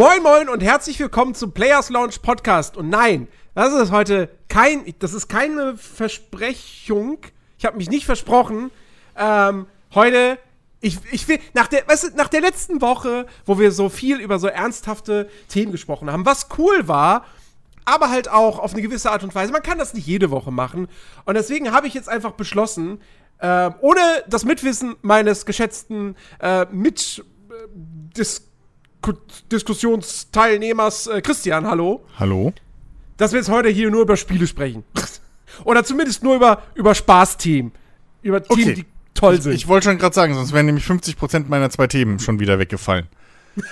Moin Moin und herzlich willkommen zum Players Launch Podcast. Und nein, das ist heute kein, das ist keine Versprechung. Ich habe mich nicht versprochen. Ähm, heute, ich, ich will, nach der, weißt du, nach der letzten Woche, wo wir so viel über so ernsthafte Themen gesprochen haben, was cool war, aber halt auch auf eine gewisse Art und Weise. Man kann das nicht jede Woche machen. Und deswegen habe ich jetzt einfach beschlossen, äh, ohne das Mitwissen meines geschätzten äh, mit äh, Diskussionsteilnehmers äh, Christian, hallo. Hallo. Dass wir jetzt heute hier nur über Spiele sprechen. Oder zumindest nur über, über Spaßthemen. Über Themen, Okay. die toll sind. Ich wollte schon gerade sagen, sonst wären nämlich 50% meiner zwei Themen schon wieder weggefallen.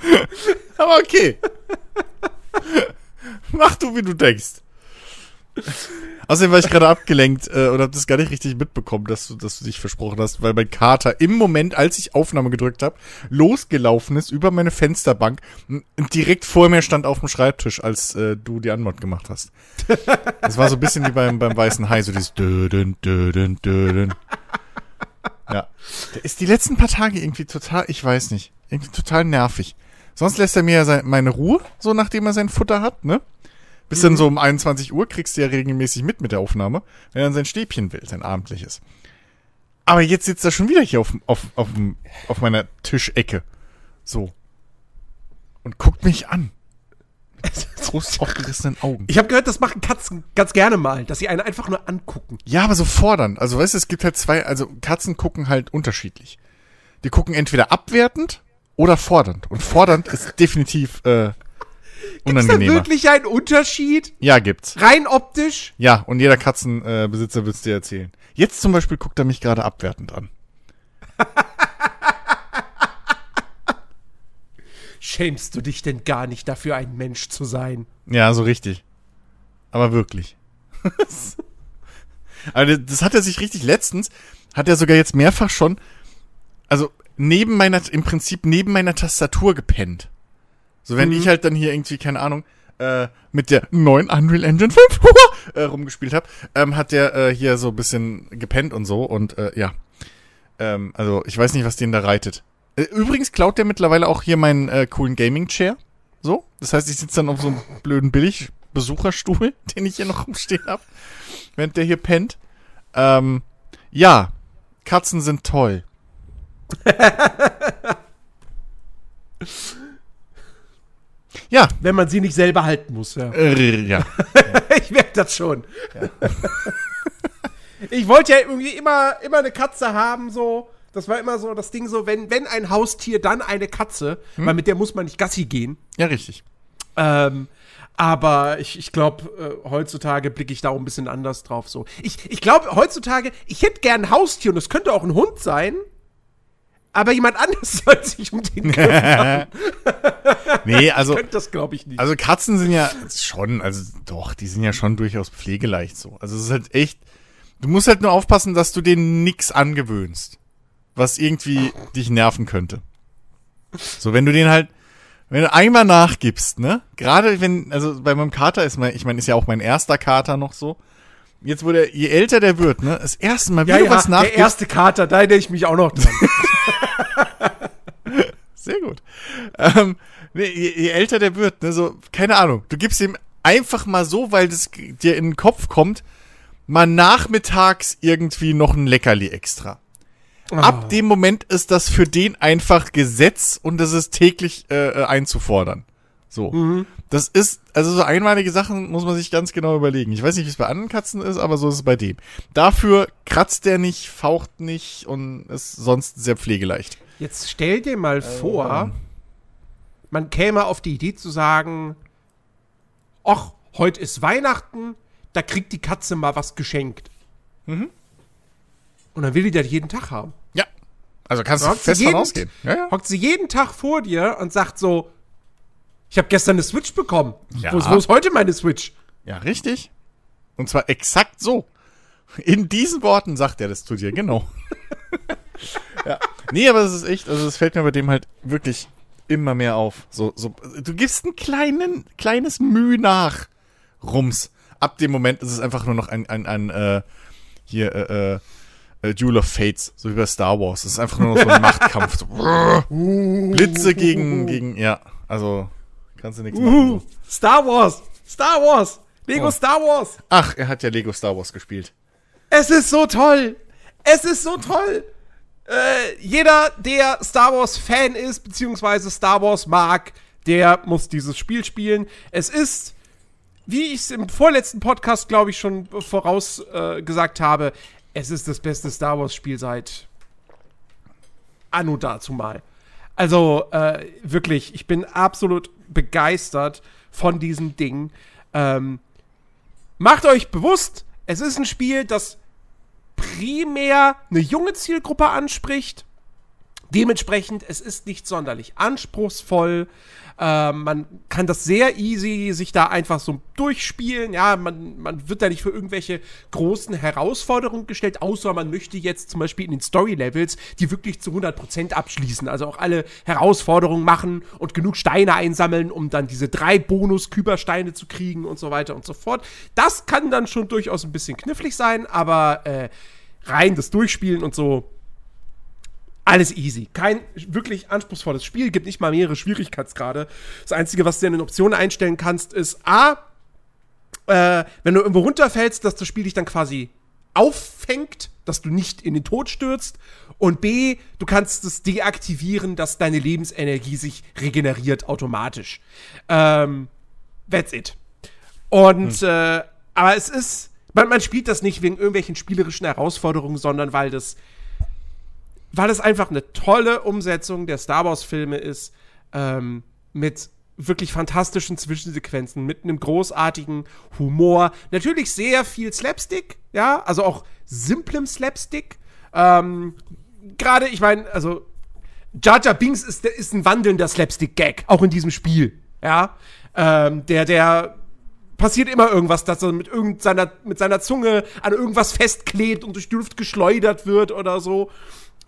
Aber okay. Mach du, wie du denkst. Außerdem war ich gerade abgelenkt äh, und habe das gar nicht richtig mitbekommen, dass du, dass du dich versprochen hast, weil mein Kater im Moment, als ich Aufnahme gedrückt habe, losgelaufen ist über meine Fensterbank und direkt vor mir stand auf dem Schreibtisch, als äh, du die Antwort gemacht hast. Das war so ein bisschen wie beim, beim weißen Hai, so dieses Döden, Döden, Döden. Ja. Der ist die letzten paar Tage irgendwie total, ich weiß nicht, irgendwie total nervig. Sonst lässt er mir ja meine Ruhe, so nachdem er sein Futter hat, ne? Bis dann so um 21 Uhr kriegst du ja regelmäßig mit mit der Aufnahme, wenn er dann sein Stäbchen will, sein abendliches. Aber jetzt sitzt er schon wieder hier auf, auf, auf, auf meiner Tischecke. So. Und guckt mich an. Groß aufgerissenen Augen. ich habe gehört, das machen Katzen ganz gerne mal, dass sie einen einfach nur angucken. Ja, aber so fordern. Also weißt du, es gibt halt zwei, also Katzen gucken halt unterschiedlich. Die gucken entweder abwertend oder fordernd. Und fordernd ist definitiv äh, Ist da unangenehmer. wirklich ein Unterschied? Ja, gibt's. Rein optisch? Ja, und jeder Katzenbesitzer äh, wird's dir erzählen. Jetzt zum Beispiel guckt er mich gerade abwertend an. Schämst du dich denn gar nicht dafür, ein Mensch zu sein? Ja, so richtig. Aber wirklich. Aber das hat er sich richtig letztens, hat er sogar jetzt mehrfach schon, also neben meiner, im Prinzip neben meiner Tastatur gepennt. So wenn ich halt dann hier irgendwie, keine Ahnung, äh, mit der neuen Unreal Engine 5 äh, rumgespielt habe, ähm, hat der äh, hier so ein bisschen gepennt und so und äh, ja. Ähm, also ich weiß nicht, was den da reitet. Äh, übrigens klaut der mittlerweile auch hier meinen äh, coolen Gaming-Chair. So. Das heißt, ich sitze dann auf so einem blöden Billig-Besucherstuhl, den ich hier noch rumstehen hab, während der hier pennt. Ähm, ja, Katzen sind toll. ja, Wenn man sie nicht selber halten muss, ja. äh, ja. ich merke das schon. ich wollte ja irgendwie immer, immer eine Katze haben, so. Das war immer so das Ding so, wenn, wenn ein Haustier, dann eine Katze, weil mit der muss man nicht Gassi gehen. Ja, richtig. Ähm, aber ich, ich glaube, äh, heutzutage blicke ich da auch ein bisschen anders drauf. So. Ich, ich glaube, heutzutage, ich hätte gern ein Haustier und es könnte auch ein Hund sein, aber jemand anderes soll sich um den kümmern. Nee, also, Könnte das, glaube ich, nicht. also Katzen sind ja schon, also doch, die sind ja schon durchaus pflegeleicht so. Also es ist halt echt, du musst halt nur aufpassen, dass du denen nix angewöhnst, was irgendwie dich nerven könnte. So, wenn du den halt, wenn du einmal nachgibst, ne? Gerade wenn, also bei meinem Kater ist mein, ich meine, ist ja auch mein erster Kater noch so. Jetzt wurde, er- je älter der wird, ne? Das erste Mal, wie ja, du ja, was der nachgibst. erste Kater, da erinnere ich mich auch noch dran. Sehr gut. Ähm, nee, je, je älter der wird, ne, so, keine Ahnung, du gibst ihm einfach mal so, weil das dir in den Kopf kommt, mal nachmittags irgendwie noch ein Leckerli extra. Ab dem Moment ist das für den einfach Gesetz und das ist täglich äh, äh, einzufordern. So. Das ist, also so einmalige Sachen muss man sich ganz genau überlegen. Ich weiß nicht, wie es bei anderen Katzen ist, aber so ist es bei dem. Dafür kratzt der nicht, faucht nicht und ist sonst sehr pflegeleicht. Jetzt stell dir mal vor, man käme auf die Idee zu sagen, ach, heute ist Weihnachten, da kriegt die Katze mal was geschenkt. Mhm. Und dann will die das jeden Tag haben. Ja. Also kannst du fest von jeden- ausgehen. Ja, ja. Hockt sie jeden Tag vor dir und sagt so, ich habe gestern eine Switch bekommen. Ja. Wo, ist, wo ist heute meine Switch? ja, richtig. Und zwar exakt so. In diesen Worten sagt er das zu dir, genau. ja. Nee, aber es ist echt, also es fällt mir bei dem halt wirklich immer mehr auf. So, so, du gibst ein kleinen, kleines Mühe nach. Rums. Ab dem Moment ist es einfach nur noch ein, ein, ein, äh, hier, äh, äh, äh, Duel of Fates, so wie bei Star Wars. Das ist einfach nur so ein Machtkampf. So, Blitze gegen, gegen, ja, also kannst du nichts machen. Star Wars! Star Wars! Lego Oh. Star Wars! Ach, er hat ja Lego Star Wars gespielt. Es ist so toll! Es ist so toll! Äh, jeder, der Star Wars Fan ist, beziehungsweise Star Wars mag, der muss dieses Spiel spielen. Es ist, wie ich es im vorletzten Podcast, glaube ich, schon vorausgesagt äh, habe, es ist das beste Star Wars Spiel seit Anno dazu mal. Also äh, wirklich, ich bin absolut begeistert von diesem Ding. Ähm, macht euch bewusst, es ist ein Spiel, das primär eine junge Zielgruppe anspricht. Dementsprechend, es ist nicht sonderlich anspruchsvoll. Ähm, man kann das sehr easy sich da einfach so durchspielen. Ja, man, man wird da nicht für irgendwelche großen Herausforderungen gestellt, außer man möchte jetzt zum Beispiel in den Story-Levels die wirklich zu 100% abschließen. Also auch alle Herausforderungen machen und genug Steine einsammeln, um dann diese drei Bonus-Kybersteine zu kriegen und so weiter und so fort. Das kann dann schon durchaus ein bisschen knifflig sein, aber äh, rein das Durchspielen und so alles easy. Kein wirklich anspruchsvolles Spiel, gibt nicht mal mehrere Schwierigkeitsgrade. Das Einzige, was du in den Optionen einstellen kannst, ist A, äh, wenn du irgendwo runterfällst, dass das Spiel dich dann quasi auffängt, dass du nicht in den Tod stürzt. Und B, du kannst es deaktivieren, dass deine Lebensenergie sich regeneriert automatisch. Ähm, that's it. Und, äh, aber es ist, man, man spielt das nicht wegen irgendwelchen spielerischen Herausforderungen, sondern weil das weil es einfach eine tolle Umsetzung der Star Wars-Filme ist, ähm, mit wirklich fantastischen Zwischensequenzen, mit einem großartigen Humor. Natürlich sehr viel Slapstick, ja, also auch simplem Slapstick. Ähm, Gerade, ich meine, also Jar Jar Binks ist, ist ein wandelnder Slapstick-Gag, auch in diesem Spiel, ja. Ähm, der, der passiert immer irgendwas, dass er mit irgendeiner, mit seiner Zunge an irgendwas festklebt und durch die Luft geschleudert wird oder so.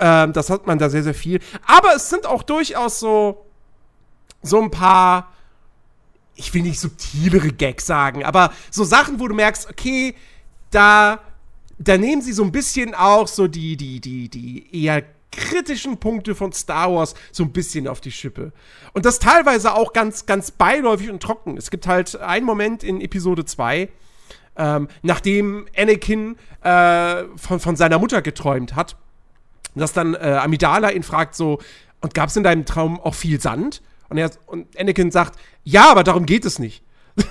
Ähm, das hat man da sehr, sehr viel. Aber es sind auch durchaus so, so ein paar, ich will nicht subtilere Gags sagen, aber so Sachen, wo du merkst, okay, da, da nehmen sie so ein bisschen auch so die, die, die, die eher kritischen Punkte von Star Wars so ein bisschen auf die Schippe. Und das teilweise auch ganz, ganz beiläufig und trocken. Es gibt halt einen Moment in Episode 2, ähm, nachdem Anakin äh, von, von seiner Mutter geträumt hat, dass dann äh, Amidala ihn fragt so, und gab es in deinem Traum auch viel Sand? Und, er, und Anakin sagt, ja, aber darum geht es nicht.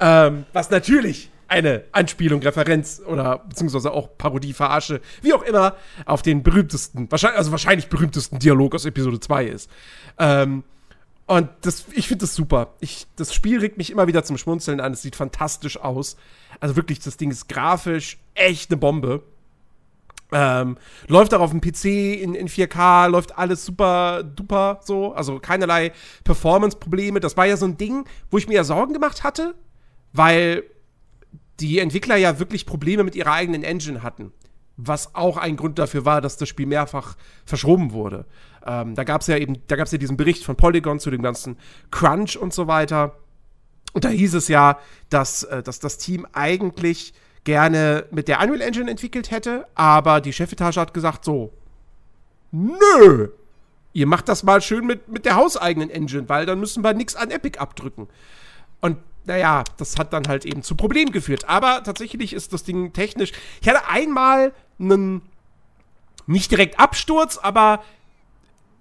ähm, was natürlich eine Anspielung, Referenz oder beziehungsweise auch Parodie, Verarsche, wie auch immer, auf den berühmtesten, wahrscheinlich, also wahrscheinlich berühmtesten Dialog aus Episode 2 ist. Ähm, und das, ich finde das super. Ich, das Spiel regt mich immer wieder zum Schmunzeln an. Es sieht fantastisch aus. Also wirklich, das Ding ist grafisch echt eine Bombe. Ähm, läuft auch auf dem PC in, in 4K, läuft alles super duper so, also keinerlei Performance-Probleme. Das war ja so ein Ding, wo ich mir ja Sorgen gemacht hatte, weil die Entwickler ja wirklich Probleme mit ihrer eigenen Engine hatten. Was auch ein Grund dafür war, dass das Spiel mehrfach verschoben wurde. Ähm, da gab es ja eben, da gab es ja diesen Bericht von Polygon zu dem ganzen Crunch und so weiter. Und da hieß es ja, dass, äh, dass das Team eigentlich gerne mit der Unreal Engine entwickelt hätte, aber die Chefetage hat gesagt so, nö, ihr macht das mal schön mit, mit der hauseigenen Engine, weil dann müssen wir nichts an Epic abdrücken. Und naja, das hat dann halt eben zu Problemen geführt. Aber tatsächlich ist das Ding technisch. Ich hatte einmal einen, nicht direkt Absturz, aber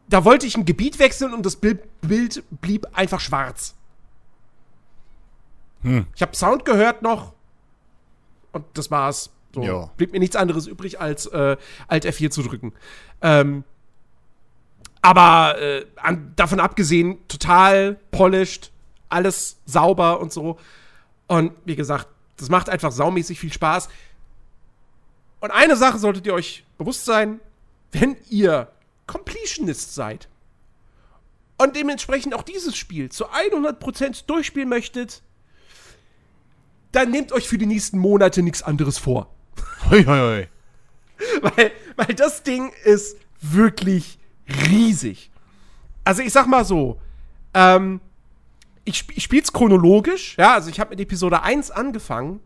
da wollte ich ein Gebiet wechseln und das Bild, Bild blieb einfach schwarz. Hm. Ich habe Sound gehört noch und das war's. So, Ja. blieb mir nichts anderes übrig, als äh, Alt F4 zu drücken. Ähm, aber äh, an, davon abgesehen, total polished, alles sauber und so. Und wie gesagt, das macht einfach saumäßig viel Spaß. Und eine Sache solltet ihr euch bewusst sein, wenn ihr Completionist seid und dementsprechend auch dieses Spiel zu 100% durchspielen möchtet, dann nehmt euch für die nächsten Monate nichts anderes vor. Hoi, hoi, hoi. weil, weil das Ding ist wirklich riesig. Also ich sag mal so, ähm, ich, sp ich spiel's chronologisch, ja, also ich habe mit Episode 1 angefangen.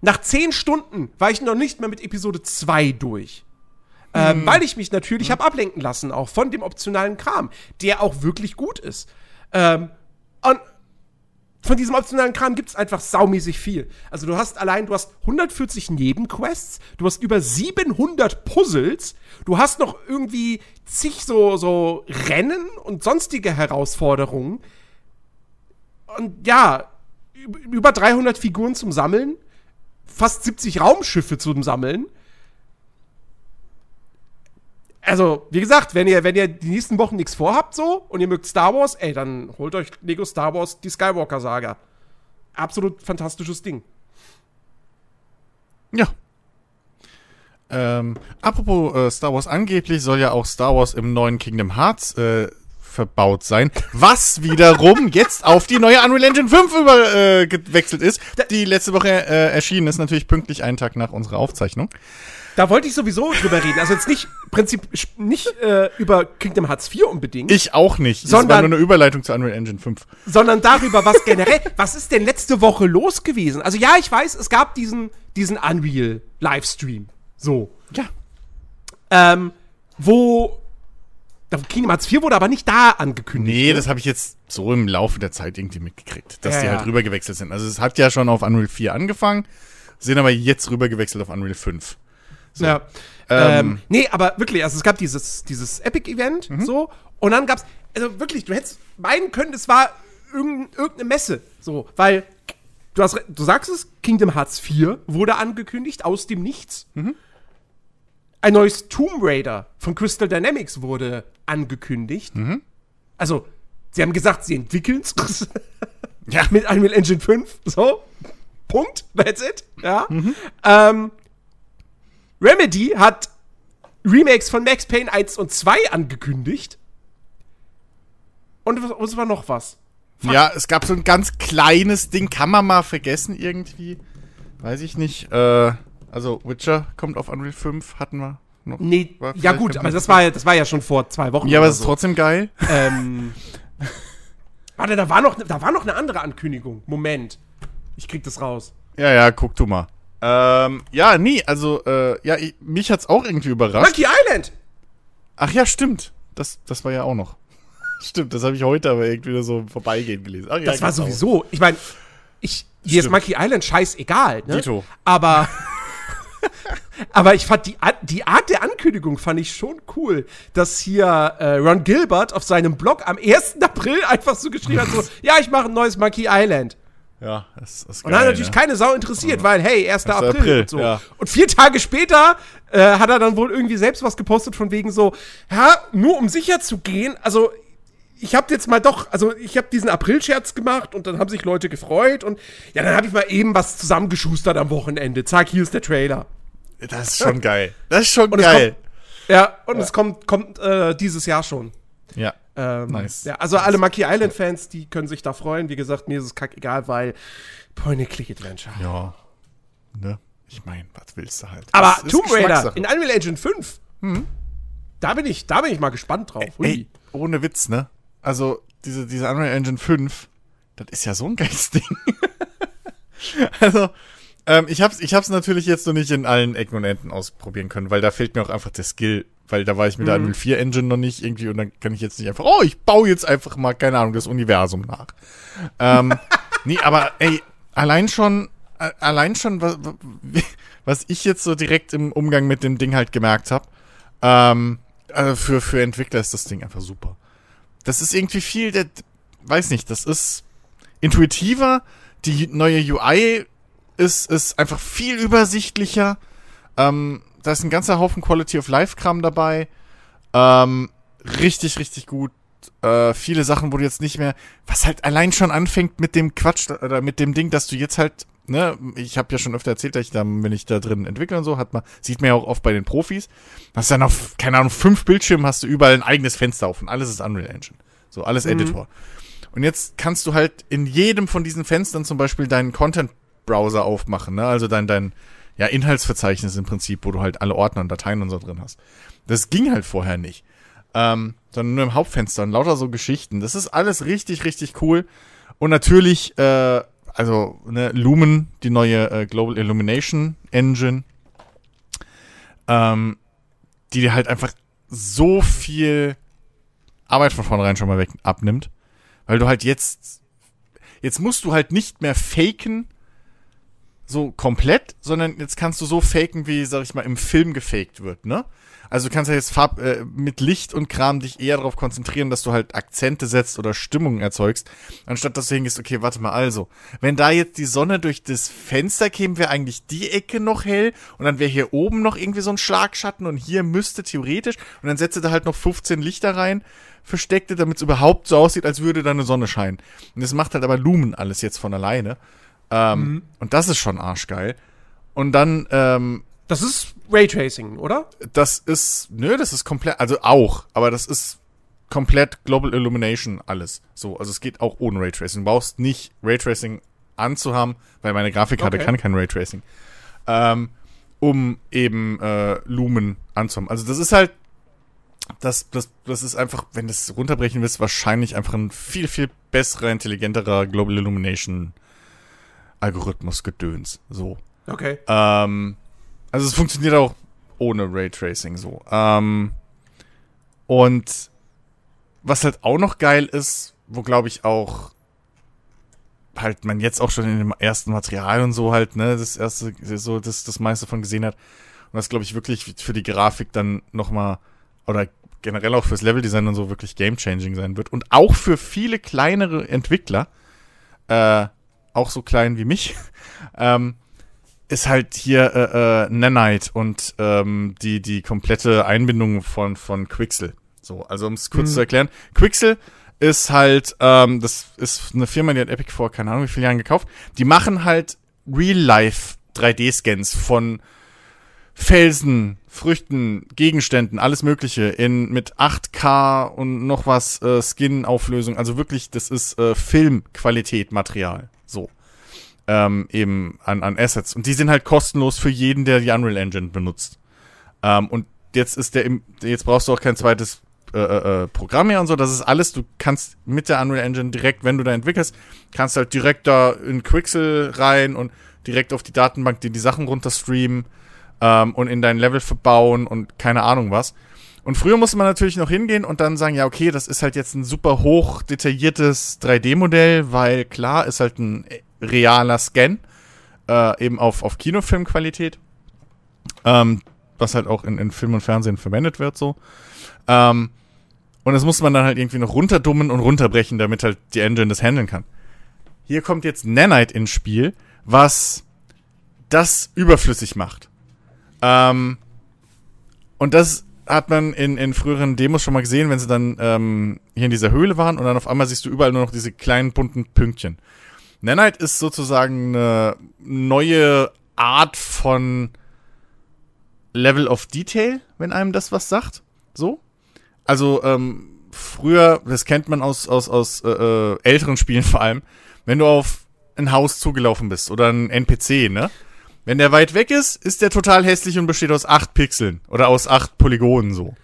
nach zehn Stunden war ich noch nicht mehr mit Episode 2 durch. Ähm, weil ich mich natürlich habe ablenken lassen, auch von dem optionalen Kram, der auch wirklich gut ist. Ähm, und von diesem optionalen Kram gibt es einfach saumäßig viel. Also du hast allein, du hast 140 Nebenquests, du hast über 700 Puzzles, du hast noch irgendwie zig so, so Rennen und sonstige Herausforderungen. Und ja, über 300 Figuren zum Sammeln, fast 70 Raumschiffe zum Sammeln also, wie gesagt, wenn ihr, wenn ihr die nächsten Wochen nichts vorhabt so und ihr mögt Star Wars, ey, dann holt euch Lego Star Wars die Skywalker-Saga. Absolut fantastisches Ding. Ja. Ähm, apropos äh, Star Wars, angeblich soll ja auch Star Wars im neuen Kingdom Hearts äh, verbaut sein, was wiederum jetzt auf die neue Unreal Engine 5 übergewechselt äh, ist, die letzte Woche äh, erschienen ist, natürlich pünktlich einen Tag nach unserer Aufzeichnung. Da wollte ich sowieso drüber reden. Also jetzt nicht Prinzip nicht äh, über Kingdom Hearts 4 unbedingt. Ich auch nicht. Sondern, das war nur eine Überleitung zu Unreal Engine 5. Sondern darüber, was generell, was ist denn letzte Woche los gewesen? Also ja, ich weiß, es gab diesen, diesen Unreal Livestream. So. Ja. Ähm, wo Kingdom Hearts 4 wurde aber nicht da angekündigt. Nee, ne? das habe ich jetzt so im Laufe der Zeit irgendwie mitgekriegt, dass Ja, die ja. halt rübergewechselt sind. Also es hat ja schon auf Unreal 4 angefangen, sind aber jetzt rübergewechselt auf Unreal 5. So. Ja. Ähm, Ähm, nee, aber wirklich, also es gab dieses, dieses Epic-Event, so, und dann gab's, also wirklich, du hättest meinen können, es war irgendein, irgendeine Messe, so, weil, du hast, du sagst es, Kingdom Hearts 4 wurde angekündigt, aus dem Nichts. Ein neues Tomb Raider von Crystal Dynamics wurde angekündigt. Also, sie haben gesagt, sie entwickeln's Ja. mit Unreal Engine 5, so, Punkt, that's it, ja. Ähm, Remedy hat Remakes von Max Payne 1 und 2 angekündigt. Und es war noch was. Ja, es gab so ein ganz kleines Ding, kann man mal vergessen irgendwie. Weiß ich nicht. Äh, also Witcher kommt auf Unreal 5, hatten wir noch. Nee, ja gut, aber das war, ja- das war ja schon vor zwei Wochen. Ja, aber es ist trotzdem geil. Ähm, warte, da war, noch, da war noch eine andere Ankündigung. Moment. Ich krieg das raus. Ja, ja, guck du mal. Ähm, ja, nee, also, äh, ja, ich, mich hat's auch irgendwie überrascht. Monkey Island! Ach ja, stimmt. Das, das war ja auch noch. Stimmt, das habe ich heute aber irgendwie nur so vorbeigehen gelesen. Ach, ja, Das war sowieso. Ich meine, ich, dir ist. Monkey Island scheißegal, ne? Dito. Aber. aber ich fand die, Art- die Art der Ankündigung fand ich schon cool, dass hier äh, Ron Gilbert auf seinem Blog am 1. April einfach so geschrieben hat: so, ja, ich mache ein neues Monkey Island. Ja, das, ist Und geil, dann hat natürlich ne? keine Sau interessiert, weil, hey, 1. April, April, und so. ja. Und vier Tage später äh, hat er dann wohl irgendwie selbst was gepostet von wegen so, ja, nur um sicher zu gehen, also ich habe jetzt mal doch, also ich habe diesen April-Scherz gemacht und dann haben sich Leute gefreut und ja, dann habe ich mal eben was zusammengeschustert am Wochenende. Zack, hier ist der Trailer. Das ist schon geil. Das ist schon Und geil. Ja, und es kommt, kommt äh, dieses Jahr schon. Ja. Ähm, Nice. Ja, also alle Monkey Island-Fans, die können sich da freuen. Wie gesagt, mir ist es kackegal, weil Point-and-Click-Adventure. Ja. Ne? Ich meine, was willst du halt? Aber Das Tomb Raider in Unreal Engine 5, da bin ich, da bin ich mal gespannt drauf. Ui. Ey, ohne Witz, ne? Also, diese, diese Unreal Engine 5, das ist ja so ein geiles Ding. also, ähm, ich hab's, ich hab's natürlich jetzt noch nicht in allen Ecken und Enden ausprobieren können, weil da fehlt mir auch einfach der Skill, weil da war ich mit der Unreal 4 Engine noch nicht irgendwie und dann kann ich jetzt nicht einfach, oh, ich baue jetzt einfach mal, keine Ahnung, das Universum nach. ähm, nee, aber ey, allein schon, äh, allein schon, was, was ich jetzt so direkt im Umgang mit dem Ding halt gemerkt habe, ähm, also für, für Entwickler ist das Ding einfach super. Das ist irgendwie viel, der, weiß nicht, das ist intuitiver, die neue UI ist, ist einfach viel übersichtlicher. Ähm, da ist ein ganzer Haufen Quality of Life Kram dabei. Ähm, richtig, richtig gut. Äh, viele Sachen, wo du jetzt nicht mehr, was halt allein schon anfängt mit dem Quatsch oder mit dem Ding, dass du jetzt halt, ne, ich habe ja schon öfter erzählt, dass ich da, wenn ich da drin entwickle und so, hat man, sieht man ja auch oft bei den Profis, hast dann auf, keine Ahnung, fünf Bildschirmen hast du überall ein eigenes Fenster auf und alles ist Unreal Engine. So, alles Editor. Und jetzt kannst du halt in jedem von diesen Fenstern zum Beispiel deinen Content-Browser aufmachen, ne? Also dein, dein ja, Inhaltsverzeichnis im Prinzip, wo du halt alle Ordner und Dateien und so drin hast. Das ging halt vorher nicht. Ähm, sondern nur im Hauptfenster und lauter so Geschichten. Das ist alles richtig, richtig cool. Und natürlich, äh, also ne, Lumen, die neue äh, Global Illumination Engine, ähm, die dir halt einfach so viel Arbeit von vornherein schon mal weg abnimmt, weil du halt jetzt jetzt musst du halt nicht mehr faken so komplett, sondern jetzt kannst du so faken, wie sag ich mal im Film gefaked wird, ne? Also du kannst ja jetzt Farb, äh, mit Licht und Kram dich eher darauf konzentrieren, dass du halt Akzente setzt oder Stimmungen erzeugst, anstatt dass du hingehst, okay, warte mal, also, wenn da jetzt die Sonne durch das Fenster käme, wäre eigentlich die Ecke noch hell und dann wäre hier oben noch irgendwie so ein Schlagschatten und hier müsste theoretisch und dann setze da halt noch 15 Lichter rein, versteckte, damit es überhaupt so aussieht, als würde da eine Sonne scheinen. Und das macht halt aber Lumen alles jetzt von alleine. Ähm, mhm. Und das ist schon arschgeil. Und dann, ähm, Das ist Raytracing, oder? Das ist, nö, das ist komplett, also auch, aber das ist komplett Global Illumination alles. So, also es geht auch ohne Raytracing. Du brauchst nicht Raytracing anzuhaben, weil meine Grafikkarte okay. kann kein Raytracing. Ähm, um eben äh, Lumen anzuhaben. Also das ist halt das, das, das ist einfach, wenn du es runterbrechen willst, wahrscheinlich einfach ein viel, viel besserer, intelligenterer Global Illumination Algorithmus gedöns. So. Okay. Ähm, also es funktioniert auch ohne Raytracing so. Ähm, und was halt auch noch geil ist, wo glaube ich auch halt man jetzt auch schon in dem ersten Material und so halt, ne, das erste, so das, das meiste von gesehen hat. Und das glaube ich wirklich für die Grafik dann nochmal oder generell auch fürs Leveldesign und so wirklich game-changing sein wird. Und auch für viele kleinere Entwickler, äh, auch so klein wie mich, ähm, ist halt hier äh, äh, Nanite und ähm, die, die komplette Einbindung von, von Quixel. So, also um es kurz mhm. zu erklären. Quixel ist halt, ähm, das ist eine Firma, die hat Epic vor, keine Ahnung, wie viele Jahren gekauft. Die machen halt Real-Life 3D-Scans von Felsen, Früchten, Gegenständen, alles Mögliche in mit 8K und noch was äh, Skin-Auflösung. Also wirklich, das ist äh, Filmqualität Material. Ähm, eben an, an Assets. Und die sind halt kostenlos für jeden, der die Unreal Engine benutzt. Ähm, und jetzt ist der, im, jetzt brauchst du auch kein zweites äh, äh, äh, Programm mehr und so. Das ist alles, du kannst mit der Unreal Engine direkt, wenn du da entwickelst, kannst halt direkt da in Quixel rein und direkt auf die Datenbank dir die Sachen runterstreamen ähm, und in dein Level verbauen und keine Ahnung was. Und früher musste man natürlich noch hingehen und dann sagen, ja, okay, das ist halt jetzt ein super hoch detailliertes 3D-Modell, weil klar, ist halt ein realer Scan, äh, eben auf, auf Kinofilmqualität, ähm, was halt auch in, in Film und Fernsehen verwendet wird, so. Ähm, und das muss man dann halt irgendwie noch runterdummen und runterbrechen, damit halt die Engine das handeln kann. Hier kommt jetzt Nanite ins Spiel, was das überflüssig macht. Ähm, und das hat man in, in früheren Demos schon mal gesehen, wenn sie dann ähm, hier in dieser Höhle waren und dann auf einmal siehst du überall nur noch diese kleinen bunten Pünktchen. Nanite ist sozusagen eine neue Art von Level of Detail, wenn einem das was sagt. So. Also, ähm, früher, das kennt man aus, aus, aus äh, äh älteren Spielen vor allem, wenn du auf ein Haus zugelaufen bist oder ein NPC, ne? Wenn der weit weg ist, ist der total hässlich und besteht aus acht Pixeln oder aus acht Polygonen so.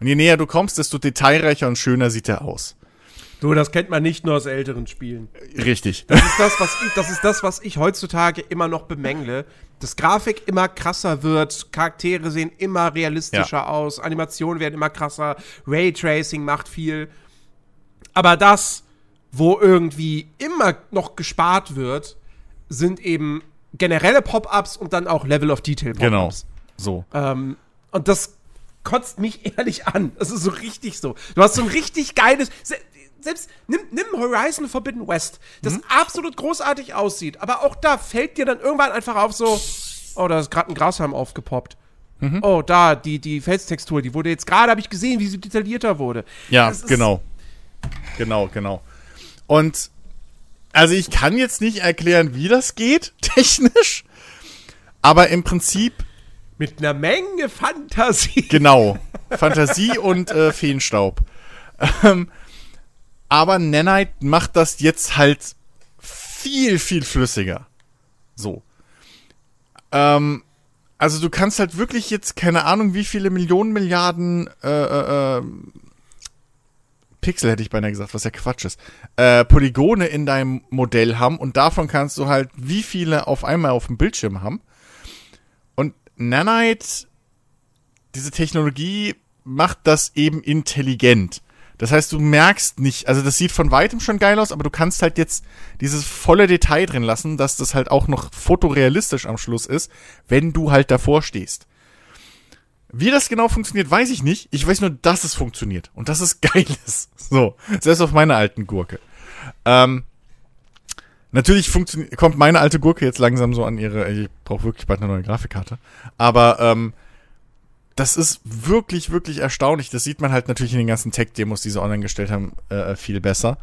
Und je näher du kommst, desto detailreicher und schöner sieht er aus. Du, das kennt man nicht nur aus älteren Spielen. Richtig. Das ist das, was ich, das ist das, was ich heutzutage immer noch bemängle. Dass Grafik immer krasser wird, Charaktere sehen immer realistischer ja. aus, Animationen werden immer krasser, Raytracing macht viel. Aber das, wo irgendwie immer noch gespart wird, sind eben generelle Pop-ups und dann auch Level of Detail Pop-ups. Genau. So. Ähm, und das kotzt mich ehrlich an. Das ist so richtig so. Du hast so ein richtig geiles. Selbst nimm, nimm Horizon Forbidden West, das mhm. absolut großartig aussieht, aber auch da fällt dir dann irgendwann einfach auf so, oh, da ist gerade ein Grashalm aufgepoppt. Mhm. Oh, da, die, die Felstextur, die wurde jetzt gerade, habe ich gesehen, wie sie detaillierter wurde. Ja, genau. Genau, genau. Und also ich kann jetzt nicht erklären, wie das geht, technisch. Aber im Prinzip. Mit einer Menge Fantasie. Genau. Fantasie und äh, Feenstaub. Ähm, aber Nanite macht das jetzt halt viel, viel flüssiger. So. Ähm, also du kannst halt wirklich jetzt keine Ahnung, wie viele Millionen Milliarden äh, äh, äh Pixel hätte ich beinahe gesagt, was ja Quatsch ist, äh, Polygone in deinem Modell haben und davon kannst du halt wie viele auf einmal auf dem Bildschirm haben. Und Nanite, diese Technologie macht das eben intelligent. Das heißt, du merkst nicht, also das sieht von weitem schon geil aus, aber du kannst halt jetzt dieses volle Detail drin lassen, dass das halt auch noch fotorealistisch am Schluss ist, wenn du halt davor stehst. Wie das genau funktioniert, weiß ich nicht. Ich weiß nur, dass es funktioniert und dass es geil ist. So, selbst auf meiner alten Gurke. Ähm, natürlich kommt meine alte Gurke jetzt langsam so an ihre. Ich brauche wirklich bald eine neue Grafikkarte. Aber ähm, das ist wirklich, wirklich erstaunlich. Das sieht man halt natürlich in den ganzen Tech-Demos, die sie online gestellt haben, äh, viel besser.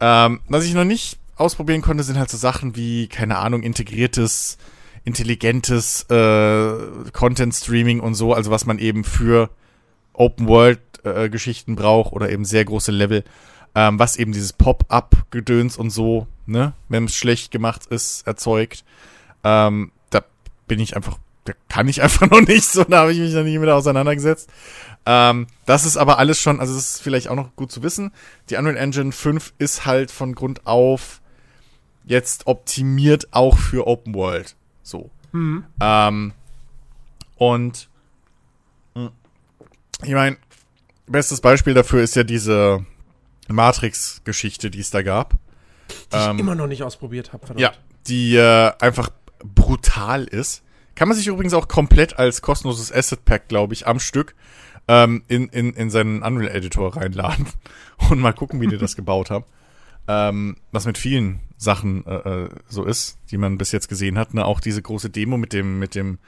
Ähm, was ich noch nicht ausprobieren konnte, sind halt so Sachen wie, keine Ahnung, integriertes intelligentes äh, Content Streaming und so, also was man eben für Open World äh, braucht oder eben sehr große Level, ähm, was eben dieses Pop-up Gedöns und so, ne, wenn es schlecht gemacht ist, erzeugt. Ähm, da bin ich einfach, da kann ich einfach noch nicht so, da habe ich mich noch nicht mit auseinandergesetzt. Ähm, das ist aber alles schon, also das ist vielleicht auch noch gut zu wissen. Die Unreal Engine 5 ist halt von Grund auf jetzt optimiert auch für Open World. So. Mhm. Ähm, und hm, ich meine, bestes Beispiel dafür ist ja diese Matrix-Geschichte, die es da gab. Die ähm, ich immer noch nicht ausprobiert habe, Ja, die äh, einfach brutal ist. Kann man sich übrigens auch komplett als kostenloses Asset Pack, glaube ich, am Stück ähm, in, in, in seinen Unreal Editor reinladen und mal gucken, wie die das gebaut haben. Ähm, was mit vielen Sachen äh, äh, so ist, die man bis jetzt gesehen hat. Ne? Auch diese große Demo mit dem, mit dem,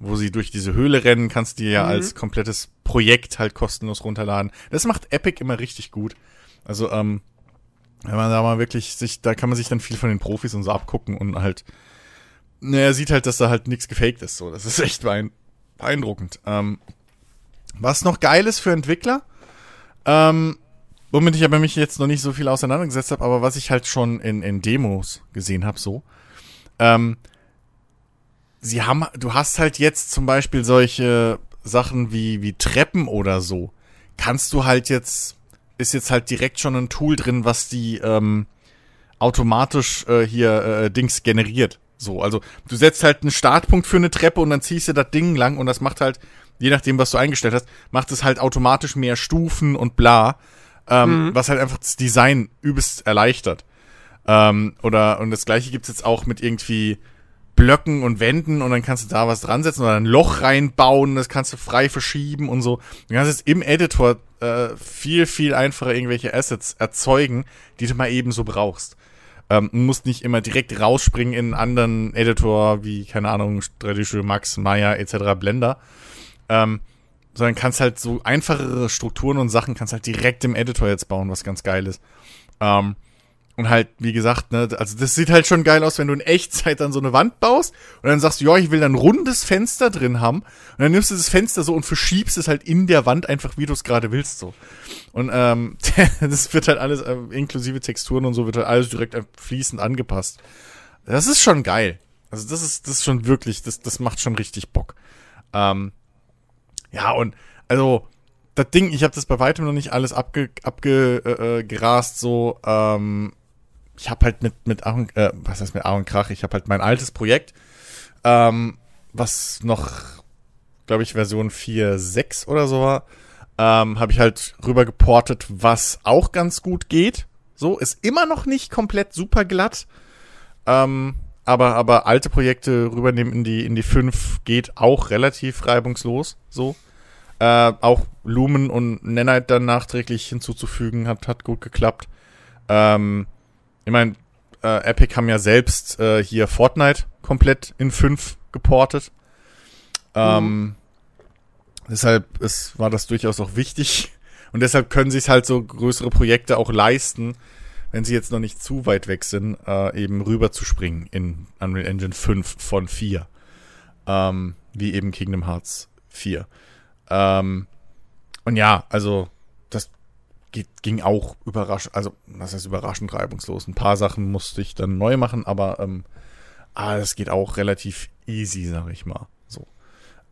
wo sie durch diese Höhle rennen, kannst du dir ja mhm. als komplettes Projekt halt kostenlos runterladen. Das macht Epic immer richtig gut. Also, ähm, wenn man da mal wirklich sich, da kann man sich dann viel von den Profis und so abgucken und halt, naja, sieht halt, dass da halt nichts gefaked ist. So, das ist echt beeindruckend. Ähm, was noch geil ist für Entwickler, ähm, womit ich aber mich jetzt noch nicht so viel auseinandergesetzt habe, aber was ich halt schon in, in Demos gesehen habe, so. Ähm, sie haben, du hast halt jetzt zum Beispiel solche Sachen wie, wie Treppen oder so. Kannst du halt jetzt, ist jetzt halt direkt schon ein Tool drin, was die ähm, automatisch äh, hier äh, Dings generiert. So, also du setzt halt einen Startpunkt für eine Treppe und dann ziehst du das Ding lang und das macht halt, je nachdem, was du eingestellt hast, macht es halt automatisch mehr Stufen und bla ähm, mhm. was halt einfach das Design übelst erleichtert. Ähm, oder, und das gleiche gibt's jetzt auch mit irgendwie Blöcken und Wänden und dann kannst du da was dran setzen oder ein Loch reinbauen, das kannst du frei verschieben und so. Du kannst jetzt im Editor äh, viel, viel einfacher irgendwelche Assets erzeugen, die du mal eben so brauchst. Ähm, musst nicht immer direkt rausspringen in einen anderen Editor wie, keine Ahnung, 3D Studio Max, Maya etc., Blender. Ähm, sondern kannst halt so einfachere Strukturen und Sachen kannst halt direkt im Editor jetzt bauen, was ganz geil ist. Ähm, und halt, wie gesagt, ne, also das sieht halt schon geil aus, wenn du in Echtzeit dann so eine Wand baust und dann sagst du, ja, ich will dann ein rundes Fenster drin haben. Und dann nimmst du das Fenster so und verschiebst es halt in der Wand einfach, wie du es gerade willst, so. Und ähm, das wird halt alles, äh, inklusive Texturen und so, wird halt alles direkt fließend angepasst. Das ist schon geil. Also das ist, das ist schon wirklich, das, das macht schon richtig Bock. Ähm, ja, und also das Ding, ich habe das bei weitem noch nicht alles abge, abgerast, äh, so. Ähm, ich habe halt mit mit Aaron, äh, was heißt mit Aaron Krach? Ich habe halt mein altes Projekt, ähm, was noch, glaube ich, Version 4.6 oder so war, ähm, habe ich halt rüber geportet, was auch ganz gut geht. So, ist immer noch nicht komplett super glatt. Ähm, aber, aber alte Projekte rübernehmen in die, in die 5 geht auch relativ reibungslos, so. Äh, auch Lumen und Nanite dann nachträglich hinzuzufügen, hat, hat gut geklappt. Ähm, ich meine, äh, Epic haben ja selbst äh, hier Fortnite komplett in 5 geportet. Ähm, mhm. Deshalb ist, war das durchaus auch wichtig. Und deshalb können sich halt so größere Projekte auch leisten, wenn sie jetzt noch nicht zu weit weg sind, äh, eben rüber zu springen in Unreal Engine 5 von 4. Ähm, wie eben Kingdom Hearts 4. Ähm, und ja, also ging auch überraschend, also was heißt überraschend reibungslos. Ein paar Sachen musste ich dann neu machen, aber ähm, ah, das geht auch relativ easy, sag ich mal. So.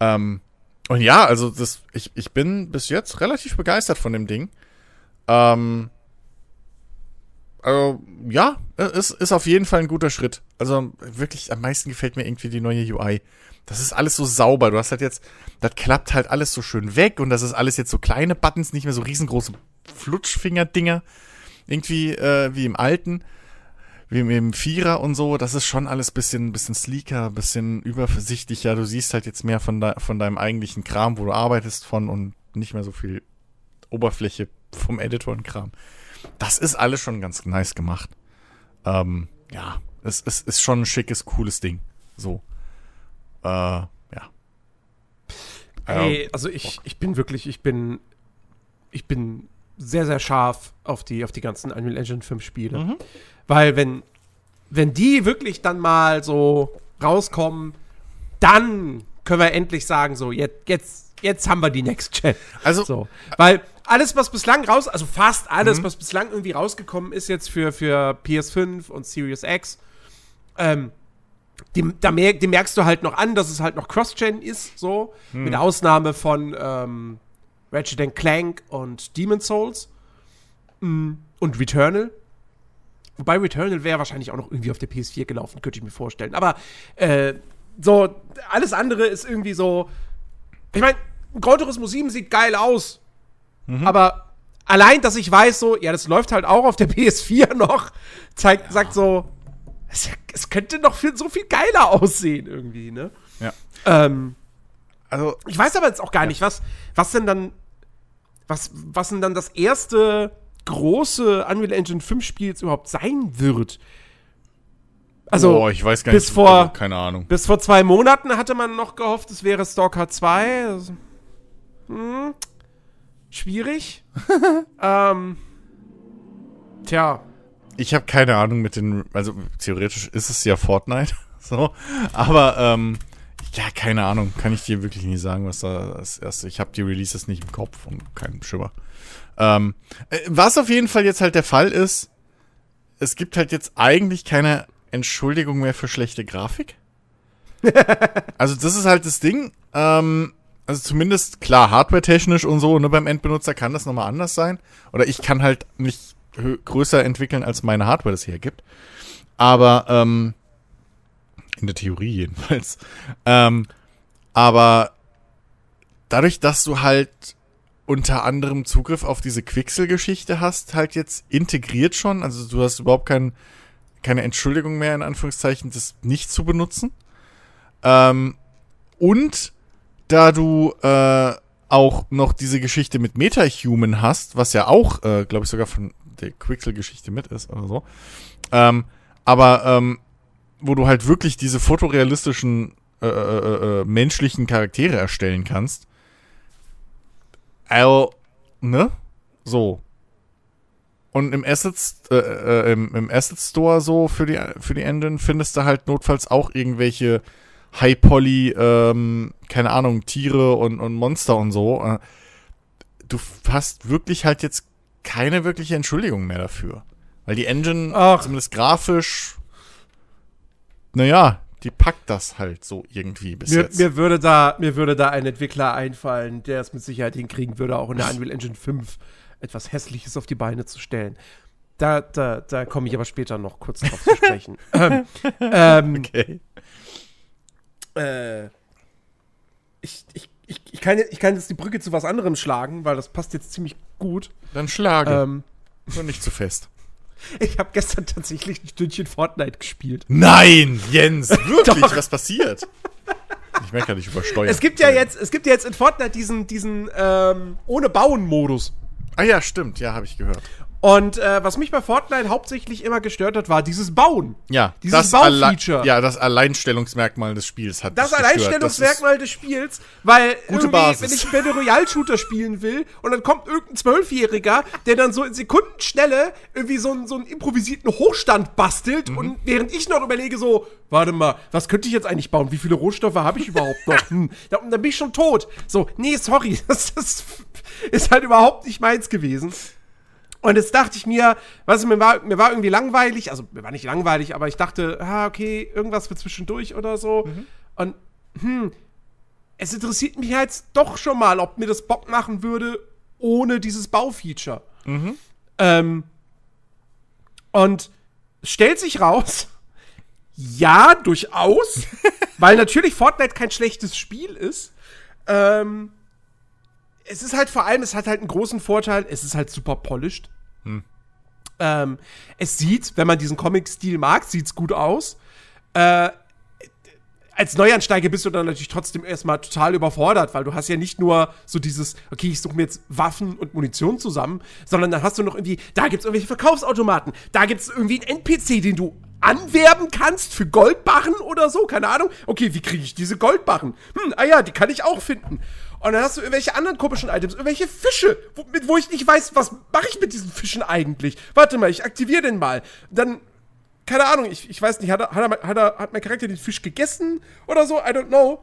Ähm, und ja, also das, ich, ich bin bis jetzt relativ begeistert von dem Ding. Ähm, also, ja, es ist auf jeden Fall ein guter Schritt. Also wirklich, am meisten gefällt mir irgendwie die neue UI. Das ist alles so sauber. Du hast halt jetzt, das klappt halt alles so schön weg und das ist alles jetzt so kleine Buttons, nicht mehr so riesengroße Flutschfinger-Dinger. Irgendwie äh, wie im alten, wie im, im Vierer und so. Das ist schon alles bisschen, bisschen sleeker, bisschen übersichtlicher. Du siehst halt jetzt mehr von, de von deinem eigentlichen Kram, wo du arbeitest von und nicht mehr so viel Oberfläche vom Editor und Kram. Das ist alles schon ganz nice gemacht. Ähm, ja, es, es ist schon ein schickes, cooles Ding. So. Äh, ja. Ey, also ich, ich bin wirklich, ich bin, ich bin sehr, sehr scharf auf die, auf die ganzen Unreal Engine 5 Spiele. Mhm. Weil wenn, wenn die wirklich dann mal so rauskommen, dann können wir endlich sagen, so, jetzt, jetzt, jetzt haben wir die Next Gen. Also, so. Weil alles, was bislang raus, also fast alles, mhm. was bislang irgendwie rausgekommen ist jetzt für, für PS5 und Series X, ähm, dem, da mer dem merkst du halt noch an, dass es halt noch Cross-Gen ist, so. Mhm. Mit Ausnahme von ähm, Ratchet Clank und Demon's Souls. Mhm. Und Returnal. Wobei Returnal wäre wahrscheinlich auch noch irgendwie auf der PS4 gelaufen, könnte ich mir vorstellen. Aber äh, so, alles andere ist irgendwie so. Ich meine, Gran Turismo 7 sieht geil aus. Mhm. Aber allein, dass ich weiß, so, ja, das läuft halt auch auf der PS4 noch, zeigt, ja. sagt so, es, es, könnte noch viel, so viel geiler aussehen irgendwie, ne? Ja. Ähm, also, ich weiß aber jetzt auch gar ja. nicht, was, was denn dann, was, was denn dann das erste große Unreal Engine 5 Spiel jetzt überhaupt sein wird. Also, oh, ich weiß gar bis nicht, vor, also, keine Ahnung. Bis vor zwei Monaten hatte man noch gehofft, es wäre Stalker 2. Also, hm, schwierig. ähm, tja. Ich habe keine Ahnung mit den, also theoretisch ist es ja Fortnite, so, aber ähm, ja, keine Ahnung, kann ich dir wirklich nie sagen, was da das erste. Ich habe die Releases nicht im Kopf und keinen Schimmer. Ähm, äh, was auf jeden Fall jetzt halt der Fall ist, es gibt halt jetzt eigentlich keine Entschuldigung mehr für schlechte Grafik. also das ist halt das Ding. Ähm, also zumindest klar, hardware-technisch und so, ne, beim Endbenutzer kann das nochmal anders sein. Oder ich kann halt nicht größer entwickeln, als meine Hardware das hergibt. Aber, ähm, in der Theorie jedenfalls. Ähm, aber dadurch, dass du halt unter anderem Zugriff auf diese Quixel-Geschichte hast, halt jetzt integriert schon, also du hast überhaupt kein, keine Entschuldigung mehr, in Anführungszeichen, das nicht zu benutzen. Ähm, und da du äh, auch noch diese Geschichte mit MetaHuman hast, was ja auch, äh, glaube ich, sogar von der Quixel-Geschichte mit ist oder so. Ähm, aber ähm, wo du halt wirklich diese fotorealistischen äh, äh, äh, äh menschlichen Charaktere erstellen kannst. Also, ne? So. Und im Assets, äh, äh, im, im Asset Store so für die, für die Engine findest du halt notfalls auch irgendwelche High Poly, ähm, keine Ahnung, Tiere und, und Monster und so. Äh, du hast wirklich halt jetzt keine wirkliche Entschuldigung mehr dafür. Weil die Engine, Ach. zumindest grafisch, naja, die packt das halt so irgendwie bis mir, jetzt. Mir würde, da, mir würde da ein Entwickler einfallen, der es mit Sicherheit hinkriegen würde, auch in der Unreal Engine 5 etwas Hässliches auf die Beine zu stellen. Da, da, da komme ich aber später noch kurz drauf zu sprechen. ähm, ähm, okay. Äh, ich, ich, ich, ich, kann, ich kann jetzt die Brücke zu was anderem schlagen, weil das passt jetzt ziemlich gut. Dann schlage. Ähm, Nur nicht zu fest. Ich habe gestern tatsächlich ein Stündchen Fortnite gespielt. Nein, Jens, wirklich, was passiert? Ich merke ja nicht übersteuert. Es gibt ja jetzt, es gibt ja jetzt in Fortnite diesen, diesen ähm, ohne Bauen-Modus. Ah ja, stimmt, ja, habe ich gehört. Und äh, was mich bei Fortnite hauptsächlich immer gestört hat, war dieses Bauen. Ja, dieses Baufeature. Ja, das Alleinstellungsmerkmal des Spiels hat Das Alleinstellungsmerkmal des Spiels, weil gute Basis. wenn ich Battle Royale Shooter spielen will und dann kommt irgendein Zwölfjähriger, der dann so in Sekundenschnelle irgendwie so, einen, so einen improvisierten Hochstand bastelt mhm. und während ich noch überlege so, warte mal, was könnte ich jetzt eigentlich bauen? Wie viele Rohstoffe habe ich überhaupt noch? Hm, dann, dann bin ich schon tot. So, nee, sorry, das, das ist halt überhaupt nicht meins gewesen. Und jetzt dachte ich mir, was mir war, mir war irgendwie langweilig, also mir war nicht langweilig, aber ich dachte, ah, okay, irgendwas für zwischendurch oder so. Mhm. Und hm, es interessiert mich jetzt doch schon mal, ob mir das Bock machen würde ohne dieses Baufeature. Ähm, und es stellt sich raus, ja, durchaus, weil natürlich Fortnite kein schlechtes Spiel ist. Ähm, es ist halt vor allem, es hat halt einen großen Vorteil, es ist halt super polished. Ähm, es sieht, wenn man diesen Comic-Stil mag, sieht's gut aus. Äh, als Neuansteiger bist du dann natürlich trotzdem erstmal total überfordert, weil du hast ja nicht nur so dieses, okay, ich suche mir jetzt Waffen und Munition zusammen, sondern dann hast du noch irgendwie, da gibt's irgendwelche Verkaufsautomaten, da gibt's irgendwie einen NPC, den du anwerben kannst für Goldbarren oder so, keine Ahnung. Okay, wie kriege ich diese Goldbarren? Hm, ah ja, die kann ich auch finden. Und dann hast du irgendwelche anderen komischen Items, irgendwelche Fische, wo, mit, wo ich nicht weiß, was mache ich mit diesen Fischen eigentlich? Warte mal, ich aktiviere den mal. Dann keine Ahnung, ich, ich weiß nicht, hat, er, hat, er, hat, er, hat mein Charakter den Fisch gegessen oder so? I don't know.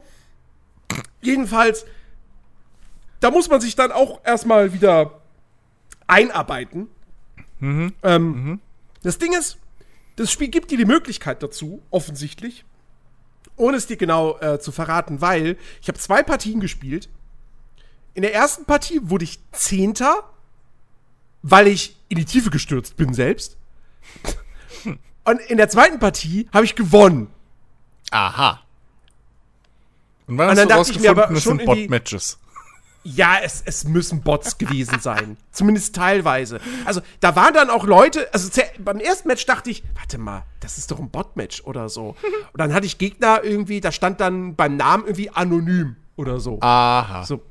Jedenfalls, da muss man sich dann auch erstmal wieder einarbeiten. Ähm, Das Ding ist, das Spiel gibt dir die Möglichkeit dazu, offensichtlich, ohne es dir genau äh, zu verraten, weil ich habe zwei Partien gespielt. In der ersten Partie wurde ich Zehnter, weil ich in die Tiefe gestürzt bin selbst. Und in der zweiten Partie habe ich gewonnen. Aha. Und wann Und hast dann du dachte ich mir aber rausgefunden, es sind Bot-Matches? Ja, es, es müssen Bots gewesen sein. Zumindest teilweise. Also, da waren dann auch Leute, also beim ersten Match dachte ich, warte mal, das ist doch ein Bot-Match oder so. Und dann hatte ich Gegner irgendwie, da stand dann beim Namen irgendwie anonym oder so. Aha. So,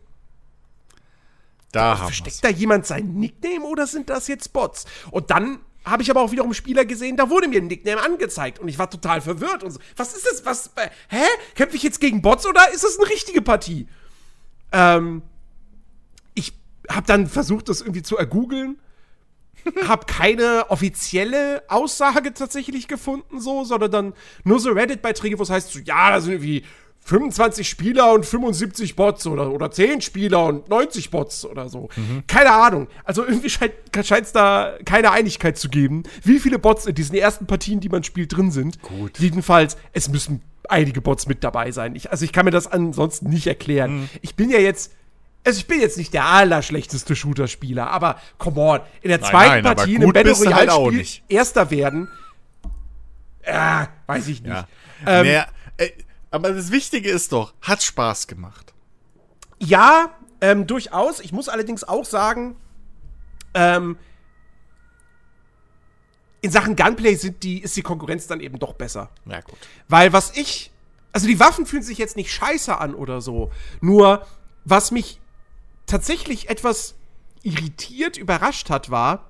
da haben wir's. versteckt da jemand sein Nickname oder sind das jetzt Bots? Und dann habe ich aber auch wiederum Spieler gesehen, da wurde mir ein Nickname angezeigt und ich war total verwirrt und so. Was ist das? Was? äh, Hä? Kämpfe ich jetzt gegen Bots oder ist das eine richtige Partie? Ähm, ich habe dann versucht, das irgendwie zu ergoogeln. Hab keine offizielle Aussage tatsächlich gefunden, so, sondern dann nur so Reddit-Beiträge, wo es heißt, so, ja, da sind irgendwie 25 Spieler und 75 Bots oder, oder 10 Spieler und 90 Bots oder so. Keine Ahnung. Also irgendwie scheint es da keine Einigkeit zu geben, wie viele Bots in diesen ersten Partien, die man spielt, drin sind. Gut. Jedenfalls, es müssen einige Bots mit dabei sein. Ich, also ich kann mir das ansonsten nicht erklären. Ich bin ja jetzt. Also ich bin jetzt nicht der allerschlechteste Shooter-Spieler, aber come on, in der Nein, zweiten nein, Partie in einem Battle halt Royale-Spiel nicht. Erster werden, äh, weiß ich nicht. Ja. Ähm, naja, äh, aber das Wichtige ist doch, hat Spaß gemacht. Ja, ähm, durchaus. Ich muss allerdings auch sagen, ähm, in Sachen Gunplay sind die, ist die Konkurrenz dann eben doch besser. Ja, gut. Weil was ich. Also die Waffen fühlen sich jetzt nicht scheiße an oder so. Nur, was mich tatsächlich etwas irritiert, überrascht hat, war.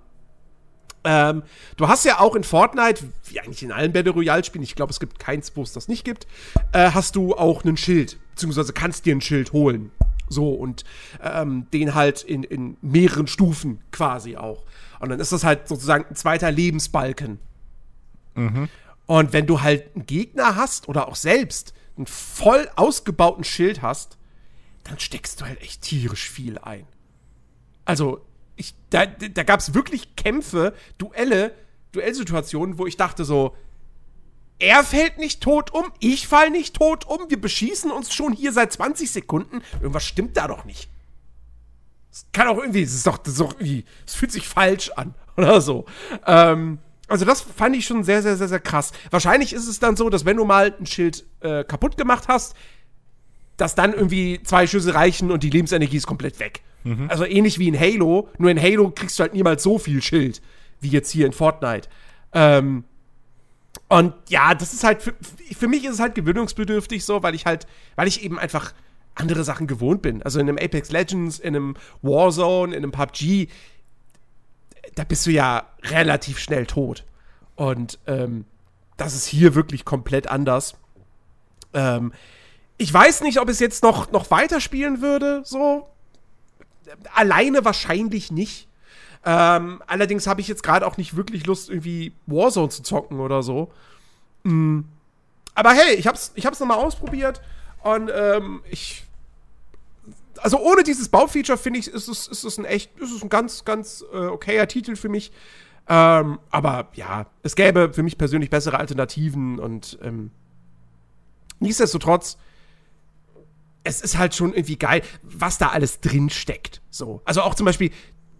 Ähm, du hast ja auch in Fortnite, wie eigentlich in allen Battle Royale-Spielen, ich glaube, es gibt keins, wo es das nicht gibt, äh, hast du auch einen Schild, beziehungsweise kannst dir ein Schild holen. So, und ähm, den halt in, in mehreren Stufen quasi auch. Und dann ist das halt sozusagen ein zweiter Lebensbalken. Und wenn du halt einen Gegner hast oder auch selbst einen voll ausgebauten Schild hast, dann steckst du halt echt tierisch viel ein. Also, ich, da, da gab es wirklich Kämpfe, Duelle, Duellsituationen, wo ich dachte so, er fällt nicht tot um, ich fall nicht tot um, wir beschießen uns schon hier seit 20 Sekunden. Irgendwas stimmt da doch nicht. Es kann auch irgendwie, es ist doch, das ist doch irgendwie, es fühlt sich falsch an oder so. Ähm, also das fand ich schon sehr, sehr, sehr, sehr krass. Wahrscheinlich ist es dann so, dass wenn du mal ein Schild äh, kaputt gemacht hast, dass dann irgendwie zwei Schüsse reichen und die Lebensenergie ist komplett weg. Also ähnlich wie in Halo, nur in Halo kriegst du halt niemals so viel Schild wie jetzt hier in Fortnite. Ähm, und ja, das ist halt, für, für mich ist es halt gewöhnungsbedürftig so, weil ich halt, weil ich eben einfach andere Sachen gewohnt bin. Also in einem Apex Legends, in einem Warzone, in einem PUBG, da bist du ja relativ schnell tot. Und ähm, das ist hier wirklich komplett anders. Ähm, ich weiß nicht, ob es jetzt noch, noch weiterspielen würde, so. Alleine wahrscheinlich nicht. Ähm, allerdings habe ich jetzt gerade auch nicht wirklich Lust, irgendwie Warzone zu zocken oder so. Mm. Aber hey, ich hab's, ich hab's nochmal ausprobiert und ähm, ich. Also ohne dieses Baufeature finde ich, ist es, ist es ein echt, ist es ein ganz, ganz äh, okayer Titel für mich. Ähm, aber ja, es gäbe für mich persönlich bessere Alternativen und ähm, nichtsdestotrotz, es ist halt schon irgendwie geil, was da alles drin steckt. So. Also auch zum Beispiel,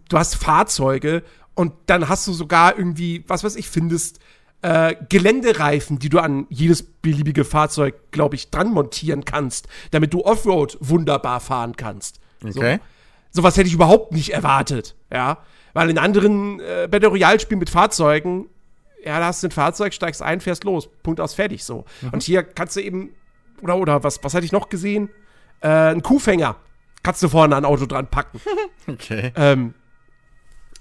du hast Fahrzeuge und dann hast du sogar irgendwie, was weiß ich, findest äh, Geländereifen, die du an jedes beliebige Fahrzeug, glaube ich, dran montieren kannst, damit du Offroad wunderbar fahren kannst. Okay. So. Sowas hätte ich überhaupt nicht erwartet, ja. Weil in anderen äh, Battle Royale-Spielen mit Fahrzeugen, ja, da hast du ein Fahrzeug, steigst ein, fährst los. Punkt aus, fertig so. Und hier kannst du eben, oder, oder was, was hatte ich noch gesehen? Äh, ein Kuhfänger. Kannst du vorne an ein Auto dran packen. Okay. Ähm,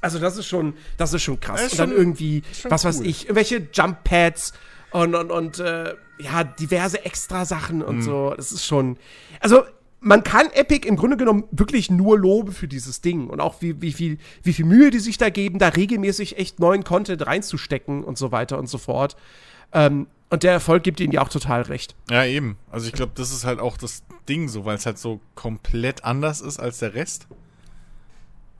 also das ist schon, das ist schon krass. Ist und dann schon- irgendwie, schon was weiß cool. ich, irgendwelche Jump Pads und, und, und äh, ja, diverse extra Sachen Mhm. und so. Das ist schon. Also, man kann Epic im Grunde genommen wirklich nur loben für dieses Ding und auch wie, wie, viel, wie viel Mühe die sich da geben, da regelmäßig echt neuen Content reinzustecken und so weiter und so fort. Ähm, und der Erfolg gibt ihnen ja auch total recht. Ja, eben. Also ich glaube, das ist halt auch das Ding so, weil es halt so komplett anders ist als der Rest.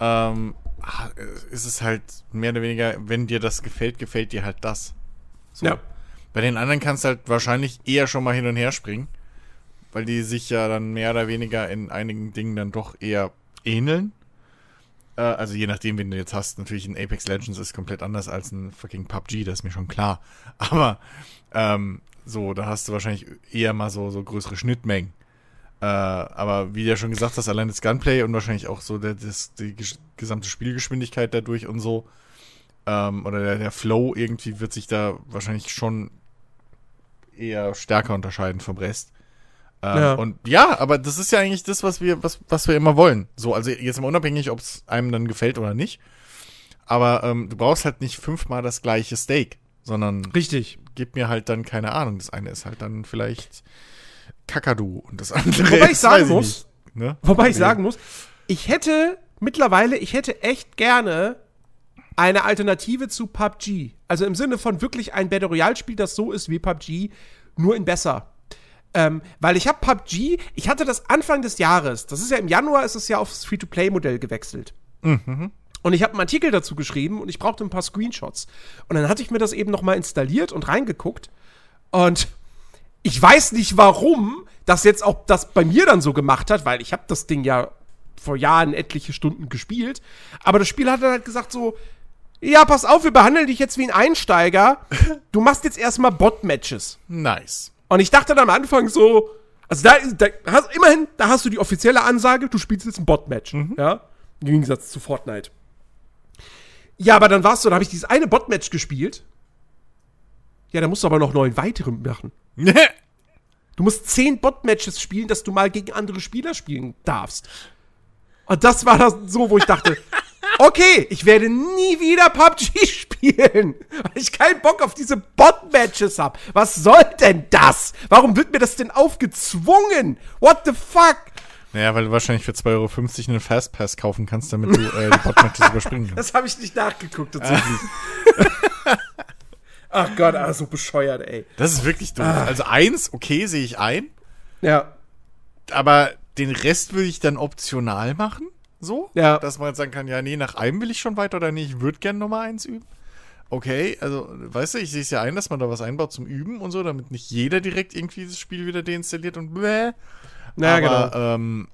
Ähm, ah, ist es halt mehr oder weniger, wenn dir das gefällt, gefällt dir halt das. So. Ja. Bei den anderen kannst du halt wahrscheinlich eher schon mal hin und her springen, weil die sich ja dann mehr oder weniger in einigen Dingen dann doch eher ähneln. Äh, also je nachdem, wen du jetzt hast. Natürlich ein Apex Legends ist komplett anders als ein fucking PUBG, das ist mir schon klar. Aber ähm, so, da hast du wahrscheinlich eher mal so, so größere Schnittmengen. Äh, aber wie du ja schon gesagt hast, allein das Gunplay und wahrscheinlich auch so der, das, die ges gesamte Spielgeschwindigkeit dadurch und so, ähm, oder der, der Flow irgendwie wird sich da wahrscheinlich schon eher stärker unterscheiden vom Rest. Ähm, Ja. Und ja, aber das ist ja eigentlich das, was wir, was, was wir immer wollen. So, also jetzt mal unabhängig, ob es einem dann gefällt oder nicht. Aber ähm, du brauchst halt nicht fünfmal das gleiche Steak, sondern Richtig. Gib mir halt dann keine Ahnung. Das eine ist halt dann vielleicht Kakadu und das andere Wobei ich ist, sagen muss, nicht, ne? Wobei ich sagen muss, ich hätte mittlerweile, ich hätte echt gerne eine Alternative zu PUBG. Also im Sinne von wirklich ein Battle Royale-Spiel, das so ist wie PUBG, nur in besser. Ähm, weil ich habe PUBG, ich hatte das Anfang des Jahres, das ist ja im Januar, ist es ja aufs Free-to-Play-Modell gewechselt. Und ich habe einen Artikel dazu geschrieben und ich brauchte ein paar Screenshots. Und dann hatte ich mir das eben noch mal installiert und reingeguckt. Und ich weiß nicht, warum das jetzt auch das bei mir dann so gemacht hat, weil ich habe das Ding ja vor Jahren etliche Stunden gespielt. Aber das Spiel hat dann halt gesagt so, ja, pass auf, wir behandeln dich jetzt wie ein Einsteiger. Du machst jetzt erstmal Bot-Matches. Nice. Und ich dachte dann am Anfang so, also da, da hast, immerhin, da hast du die offizielle Ansage, du spielst jetzt ein Bot-Match, ja, im Gegensatz zu Fortnite. Ja, aber dann warst du, da habe ich dieses eine Bot-Match gespielt. Ja, da musst du aber noch neun weitere machen. Du musst zehn Bot-Matches spielen, dass du mal gegen andere Spieler spielen darfst. Und das war das so, wo ich dachte, okay, ich werde nie wieder PUBG spielen, weil ich keinen Bock auf diese Bot-Matches habe. Was soll denn das? Warum wird mir das denn aufgezwungen? What the fuck? Naja, weil du wahrscheinlich für 2,50 Euro einen Fastpass kaufen kannst, damit du äh, die Botmatches überspringen kannst. Das habe ich nicht nachgeguckt tatsächlich. Ach Gott, ah, so bescheuert, ey. Das ist wirklich doof. Also eins, okay, sehe ich ein. Ja. Aber den Rest würde ich dann optional machen. So. Ja. Dass man jetzt sagen kann, ja, nee, nach einem will ich schon weiter oder nee, ich würde gern Nummer eins üben. Okay, also, weißt du, ich sehe es ja ein, dass man da was einbaut zum Üben und so, damit nicht jeder direkt irgendwie das Spiel wieder deinstalliert und bläh. Ja, Aber, genau. ähm,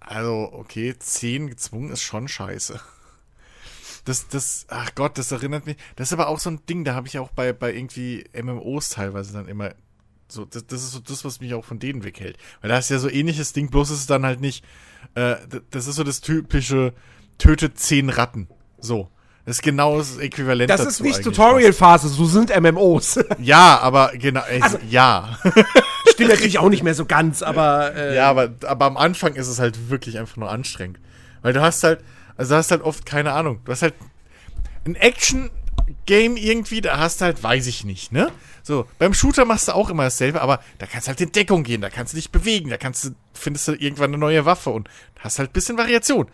also, okay, 10 gezwungen ist schon scheiße. Das, das, ach Gott, das erinnert mich. Das ist aber auch so ein Ding, da habe ich auch bei, bei irgendwie MMOs teilweise dann immer so, das, das ist so das, was mich auch von denen weghält. Weil da ist ja so ähnliches Ding, bloß ist es dann halt nicht, äh, das ist so das typische, tötet 10 Ratten. So. Das ist genau das Äquivalent Das ist nicht Tutorial-Phase, so sind MMOs. Ja, aber genau, Also- ja. Stimmt natürlich auch nicht mehr so ganz, aber äh, Ja, aber, aber am Anfang ist es halt wirklich einfach nur anstrengend. Weil du hast halt, also du hast halt oft keine Ahnung. Du hast halt ein Action-Game irgendwie, da hast du halt, weiß ich nicht, ne? So, beim Shooter machst du auch immer dasselbe, aber da kannst du halt in Deckung gehen, da kannst du dich bewegen, da kannst du, findest du irgendwann eine neue Waffe und hast halt ein bisschen Variation.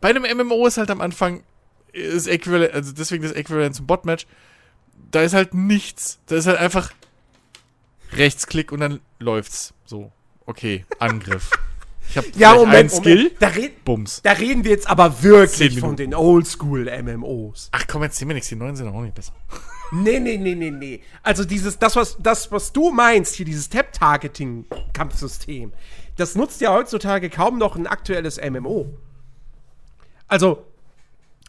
Bei einem MMO ist halt am Anfang ist Äquivalent, also deswegen das Äquivalent zum Botmatch, da ist halt nichts. Da ist halt einfach Rechtsklick und dann läuft's. So, okay, Angriff. Ich hab ja, Moment, einen Skill. Moment. Da, red, Bums. da reden wir jetzt aber wirklich von den Oldschool-MMOs. Ach komm, jetzt sehen wir nichts. Die neuen sind auch nicht besser. Nee, nee, nee, nee, nee. Also dieses, das, was, das, was du meinst, hier dieses Tap-Targeting-Kampfsystem, das nutzt ja heutzutage kaum noch ein aktuelles MMO. Also,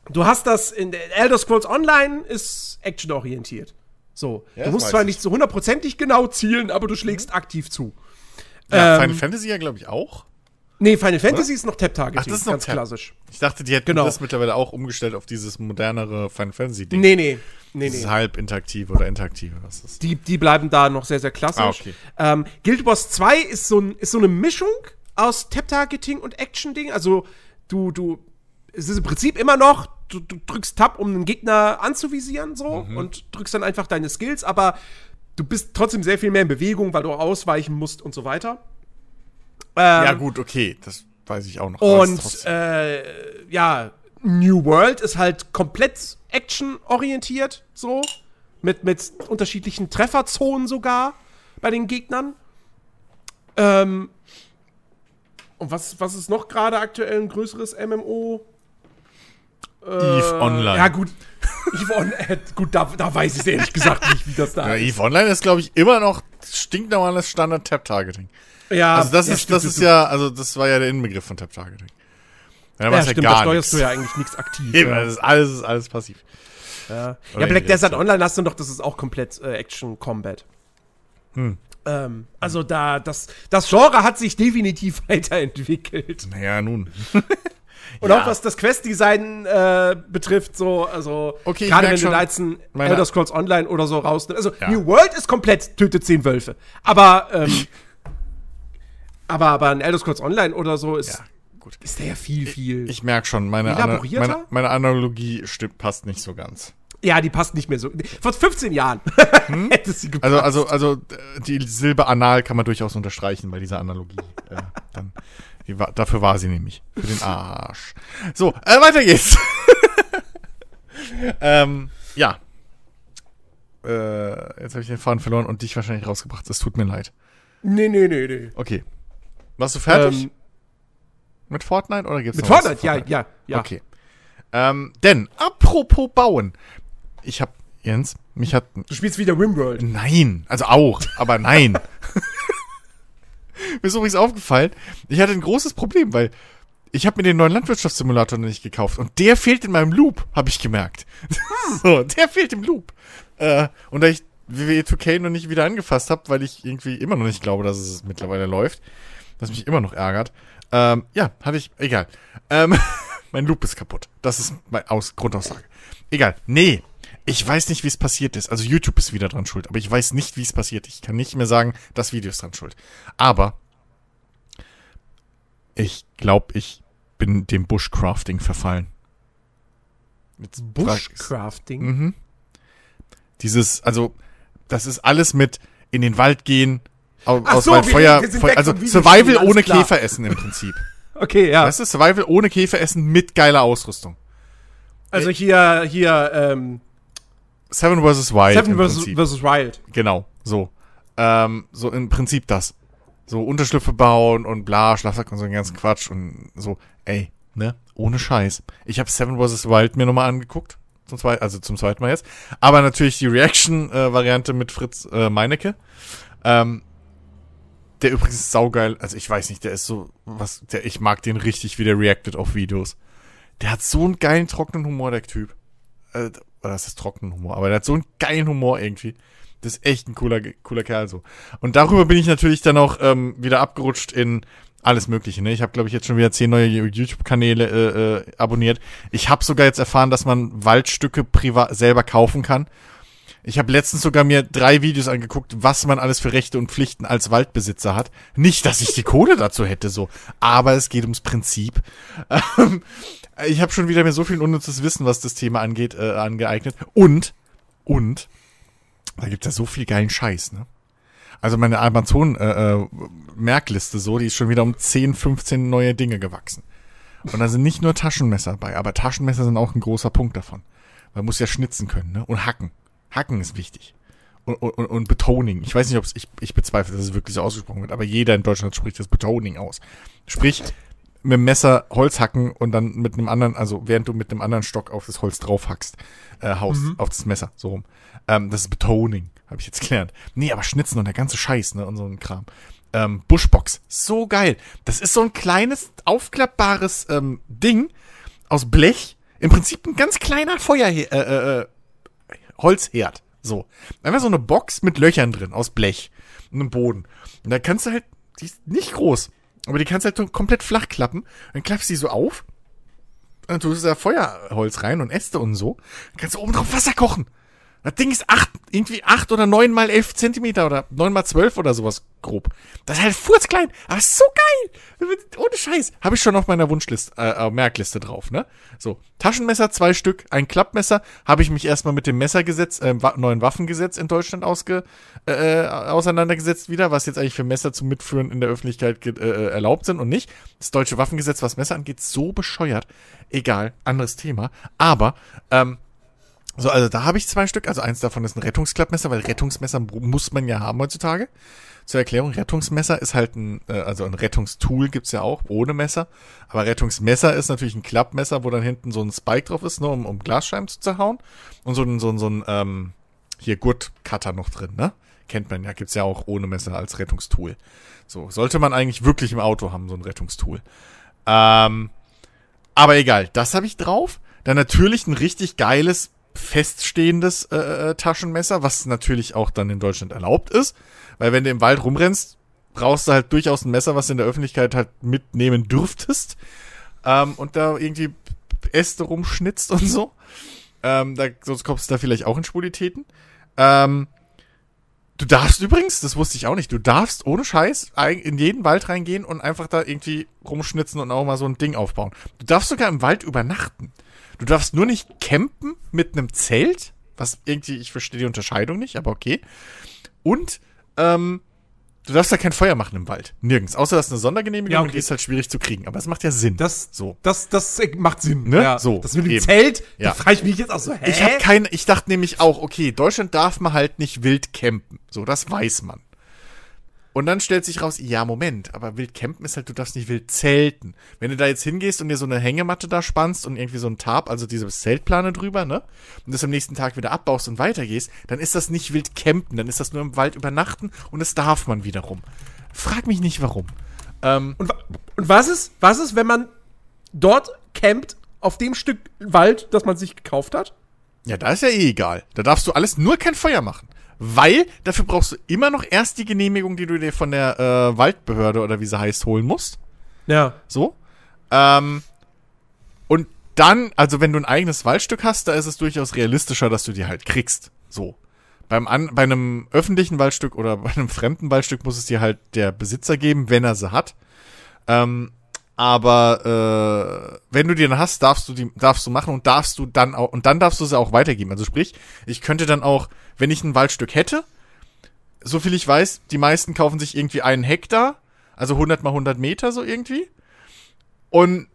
du hast das in der Elder Scrolls Online ist actionorientiert. So, Ja, du musst zwar ich. nicht so hundertprozentig genau zielen, aber du schlägst aktiv zu. Ja, Ähm, Final Fantasy ja, glaube ich, auch. Nee, Final Fantasy ist noch Tap-Targeting, Ach, das ist noch ganz Tap. klassisch. Ich dachte, die hätten Genau. das mittlerweile auch umgestellt auf dieses modernere Final Fantasy Ding. Nee, nee, nee, nee. halb interaktive oder interaktive, was ist. Die, die bleiben da noch sehr, sehr klassisch. Ah, okay. ähm, Guild Wars 2 ist so, ein, ist so eine Mischung aus Tap-Targeting und Action-Ding. Also, du, du, es ist im Prinzip immer noch, du, du drückst Tab, um einen Gegner anzuvisieren, so, Mhm. und drückst dann einfach deine Skills, aber du bist trotzdem sehr viel mehr in Bewegung, weil du ausweichen musst und so weiter. Ähm, ja, gut, okay, das weiß ich auch noch. Und äh, ja, New World ist halt komplett actionorientiert, so. Mit, mit unterschiedlichen Trefferzonen sogar bei den Gegnern. Ähm, und was, was ist noch gerade aktuell ein größeres MMO? Eve Online. Ja, gut. Eve Online, gut, da, da weiß ich ehrlich gesagt nicht, wie das da Ja, ist. Eve Online ist, glaube ich, immer noch stinknormales Standard-Tap-Targeting. Ja, Also das ja, ist, stimmt, das ist ja, also das war ja der Inbegriff von Tap-Targeting. Ja, Ja, stimmt, ja da steuerst nichts. du ja eigentlich nichts aktiv. Eben, ja. das ist alles, ist alles passiv. Ja, ja Black Desert. Online hast du noch, das ist auch komplett äh, Action Combat. Hm. Ähm, also da, das, das Genre hat sich definitiv weiterentwickelt. Naja, nun. Und Ja. auch was das Quest-Design äh, betrifft, so, also Okay, ich gerade wenn du da jetzt ein Elder Scrolls Online oder so rausnimmst. Also Ja. New World ist komplett tötet zehn Wölfe. Aber, ähm, aber, aber ein Elder Scrolls Online oder so ist, Ja, gut. ist der ja viel, viel. Ich merke schon, meine, Ana meine, meine Analogie stimmt, passt nicht so ganz. ja, die passt nicht mehr so. Vor 15 Jahren hätte sie gepasst. Also, also, also äh, die Silbe anal kann man durchaus unterstreichen bei dieser Analogie. äh, dann, war, dafür war sie nämlich. Für den Arsch. So, äh, weiter geht's. ähm, ja. Äh, jetzt habe ich den Faden verloren und dich wahrscheinlich rausgebracht. Es tut mir leid. nee, nee, nee, nee. Okay. Warst du fertig Ähm, mit Fortnite oder gibt's mit noch was Fortnite, ja, ja, ja. Okay. Ähm, denn, apropos bauen. Ich hab, Jens, mich hat Du spielst wieder Rimworld. Nein, also auch, aber nein. mir ist übrigens aufgefallen, ich hatte ein großes Problem, weil ich habe mir den neuen Landwirtschaftssimulator noch nicht gekauft und der fehlt in meinem Loop, habe ich gemerkt. so, der fehlt im Loop. Äh, und da ich WWE 2K noch nicht wieder angefasst habe, weil ich irgendwie immer noch nicht glaube, dass es mittlerweile läuft, was mich immer noch ärgert. Ähm, ja, hatte ich, egal. Ähm, mein Loop ist kaputt. Das ist meine Aus Grundaussage. Egal. Nee, ich weiß nicht, wie es passiert ist. Also YouTube ist wieder dran schuld, aber ich weiß nicht, wie es passiert. Ich kann nicht mehr sagen, das Video ist dran schuld. Aber ich glaube, ich bin dem Bushcrafting verfallen. Bushcrafting. Mhm. Dieses, also, das ist alles mit in den Wald gehen, au, Ach aus so, wir- Feuer, Feuer also Survival ohne klar. Käfer essen im Prinzip. Okay, ja. Weißt du, Survival ohne Käfer essen mit geiler Ausrüstung. Also hier, hier, ähm, Seven vs. Wild Seven vs. Wild. Genau, so. Ähm, so im Prinzip das. So Unterschlüpfe bauen und bla, Schlafsack und so einen ganzen Quatsch und so, ey, ne? Ohne Scheiß. Ich habe Seven vs. Wild mir nochmal angeguckt. Zum zweiten, also zum zweiten Mal jetzt. Aber natürlich die Reaction-Variante mit Fritz äh, Meinecke. Ähm, der übrigens ist saugeil. Also ich weiß nicht, der ist so, was, der, ich mag den richtig, wie der reactet auf Videos. Der hat so einen geilen trockenen Humor, der Typ. Äh, das ist trockenen Humor, aber der hat so einen geilen Humor irgendwie. Das ist echt ein cooler, cooler Kerl so. Und darüber bin ich natürlich dann auch ähm, wieder abgerutscht in alles Mögliche. Ne? Ich habe, glaube ich, jetzt schon wieder zehn neue YouTube-Kanäle äh, äh, abonniert. Ich habe sogar jetzt erfahren, dass man Waldstücke privat selber kaufen kann. Ich habe letztens sogar mir drei Videos angeguckt, was man alles für Rechte und Pflichten als Waldbesitzer hat. Nicht, dass ich die Kohle dazu hätte, so. Aber es geht ums Prinzip. Ähm, ich habe schon wieder mir so viel unnützes Wissen, was das Thema angeht, äh, angeeignet. Und, und, da gibt's ja so viel geilen Scheiß, ne? Also meine Amazon-Merkliste so, die ist schon wieder um 10, 15 neue Dinge gewachsen. Und da sind nicht nur Taschenmesser dabei, aber Taschenmesser sind auch ein großer Punkt davon. Man muss ja schnitzen können, ne? Und hacken. Hacken ist wichtig. Und, und, und Betoning. Ich weiß nicht, ob es, ich, ich bezweifle, dass es wirklich so ausgesprochen wird, aber jeder in Deutschland spricht das Betoning aus. Sprich, mit dem Messer Holz hacken und dann mit einem anderen, also während du mit einem anderen Stock auf das Holz drauf hackst, äh, haust, auf das Messer, so rum. Ähm, das ist Betoning, habe ich jetzt gelernt. Nee, aber Schnitzen und der ganze Scheiß, ne, und so ein Kram. Ähm, Bushbox, so geil. Das ist so ein kleines, aufklappbares ähm, Ding aus Blech, Im Prinzip ein ganz kleiner Feuer, äh, äh, äh, Holzherd. So. Einfach so eine Box mit Löchern drin, aus Blech. Und einem Boden. Und da kannst du halt, die ist nicht groß, aber die kannst du halt komplett flach klappen. Dann klappst du die so auf. Dann tust du da Feuerholz rein und Äste und so. Dann kannst du oben drauf Wasser kochen. Das Ding ist acht, irgendwie acht oder neun mal elf Zentimeter oder neun mal zwölf oder sowas grob. Das ist halt furzklein, aber so geil. Ohne Scheiß. Habe ich schon auf meiner Wunschliste, äh, äh, Merkliste drauf, ne? So. Taschenmesser, zwei Stück, ein Klappmesser. Habe ich mich erstmal mit dem Messergesetz, äh, neuen Waffengesetz in Deutschland ausge, äh, äh, auseinandergesetzt wieder, was jetzt eigentlich für Messer zum Mitführen in der Öffentlichkeit äh, äh, erlaubt sind und nicht. Das deutsche Waffengesetz, was Messer angeht, so bescheuert. Egal, anderes Thema. Aber, ähm, so, also da habe ich zwei Stück. Also eins davon ist ein Rettungsklappmesser, weil Rettungsmesser muss man ja haben heutzutage. Zur Erklärung, Rettungsmesser ist halt ein, äh, also ein Rettungstool gibt's ja auch, ohne Messer. Aber Rettungsmesser ist natürlich ein Klappmesser, wo dann hinten so ein Spike drauf ist, nur um, um Glasscheiben zu zerhauen. Und so ein, so ein, so ein ähm, hier Gurtcutter noch drin, ne? Kennt man ja, gibt's ja auch ohne Messer als Rettungstool. So, sollte man eigentlich wirklich im Auto haben, so ein Rettungstool. Ähm, aber egal, das habe ich drauf. Dann natürlich ein richtig geiles feststehendes äh, äh, Taschenmesser, was natürlich auch dann in Deutschland erlaubt ist. Weil wenn du im Wald rumrennst, brauchst du halt durchaus ein Messer, was du in der Öffentlichkeit halt mitnehmen dürftest. Ähm, und da irgendwie Äste rumschnitzt und so. Ähm, da, sonst kommst du da vielleicht auch in Spulitäten. Ähm, du darfst übrigens, das wusste ich auch nicht, du darfst ohne Scheiß in jeden Wald reingehen und einfach da irgendwie rumschnitzen und auch mal so ein Ding aufbauen. Du darfst sogar im Wald übernachten. Du darfst nur nicht campen mit einem Zelt, was irgendwie, ich verstehe die Unterscheidung nicht, aber okay. Und, ähm, du darfst da kein Feuer machen im Wald. Nirgends. Außer das ist eine Sondergenehmigung ja, okay. und die ist halt schwierig zu kriegen. Aber es macht ja Sinn. Das, so. Das, das macht Sinn. Ne? Ja. So. Das mit dem eben. Zelt, ja. da frage ich mich jetzt auch so, hä? Ich habe keine, ich dachte nämlich auch, okay, Deutschland darf man halt nicht wild campen. So, das weiß man. Und dann stellt sich raus, ja, Moment, aber wild campen ist halt, du darfst nicht wild zelten. Wenn du da jetzt hingehst und dir so eine Hängematte da spannst und irgendwie so ein Tarp, also diese Zeltplane drüber, ne? Und das am nächsten Tag wieder abbaust und weitergehst, dann ist das nicht wild campen, dann ist das nur im Wald übernachten und das darf man wiederum. Frag mich nicht warum. Ähm, und, und was ist, was ist, wenn man dort campt, auf dem Stück Wald, das man sich gekauft hat? Ja, da ist ja eh egal. Da darfst du alles nur kein Feuer machen. Weil dafür brauchst du immer noch erst die Genehmigung, die du dir von der äh, Waldbehörde oder wie sie heißt, holen musst. Ja. So. Ähm, und dann, also wenn du ein eigenes Waldstück hast, da ist es durchaus realistischer, dass du die halt kriegst. So. Beim An bei einem öffentlichen Waldstück oder bei einem fremden Waldstück muss es dir halt der Besitzer geben, wenn er sie hat. Ähm, aber äh, wenn du die dann hast, darfst du die darfst du machen und darfst du dann auch und dann darfst du sie auch weitergeben. Also sprich, ich könnte dann auch, wenn ich ein Waldstück hätte, so viel ich weiß, die meisten kaufen sich irgendwie einen Hektar, also 100 mal 100 Meter so irgendwie und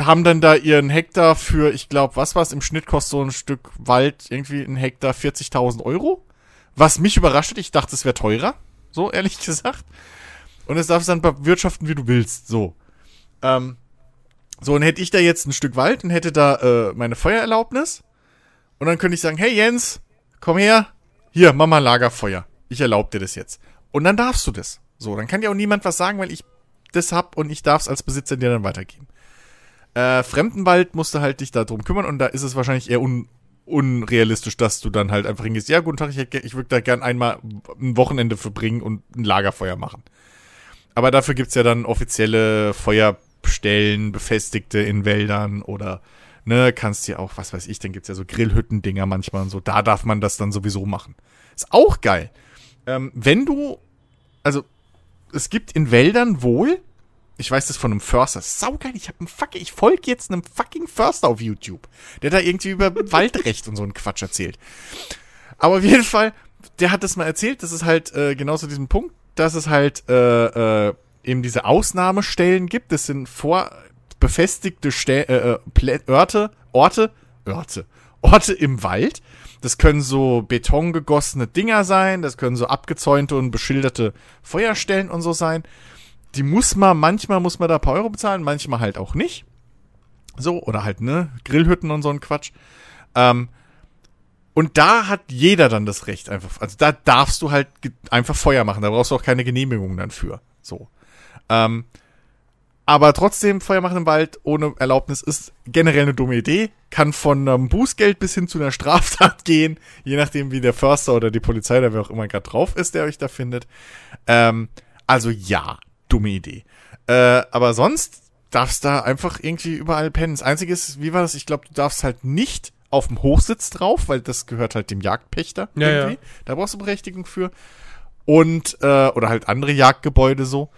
haben dann da ihren Hektar für, ich glaube, was war's im Schnitt kostet so ein Stück Wald irgendwie ein Hektar 40.000 Euro, was mich überrascht hat. Ich dachte, es wäre teurer, so ehrlich gesagt. Und es darfst dann bewirtschaften, wie du willst, so. Ähm, so, und hätte ich da jetzt ein Stück Wald und hätte da äh, meine Feuererlaubnis. Und dann könnte ich sagen, hey Jens, komm her, hier, mach mal Lagerfeuer. Ich erlaube dir das jetzt. Und dann darfst du das. So, dann kann dir auch niemand was sagen, weil ich das hab und ich darf es als Besitzer dir dann weitergeben. Äh, Fremdenwald musst du halt dich da drum kümmern und da ist es wahrscheinlich eher un unrealistisch, dass du dann halt einfach hingehst, ja, guten Tag, ich, ich würde da gern einmal ein Wochenende verbringen und ein Lagerfeuer machen. Aber dafür gibt's ja dann offizielle Feuer Stellen, befestigte in Wäldern oder ne, kannst dir auch, was weiß ich, dann gibt's ja so Grillhütten-Dinger manchmal und so, da darf man das dann sowieso machen. Ist auch geil. Ähm, wenn du, also, es gibt in Wäldern wohl, ich weiß das von einem Förster, saugeil, ich hab einen fuck, ich folge jetzt einem fucking Förster auf YouTube, der da irgendwie über Waldrecht und so einen Quatsch erzählt. Aber auf jeden Fall, der hat das mal erzählt, das ist halt äh, genau zu diesem Punkt, dass es halt äh, äh, eben diese Ausnahmestellen gibt. Das sind vorbefestigte Ste äh, äh Orte, Orte, Orte, Orte im Wald. Das können so betongegossene Dinger sein, das können so abgezäunte und beschilderte Feuerstellen und so sein. Die muss man, manchmal muss man da ein paar Euro bezahlen, manchmal halt auch nicht. So, oder halt, ne, Grillhütten und so ein Quatsch. Ähm, und da hat jeder dann das Recht einfach. Also da darfst du halt einfach Feuer machen. Da brauchst du auch keine Genehmigung dann für. So. Ähm, Aber trotzdem, Feuer machen im Wald ohne Erlaubnis ist generell eine dumme Idee. Kann von einem Bußgeld bis hin zu einer Straftat gehen, je nachdem, wie der Förster oder die Polizei oder wer auch immer gerade drauf ist, der euch da findet. Ähm, also ja, dumme Idee. Äh, aber sonst darfst da einfach irgendwie überall pennen. Das Einzige ist, wie war das? Ich glaube, du darfst halt nicht auf dem Hochsitz drauf, weil das gehört halt dem Jagdpächter Ja, irgendwie. ja. Da brauchst du Berechtigung für. Und, äh, oder halt andere Jagdgebäude so.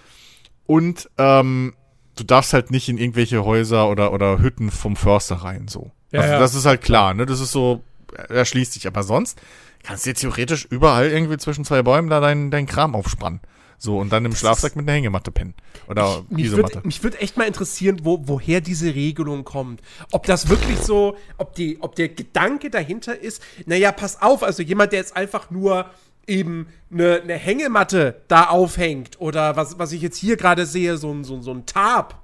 Und, ähm, du darfst halt nicht in irgendwelche Häuser oder, oder Hütten vom Förster rein, so. Ja, also ja. das ist halt klar, ne? Das ist so, erschließt sich. Aber sonst kannst du dir theoretisch überall irgendwie zwischen zwei Bäumen da deinen dein Kram aufspannen. So, und dann im Schlafsack mit einer Hängematte pennen. Oder Mich Isomatte. würde mich würd echt mal interessieren, wo, woher diese Regelung kommt. Ob das wirklich so, ob, die, ob der Gedanke dahinter ist, naja, pass auf, also jemand, der jetzt einfach nur eben eine, eine Hängematte da aufhängt oder was, was ich jetzt hier gerade sehe, so ein, so, ein- so ein Tarp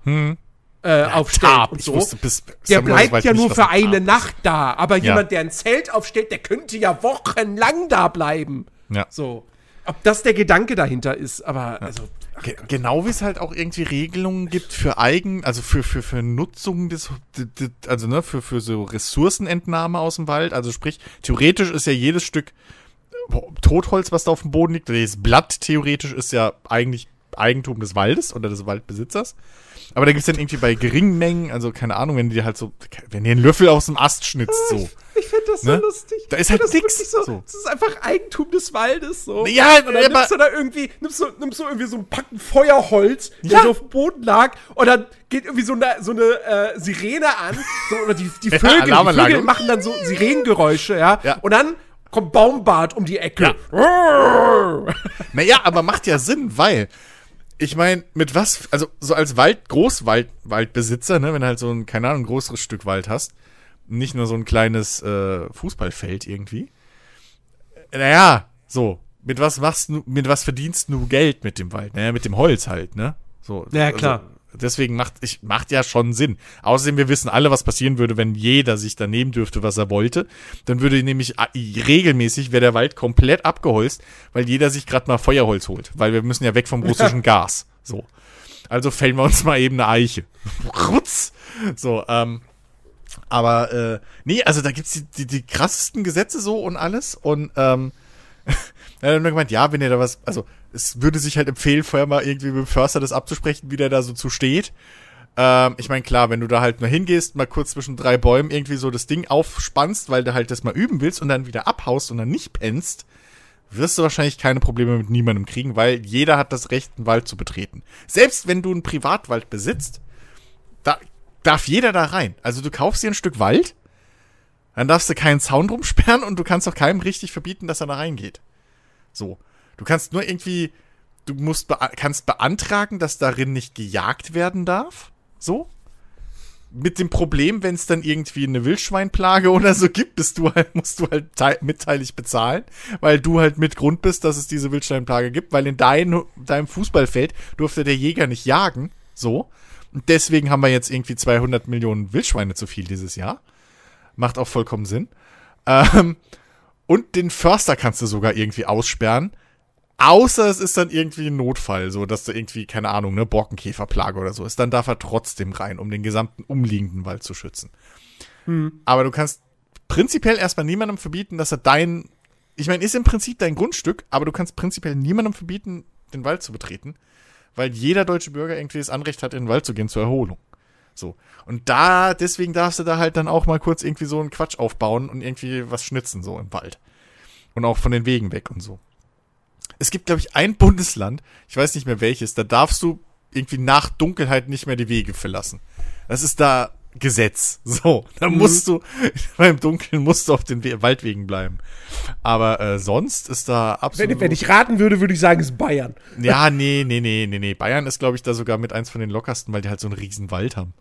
äh, aufstellt Tarp. und so. wusste bis- der bleibt ja nur für ein eine Tarp ist. Nacht da, aber Ja. jemand, der ein Zelt aufstellt, der könnte ja wochenlang da bleiben. Ja. So. Ob das der Gedanke dahinter ist, aber also. Ge genau wie es halt auch irgendwie Regelungen gibt für Eigen, also für, für, für Nutzung des, also ne, für, für so Ressourcenentnahme aus dem Wald. Also sprich, theoretisch ist ja jedes Stück Totholz, was da auf dem Boden liegt, jedes Blatt theoretisch ist ja eigentlich Eigentum des Waldes oder des Waldbesitzers. Aber da gibt's dann irgendwie bei geringen Mengen, also keine Ahnung, wenn die halt so, wenn dir einen Löffel aus dem Ast schnitzt, so. Ich finde das Ne? so lustig. Da ist Ich halt das wirklich So, so. Das ist einfach Eigentum des Waldes. So. Ja, und dann nimmst du da irgendwie, nimmst du, nimmst du irgendwie so ein Packen Feuerholz, der Ja. so auf dem Boden lag, und dann geht irgendwie so eine, so eine äh, Sirene an. So, oder die, die Vögel, die Alarmanlage. Vögel machen dann so Sirenengeräusche, ja. Ja. Und dann kommt Baumbart um die Ecke. Naja, aber macht ja Sinn, weil ich meine, mit was, also so als Wald, Großwald, Waldbesitzer, ne, wenn du halt so ein, keine Ahnung, ein größeres Stück Wald hast, nicht nur so ein kleines äh, Fußballfeld irgendwie. Naja, so, mit was machst du, mit was verdienst du Geld mit dem Wald? Naja, mit dem Holz halt, ne? So. Ja, klar. Also, deswegen macht, ich, macht ja schon Sinn. Außerdem, wir wissen alle, was passieren würde, wenn jeder sich da nehmen dürfte, was er wollte. Dann würde nämlich a- regelmäßig wäre der Wald komplett abgeholzt, weil jeder sich gerade mal Feuerholz holt. Weil wir müssen ja weg vom russischen Gas. So. Also fällen wir uns mal eben eine Eiche. Rutz. So, ähm, aber äh, nee, also da gibt's die, die, die krassesten Gesetze so und alles. Und ähm, er hat dann gemeint, ja, wenn ihr da was, also es würde sich halt empfehlen, vorher mal irgendwie mit dem Förster das abzusprechen, wie der da so zu steht. Ähm, ich meine, klar, wenn du da halt mal hingehst, mal kurz zwischen drei Bäumen irgendwie so das Ding aufspannst, weil du halt das mal üben willst und dann wieder abhaust und dann nicht pennst, wirst du wahrscheinlich keine Probleme mit niemandem kriegen, weil jeder hat das Recht, einen Wald zu betreten. Selbst wenn du einen Privatwald besitzt, da darf jeder da rein. Also du kaufst dir ein Stück Wald, dann darfst du keinen Zaun drum sperren und du kannst auch keinem richtig verbieten, dass er da reingeht. So. Du kannst nur irgendwie, du musst bea kannst beantragen, dass darin nicht gejagt werden darf. So. Mit dem Problem, wenn es dann irgendwie eine Wildschweinplage oder so gibt, bist du halt, musst du halt teil mitteilig bezahlen, weil du halt mit Grund bist, dass es diese Wildschweinplage gibt, weil in dein, deinem Fußballfeld durfte der Jäger nicht jagen. So. Und deswegen haben wir jetzt irgendwie 200 Millionen Wildschweine zu viel dieses Jahr. Macht auch vollkommen Sinn. Ähm, und den Förster kannst du sogar irgendwie aussperren. Außer es ist dann irgendwie ein Notfall, so dass du irgendwie, keine Ahnung, ne, Borkenkäferplage oder so ist. Dann darf er trotzdem rein, um den gesamten umliegenden Wald zu schützen. Aber du kannst prinzipiell erstmal niemandem verbieten, dass er dein, ich meine, ist im Prinzip dein Grundstück, aber du kannst prinzipiell niemandem verbieten, den Wald zu betreten, weil jeder deutsche Bürger irgendwie das Anrecht hat, in den Wald zu gehen zur Erholung. So. Und da, deswegen darfst du da halt dann auch mal kurz irgendwie so einen Quatsch aufbauen und irgendwie was schnitzen, so im Wald. Und auch von den Wegen weg und so. Es gibt, glaube ich, ein Bundesland, ich weiß nicht mehr welches, da darfst du irgendwie nach Dunkelheit nicht mehr die Wege verlassen. Das ist da Gesetz. So, da musst du, beim Dunkeln musst du auf den We Waldwegen bleiben. Aber äh, sonst ist da absolut. Wenn, wenn ich raten würde, würde ich sagen, es ist Bayern. Ja, nee, nee, nee, nee, nee. Bayern ist, glaube ich, da sogar mit eins von den lockersten, weil die halt so einen riesen Wald haben.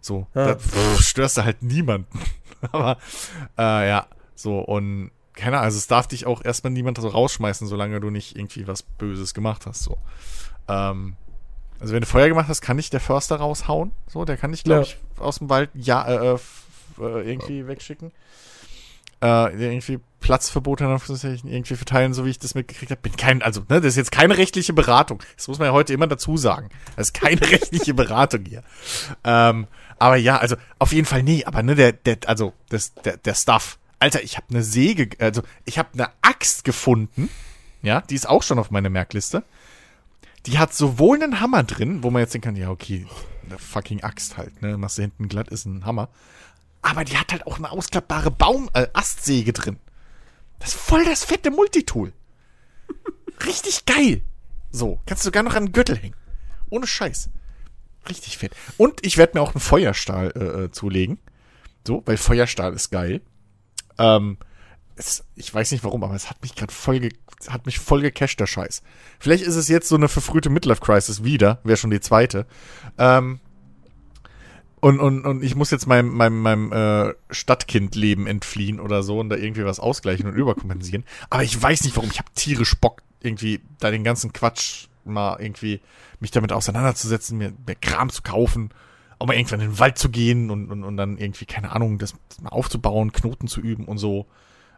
So, Ja. da pff, störst du halt niemanden. Aber, äh, ja, so, und, keine Ahnung, also es darf dich auch erstmal niemand so rausschmeißen, solange du nicht irgendwie was Böses gemacht hast, so. Ähm, also wenn du Feuer gemacht hast, kann dich der Förster raushauen, so, der kann dich, glaube Ja. ich, aus dem Wald, ja, äh, äh, äh, irgendwie wegschicken. Äh, irgendwie Platzverbote irgendwie verteilen, so wie ich das mitgekriegt habe. Bin kein, also, ne, das ist jetzt keine rechtliche Beratung. Das muss man ja heute immer dazu sagen. Das ist keine rechtliche Beratung hier. Ähm, aber ja, also auf jeden Fall nee, aber ne, der, der, also das, der, der Stuff. Alter, ich habe eine Säge, also ich habe eine Axt gefunden. Ja, die ist auch schon auf meiner Merkliste. Die hat sowohl einen Hammer drin, wo man jetzt denken kann, ja, okay, eine fucking Axt halt, ne? Machst du hinten glatt, ist ein Hammer. Aber die hat halt auch eine ausklappbare Baum, äh, Astsäge drin. Das ist voll das fette Multitool. Richtig geil. So, kannst du sogar noch an den Gürtel hängen. Ohne Scheiß. Richtig fett. Und ich werde mir auch einen Feuerstahl äh, äh, zulegen. So, weil Feuerstahl ist geil. Ähm, es, ich weiß nicht warum, aber es hat mich gerade voll, ge hat mich voll gecasht, der Scheiß. Vielleicht ist es jetzt so eine verfrühte Midlife-Crisis wieder, wäre schon die zweite. Ähm, und, und, und ich muss jetzt meinem, meinem, meinem äh, Stadtkindleben entfliehen oder so und da irgendwie was ausgleichen und überkompensieren. Aber ich weiß nicht warum. Ich habe tierisch Bock, irgendwie da den ganzen Quatsch mal irgendwie mich damit auseinanderzusetzen, mir, mir Kram zu kaufen, mal irgendwann in den Wald zu gehen und, und, und dann irgendwie, keine Ahnung, das mal aufzubauen, Knoten zu üben und so.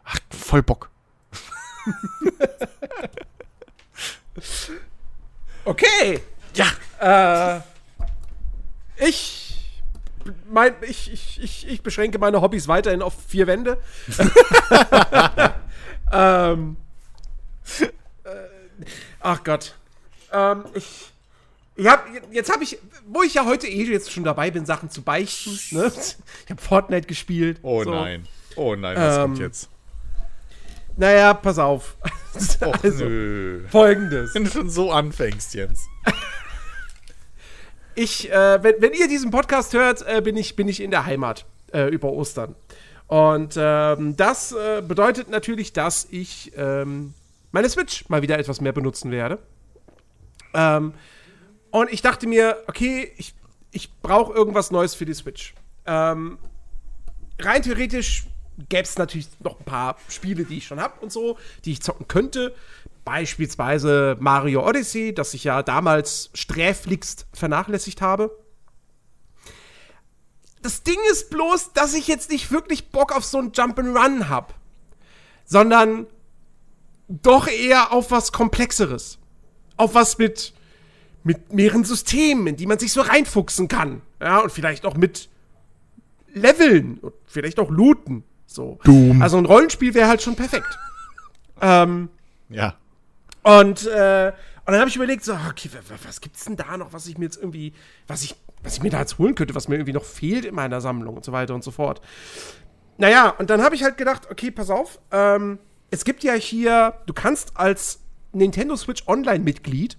Ach, voll Bock. okay. Ja. Äh, ich, mein, ich, ich, ich, ich beschränke meine Hobbys weiterhin auf vier Wände. ähm, äh, ach Gott. Ähm, ich, ich hab, jetzt habe ich, wo ich ja heute eh jetzt schon dabei bin, Sachen zu beichten. Ne? Ich habe Fortnite gespielt. Oh so. nein. Oh nein, was Ähm, kommt jetzt? Naja, pass auf. Och, also, nö. folgendes. Wenn du schon so anfängst, Jens. Ich, äh, wenn, wenn ihr diesen Podcast hört, äh, bin, ich, bin ich in der Heimat äh, über Ostern. Und ähm, das äh, bedeutet natürlich, dass ich ähm, meine Switch mal wieder etwas mehr benutzen werde. Ähm, und ich dachte mir, okay, ich, ich brauche irgendwas Neues für die Switch. Ähm, rein theoretisch gäbe es natürlich noch ein paar Spiele, die ich schon habe und so, die ich zocken könnte. Beispielsweise Mario Odyssey, das ich ja damals sträflichst vernachlässigt habe. Das Ding ist bloß, dass ich jetzt nicht wirklich Bock auf so ein Jump'n'Run habe, sondern doch eher auf was Komplexeres. Auf was mit, mit mehreren Systemen, in die man sich so reinfuchsen kann. Ja, und vielleicht auch mit Leveln und vielleicht auch Looten. So. Doom. Also ein Rollenspiel wäre halt schon perfekt. ähm, Ja. und, äh, und dann habe ich überlegt, so, okay, wa- wa- was gibt's denn da noch, was ich mir jetzt irgendwie, was ich, was ich mir da jetzt holen könnte, was mir irgendwie noch fehlt in meiner Sammlung und so weiter und so fort. Naja, und dann habe ich halt gedacht, okay, pass auf, ähm, es gibt ja hier, du kannst als Nintendo Switch Online-Mitglied,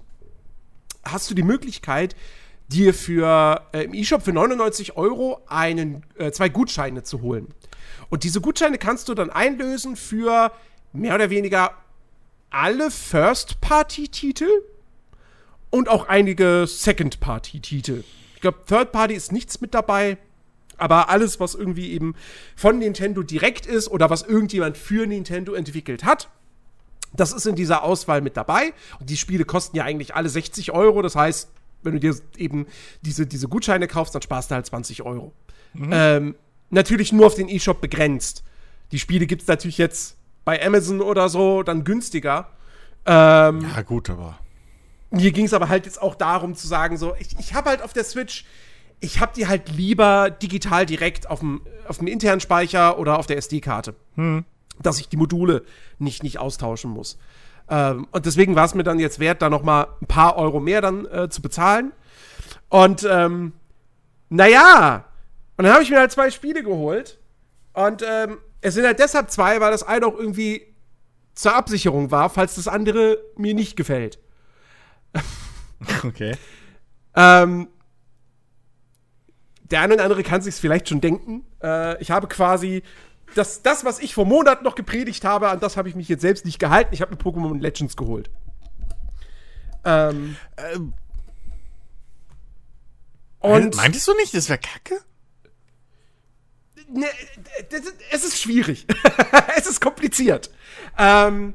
hast du die Möglichkeit, dir für äh, im E-Shop für 99 Euro einen, äh, zwei Gutscheine zu holen. Und diese Gutscheine kannst du dann einlösen für mehr oder weniger alle First-Party-Titel und auch einige Second-Party-Titel. Ich glaube, Third-Party ist nichts mit dabei, aber alles, was irgendwie eben von Nintendo direkt ist oder was irgendjemand für Nintendo entwickelt hat, das ist in dieser Auswahl mit dabei. Und die Spiele kosten ja eigentlich alle 60 Euro. Das heißt, wenn du dir eben diese, diese Gutscheine kaufst, dann sparst du halt 20 Euro. Ähm, natürlich nur auf den E-Shop begrenzt. Die Spiele gibt es natürlich jetzt bei Amazon oder so dann günstiger. Ähm, Ja, gut, aber. mir ging es aber halt jetzt auch darum zu sagen, so, ich, ich habe halt auf der Switch, ich habe die halt lieber digital direkt auf dem, auf dem internen Speicher oder auf der SD-Karte. Dass ich die Module nicht, nicht austauschen muss. Ähm, und deswegen war es mir dann jetzt wert, da noch mal ein paar Euro mehr dann äh, zu bezahlen. Und ähm, naja, und dann habe ich mir halt zwei Spiele geholt. Und ähm, es sind halt deshalb zwei, weil das eine auch irgendwie zur Absicherung war, falls das andere mir nicht gefällt. Okay. Ähm, der eine oder andere kann sich vielleicht schon denken. Äh, ich habe quasi das, das, was ich vor Monaten noch gepredigt habe, an das habe ich mich jetzt selbst nicht gehalten. Ich habe mir Pokémon Legends geholt. Ähm, Ähm, und meintest du nicht, das wäre kacke? ne, es ist schwierig. es ist kompliziert. Ähm,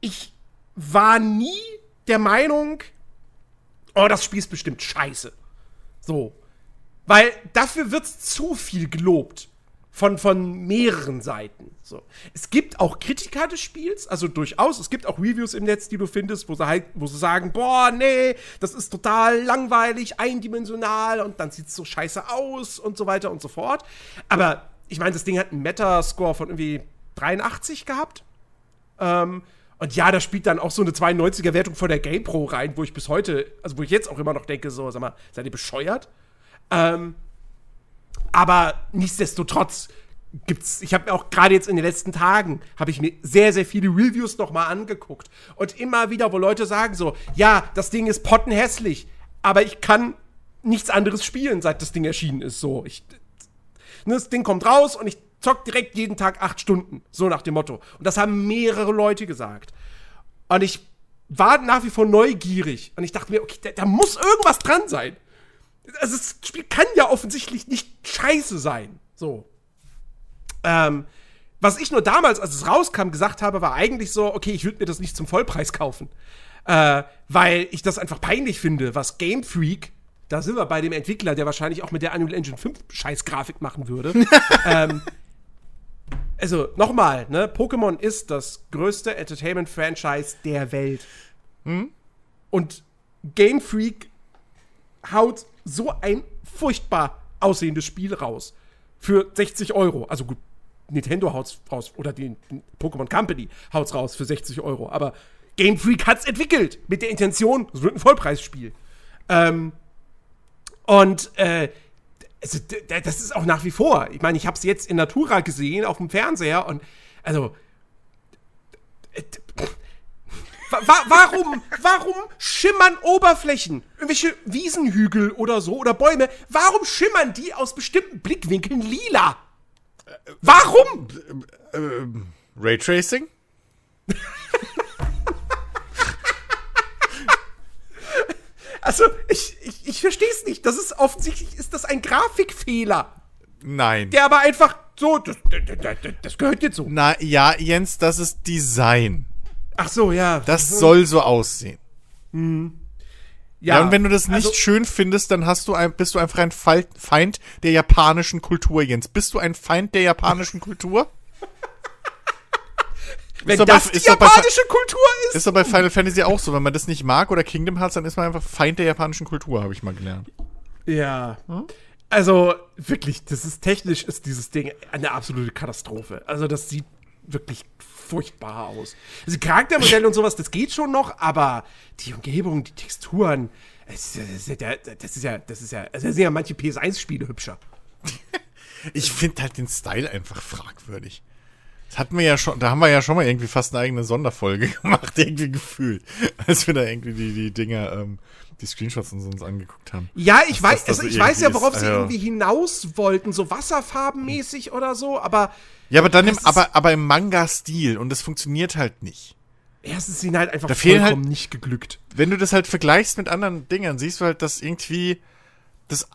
ich war nie der Meinung, oh, das Spiel ist bestimmt scheiße. So. Weil dafür wird zu viel gelobt von, von mehreren Seiten. So. Es gibt auch Kritiker des Spiels, also durchaus. Es gibt auch Reviews im Netz, die du findest, wo sie halt, wo sie sagen, boah, nee, das ist total langweilig, eindimensional und dann sieht es so scheiße aus und so weiter und so fort. Aber ich meine, das Ding hat einen Metascore von irgendwie 83 gehabt. Ähm, und ja, da spielt dann auch so eine 92er-Wertung von der GamePro rein, wo ich bis heute, also wo ich jetzt auch immer noch denke, so, sag mal, seid ihr bescheuert? Ähm, aber nichtsdestotrotz gibt's, ich habe mir auch gerade jetzt in den letzten Tagen, habe ich mir sehr, sehr viele Reviews noch mal angeguckt. Und immer wieder, wo Leute sagen so, ja, das Ding ist pottenhässlich, aber ich kann nichts anderes spielen, seit das Ding erschienen ist. So, ich, ne, das Ding kommt raus und ich zock direkt jeden Tag acht Stunden. So nach dem Motto. Und das haben mehrere Leute gesagt. Und ich war nach wie vor neugierig. Und ich dachte mir, okay, da, da muss irgendwas dran sein also das Spiel kann ja offensichtlich nicht scheiße sein. So. Ähm, was ich nur damals, als es rauskam, gesagt habe, war eigentlich so, okay, ich würde mir das nicht zum Vollpreis kaufen. Äh, weil ich das einfach peinlich finde, was Game Freak, da sind wir bei dem Entwickler, der wahrscheinlich auch mit der Unreal Engine 5 Scheißgrafik machen würde. ähm, also, nochmal, ne, Pokémon ist das größte Entertainment-Franchise der Welt. Hm? Und Game Freak haut so ein furchtbar aussehendes Spiel raus. Für 60 Euro. Also gut, Nintendo haut's raus oder die Pokémon Company haut's raus für 60 Euro. Aber Game Freak hat's entwickelt mit der Intention, es wird ein Vollpreisspiel. Ähm, und äh, also, das ist auch nach wie vor. Ich meine, ich habe es jetzt in Natura gesehen auf dem Fernseher und also Wa warum, warum schimmern Oberflächen, irgendwelche Wiesenhügel oder so oder Bäume, warum schimmern die aus bestimmten Blickwinkeln lila? Warum? Äh, äh, Raytracing? also, ich, ich, ich verstehe es nicht. Das ist offensichtlich, ist das ein Grafikfehler. Nein. Der aber einfach so, das, das, das gehört jetzt so. Na, ja, Jens, das ist Design. Ach so, ja. Das soll so aussehen. Mhm. Ja, ja, und wenn du das nicht also, schön findest, dann hast du ein, bist du einfach ein Feind der japanischen Kultur, Jens. Bist du ein Feind der japanischen Kultur? wenn das bei, die japanische bei, Kultur ist. Ist doch bei Final Fantasy auch so. Wenn man das nicht mag oder Kingdom Hearts, dann ist man einfach Feind der japanischen Kultur, habe ich mal gelernt. Ja. Hm? Also, wirklich, das ist technisch ist dieses Ding eine absolute Katastrophe. Also, das sieht wirklich furchtbar aus. Also Charaktermodelle und sowas, das geht schon noch, aber die Umgebung, die Texturen, das ist ja, das ist ja, das ist ja, also sind ja manche PS1-Spiele hübscher. ich finde halt den Style einfach fragwürdig. Das hatten wir ja schon, da haben wir ja schon mal irgendwie fast eine eigene Sonderfolge gemacht, irgendwie gefühlt, als wir da irgendwie die, die Dinger, ähm, die Screenshots und so uns angeguckt haben. Ja, ich weiß, also ich weiß ja, worauf ist, sie also irgendwie hinaus wollten, so wasserfarbenmäßig oder so, aber ja, aber dann im, aber, aber im Manga-Stil und das funktioniert halt nicht. Erstens sind halt einfach da vollkommen halt, nicht geglückt. Wenn du das halt vergleichst mit anderen Dingern, siehst du halt, dass irgendwie das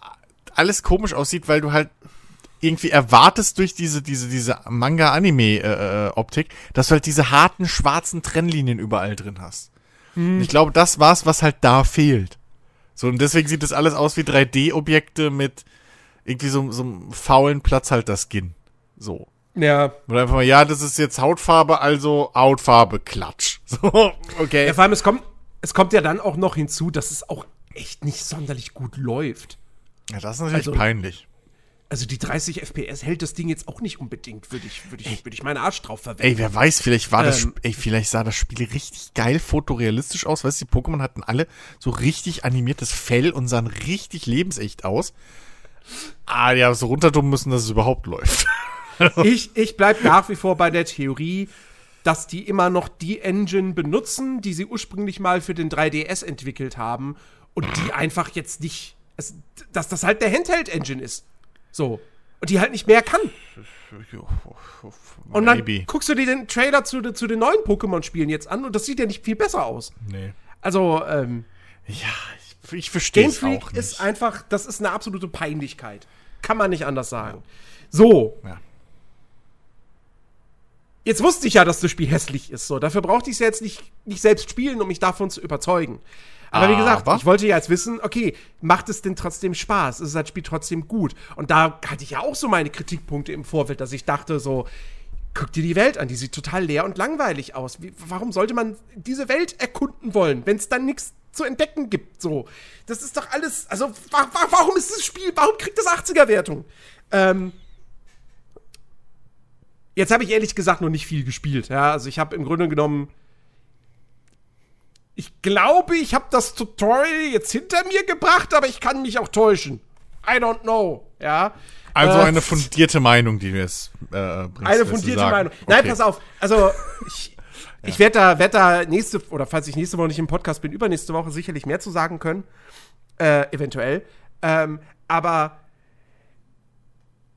alles komisch aussieht, weil du halt irgendwie erwartest durch diese, diese, diese Manga-Anime-Optik, äh, dass du halt diese harten schwarzen Trennlinien überall drin hast. Hm. Ich glaube, das war's, was halt da fehlt. So, und deswegen sieht das alles aus wie 3D-Objekte mit irgendwie so, so einem faulen Platzhalter-Skin. So. Ja. Oder einfach mal, ja, das ist jetzt Hautfarbe, also Hautfarbe, Klatsch. So, okay. Ja, vor allem, es kommt, es kommt ja dann auch noch hinzu, dass es auch echt nicht sonderlich gut läuft. Ja, das ist natürlich also, peinlich. Also die 30 FPS hält das Ding jetzt auch nicht unbedingt, würde ich, würde ich, würde ich meinen Arsch drauf verwenden. Ey, wer weiß, vielleicht war ähm, das, ey, vielleicht sah das Spiel richtig geil fotorealistisch aus. Weißt du, die Pokémon hatten alle so richtig animiertes Fell und sahen richtig lebensecht aus. Ah, die haben so runterdummen müssen, dass es überhaupt läuft. ich, ich bleib nach wie vor bei der Theorie, dass die immer noch die Engine benutzen, die sie ursprünglich mal für den 3DS entwickelt haben und die einfach jetzt nicht, es, dass das halt der Handheld-Engine ist. So. Und die halt nicht mehr kann. Und dann Maybe. guckst du dir den Trailer zu, zu den neuen Pokémon-Spielen jetzt an und das sieht ja nicht viel besser aus. Nee. Also, ähm. Ja, ich, ich verstehe es auch nicht. ist einfach, das ist eine absolute Peinlichkeit. Kann man nicht anders sagen. So. Ja. Jetzt wusste ich ja, dass das Spiel hässlich ist. So, dafür brauchte ich es ja jetzt nicht, nicht selbst spielen, um mich davon zu überzeugen. Aber wie gesagt, Aber? ich wollte ja jetzt wissen, okay, macht es denn trotzdem Spaß? Ist das Spiel trotzdem gut? Und da hatte ich ja auch so meine Kritikpunkte im Vorfeld, dass ich dachte so, guck dir die Welt an, die sieht total leer und langweilig aus. Wie, warum sollte man diese Welt erkunden wollen, wenn es dann nichts zu entdecken gibt? So, das ist doch alles, also wa wa warum ist das Spiel, warum kriegt das 80er-Wertung? Ähm, jetzt habe ich ehrlich gesagt noch nicht viel gespielt. Ja, also ich habe im Grunde genommen ich glaube, ich habe das Tutorial jetzt hinter mir gebracht, aber ich kann mich auch täuschen. I don't know, ja. Also Äh, eine fundierte Meinung, die du jetzt äh, bringst. Eine fundierte. Meinung. Nein, Okay. pass auf. Also, ich, ich werde da, werd da nächste, oder falls ich nächste Woche nicht im Podcast bin, übernächste Woche sicherlich mehr zu sagen können. Äh, eventuell. Ähm, aber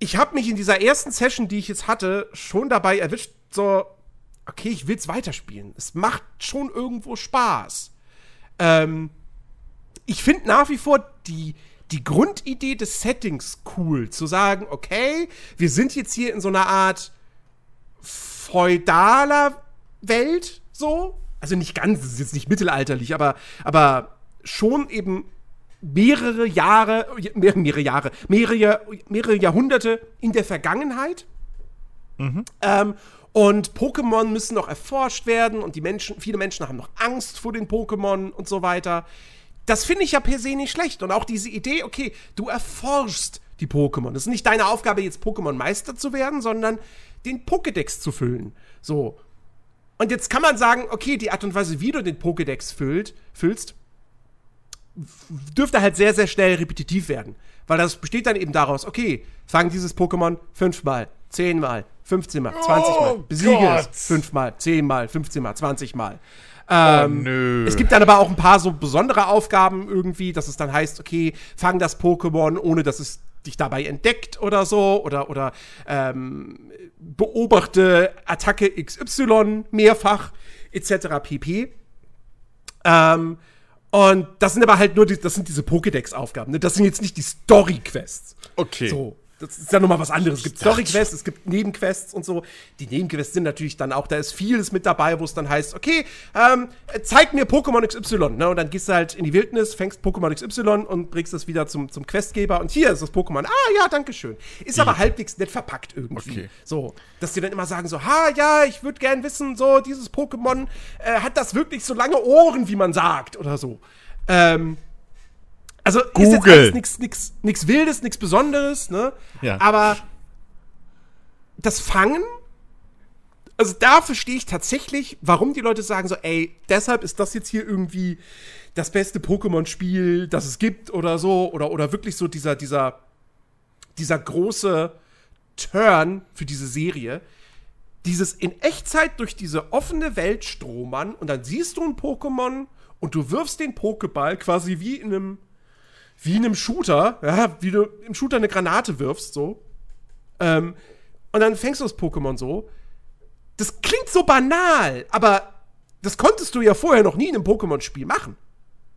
ich habe mich in dieser ersten Session, die ich jetzt hatte, schon dabei erwischt, so, okay, ich will's weiterspielen. Es macht schon irgendwo Spaß. Ähm, ich finde nach wie vor die, die Grundidee des Settings cool. Zu sagen, okay, wir sind jetzt hier in so einer Art feudaler Welt, so. Also nicht ganz, es ist jetzt nicht mittelalterlich, aber, aber schon eben mehrere Jahre, mehrere, Jahre, mehrere, mehrere Jahrhunderte in der Vergangenheit. Ähm, und Pokémon müssen noch erforscht werden und die Menschen, viele Menschen haben noch Angst vor den Pokémon und so weiter. Das finde ich ja per se nicht schlecht. Und auch diese Idee, okay, du erforschst die Pokémon. Das ist nicht deine Aufgabe, jetzt Pokémon-Meister zu werden, sondern den Pokédex zu füllen. So. Und jetzt kann man sagen, okay, die Art und Weise, wie du den Pokédex füllt, füllst, dürfte halt sehr, sehr schnell repetitiv werden. Weil das besteht dann eben daraus, okay, fang dieses Pokémon fünfmal, zehnmal, 15 mal, 20 mal, Oh besiege Gott. es fünfmal, zehnmal, 15 mal, 20 mal. Ähm, Oh, nö. Es gibt dann aber auch ein paar so besondere Aufgaben irgendwie, dass es dann heißt, okay, fang das Pokémon, ohne dass es dich dabei entdeckt oder so, oder, oder ähm, beobachte Attacke XY mehrfach, etc. pp. Ähm, und das sind aber halt nur die, das sind diese Pokédex-Aufgaben. Ne? Das sind jetzt nicht die Story-Quests. Okay. So. Das ist ja nochmal was anderes. Es gibt Story-Quests, es gibt Nebenquests und so. Die Nebenquests sind natürlich dann auch, da ist vieles mit dabei, wo es dann heißt, okay, ähm, zeig mir Pokémon XY. Ne? Und dann gehst du halt in die Wildnis, fängst Pokémon XY und bringst das wieder zum, zum Questgeber. Und hier ist das Pokémon. Ah, ja, danke schön. Ist aber halbwegs nett verpackt irgendwie. Okay. So, dass die dann immer sagen so, ha, ja, ich würde gern wissen, so, dieses Pokémon, äh, hat das wirklich so lange Ohren, wie man sagt, oder so. Ähm, also ist jetzt Google. alles nix, nix, nix Wildes, nix Besonderes, ne? Ja. Aber das Fangen, also da verstehe ich tatsächlich, warum die Leute sagen so, ey, deshalb ist das jetzt hier irgendwie das beste Pokémon-Spiel, das es gibt oder so, oder, oder wirklich so dieser, dieser, dieser große Turn für diese Serie. Dieses in Echtzeit durch diese offene Welt stromern und dann siehst du ein Pokémon und du wirfst den Pokéball quasi wie in einem wie in einem Shooter, ja, wie du im Shooter eine Granate wirfst, so. Ähm, und dann fängst du das Pokémon so. Das klingt so banal, aber das konntest du ja vorher noch nie in einem Pokémon-Spiel machen.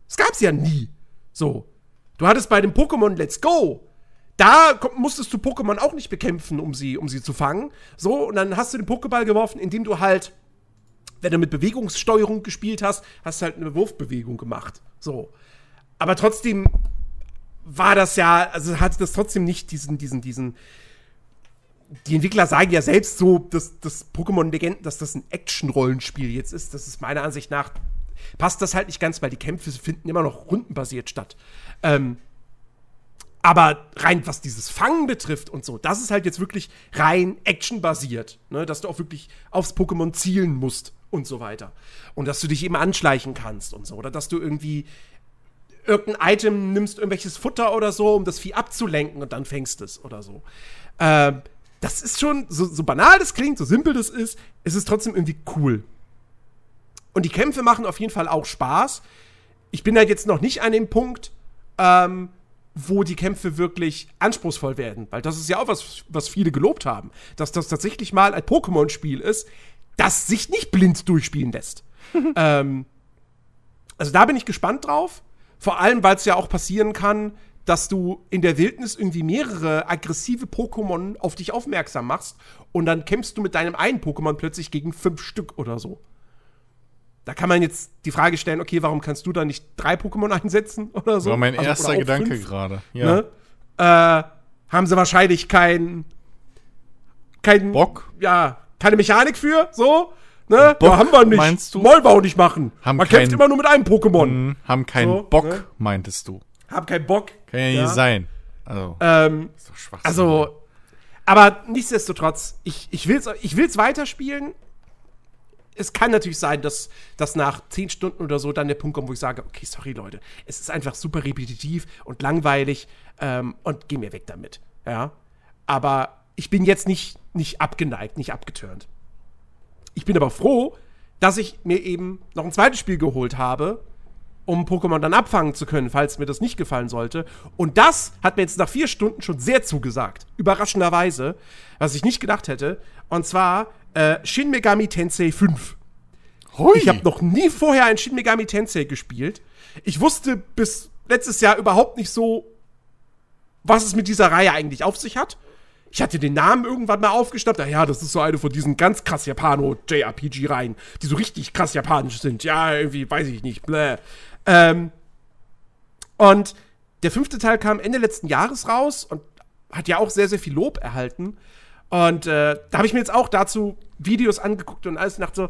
Das gab's ja nie. So. Du hattest bei dem Pokémon Let's Go, da musstest du Pokémon auch nicht bekämpfen, um sie, um sie zu fangen. So, und dann hast du den Pokéball geworfen, indem du halt, wenn du mit Bewegungssteuerung gespielt hast, hast du halt eine Wurfbewegung gemacht. So. Aber trotzdem war das ja, also hatte das trotzdem nicht diesen, diesen, diesen. Die Entwickler sagen ja selbst so, dass das Pokémon Legenden, dass das ein Action-Rollenspiel jetzt ist. Das ist meiner Ansicht nach passt das halt nicht ganz, weil die Kämpfe finden immer noch rundenbasiert statt. Ähm, aber rein was dieses Fangen betrifft und so, das ist halt jetzt wirklich rein actionbasiert, ne? dass du auch wirklich aufs Pokémon zielen musst und so weiter. Und dass du dich eben anschleichen kannst und so. Oder dass du irgendwie irgendein Item nimmst, irgendwelches Futter oder so, um das Vieh abzulenken und dann fängst es oder so. Ähm, das ist schon, so, so banal das klingt, so simpel das ist, es ist trotzdem irgendwie cool. Und die Kämpfe machen auf jeden Fall auch Spaß. Ich bin halt jetzt noch nicht an dem Punkt, ähm, wo die Kämpfe wirklich anspruchsvoll werden. Weil das ist ja auch was, was viele gelobt haben. Dass das tatsächlich mal ein Pokémon-Spiel ist, das sich nicht blind durchspielen lässt. ähm, also da bin ich gespannt drauf. Vor allem, weil es ja auch passieren kann, dass du in der Wildnis irgendwie mehrere aggressive Pokémon auf dich aufmerksam machst und dann kämpfst du mit deinem einen Pokémon plötzlich gegen fünf Stück oder so. Da kann man jetzt die Frage stellen, okay, warum kannst du da nicht drei Pokémon einsetzen oder so? War mein Also, erster Gedanke fünf, gerade. Ja. Ne? Äh, haben sie wahrscheinlich keinen kein, Bock? Ja, keine Mechanik für, so. Ne? Bock, ja, haben wir nicht. meinst du? Wollen wir auch nicht machen. Haben Man kämpft keinen- immer nur mit einem Pokémon. Hm, haben keinen So, Bock, ne? meintest du. Hab keinen Bock. Kann ja nicht sein. Also, Ähm, ist doch Schwachsinn. also, aber nichtsdestotrotz, ich, ich will's, ich will's weiterspielen. Es kann natürlich sein, dass, dass nach 10 Stunden oder so dann der Punkt kommt, wo ich sage, okay, sorry Leute, es ist einfach super repetitiv und langweilig ähm, und geh mir weg damit. Ja. Aber ich bin jetzt nicht, nicht abgeneigt, nicht abgeturnt. Ich bin aber froh, dass ich mir eben noch ein zweites Spiel geholt habe, um Pokémon dann abfangen zu können, falls mir das nicht gefallen sollte. Und das hat mir jetzt nach vier Stunden schon sehr zugesagt. Überraschenderweise, was ich nicht gedacht hätte. Und zwar äh, Shin Megami Tensei 5. Hui. Ich habe noch nie vorher ein Shin Megami Tensei gespielt. Ich wusste bis letztes Jahr überhaupt nicht so, was es mit dieser Reihe eigentlich auf sich hat. Ich hatte den Namen irgendwann mal aufgeschnappt. Ja, das ist so eine von diesen ganz krass Japano-JRPG-Reihen, die so richtig krass japanisch sind. Ja, irgendwie, weiß ich nicht. Bläh. Ähm, und der fünfte Teil kam Ende letzten Jahres raus und hat ja auch sehr, sehr viel Lob erhalten. Und äh, da habe ich mir jetzt auch dazu Videos angeguckt und alles und dachte so,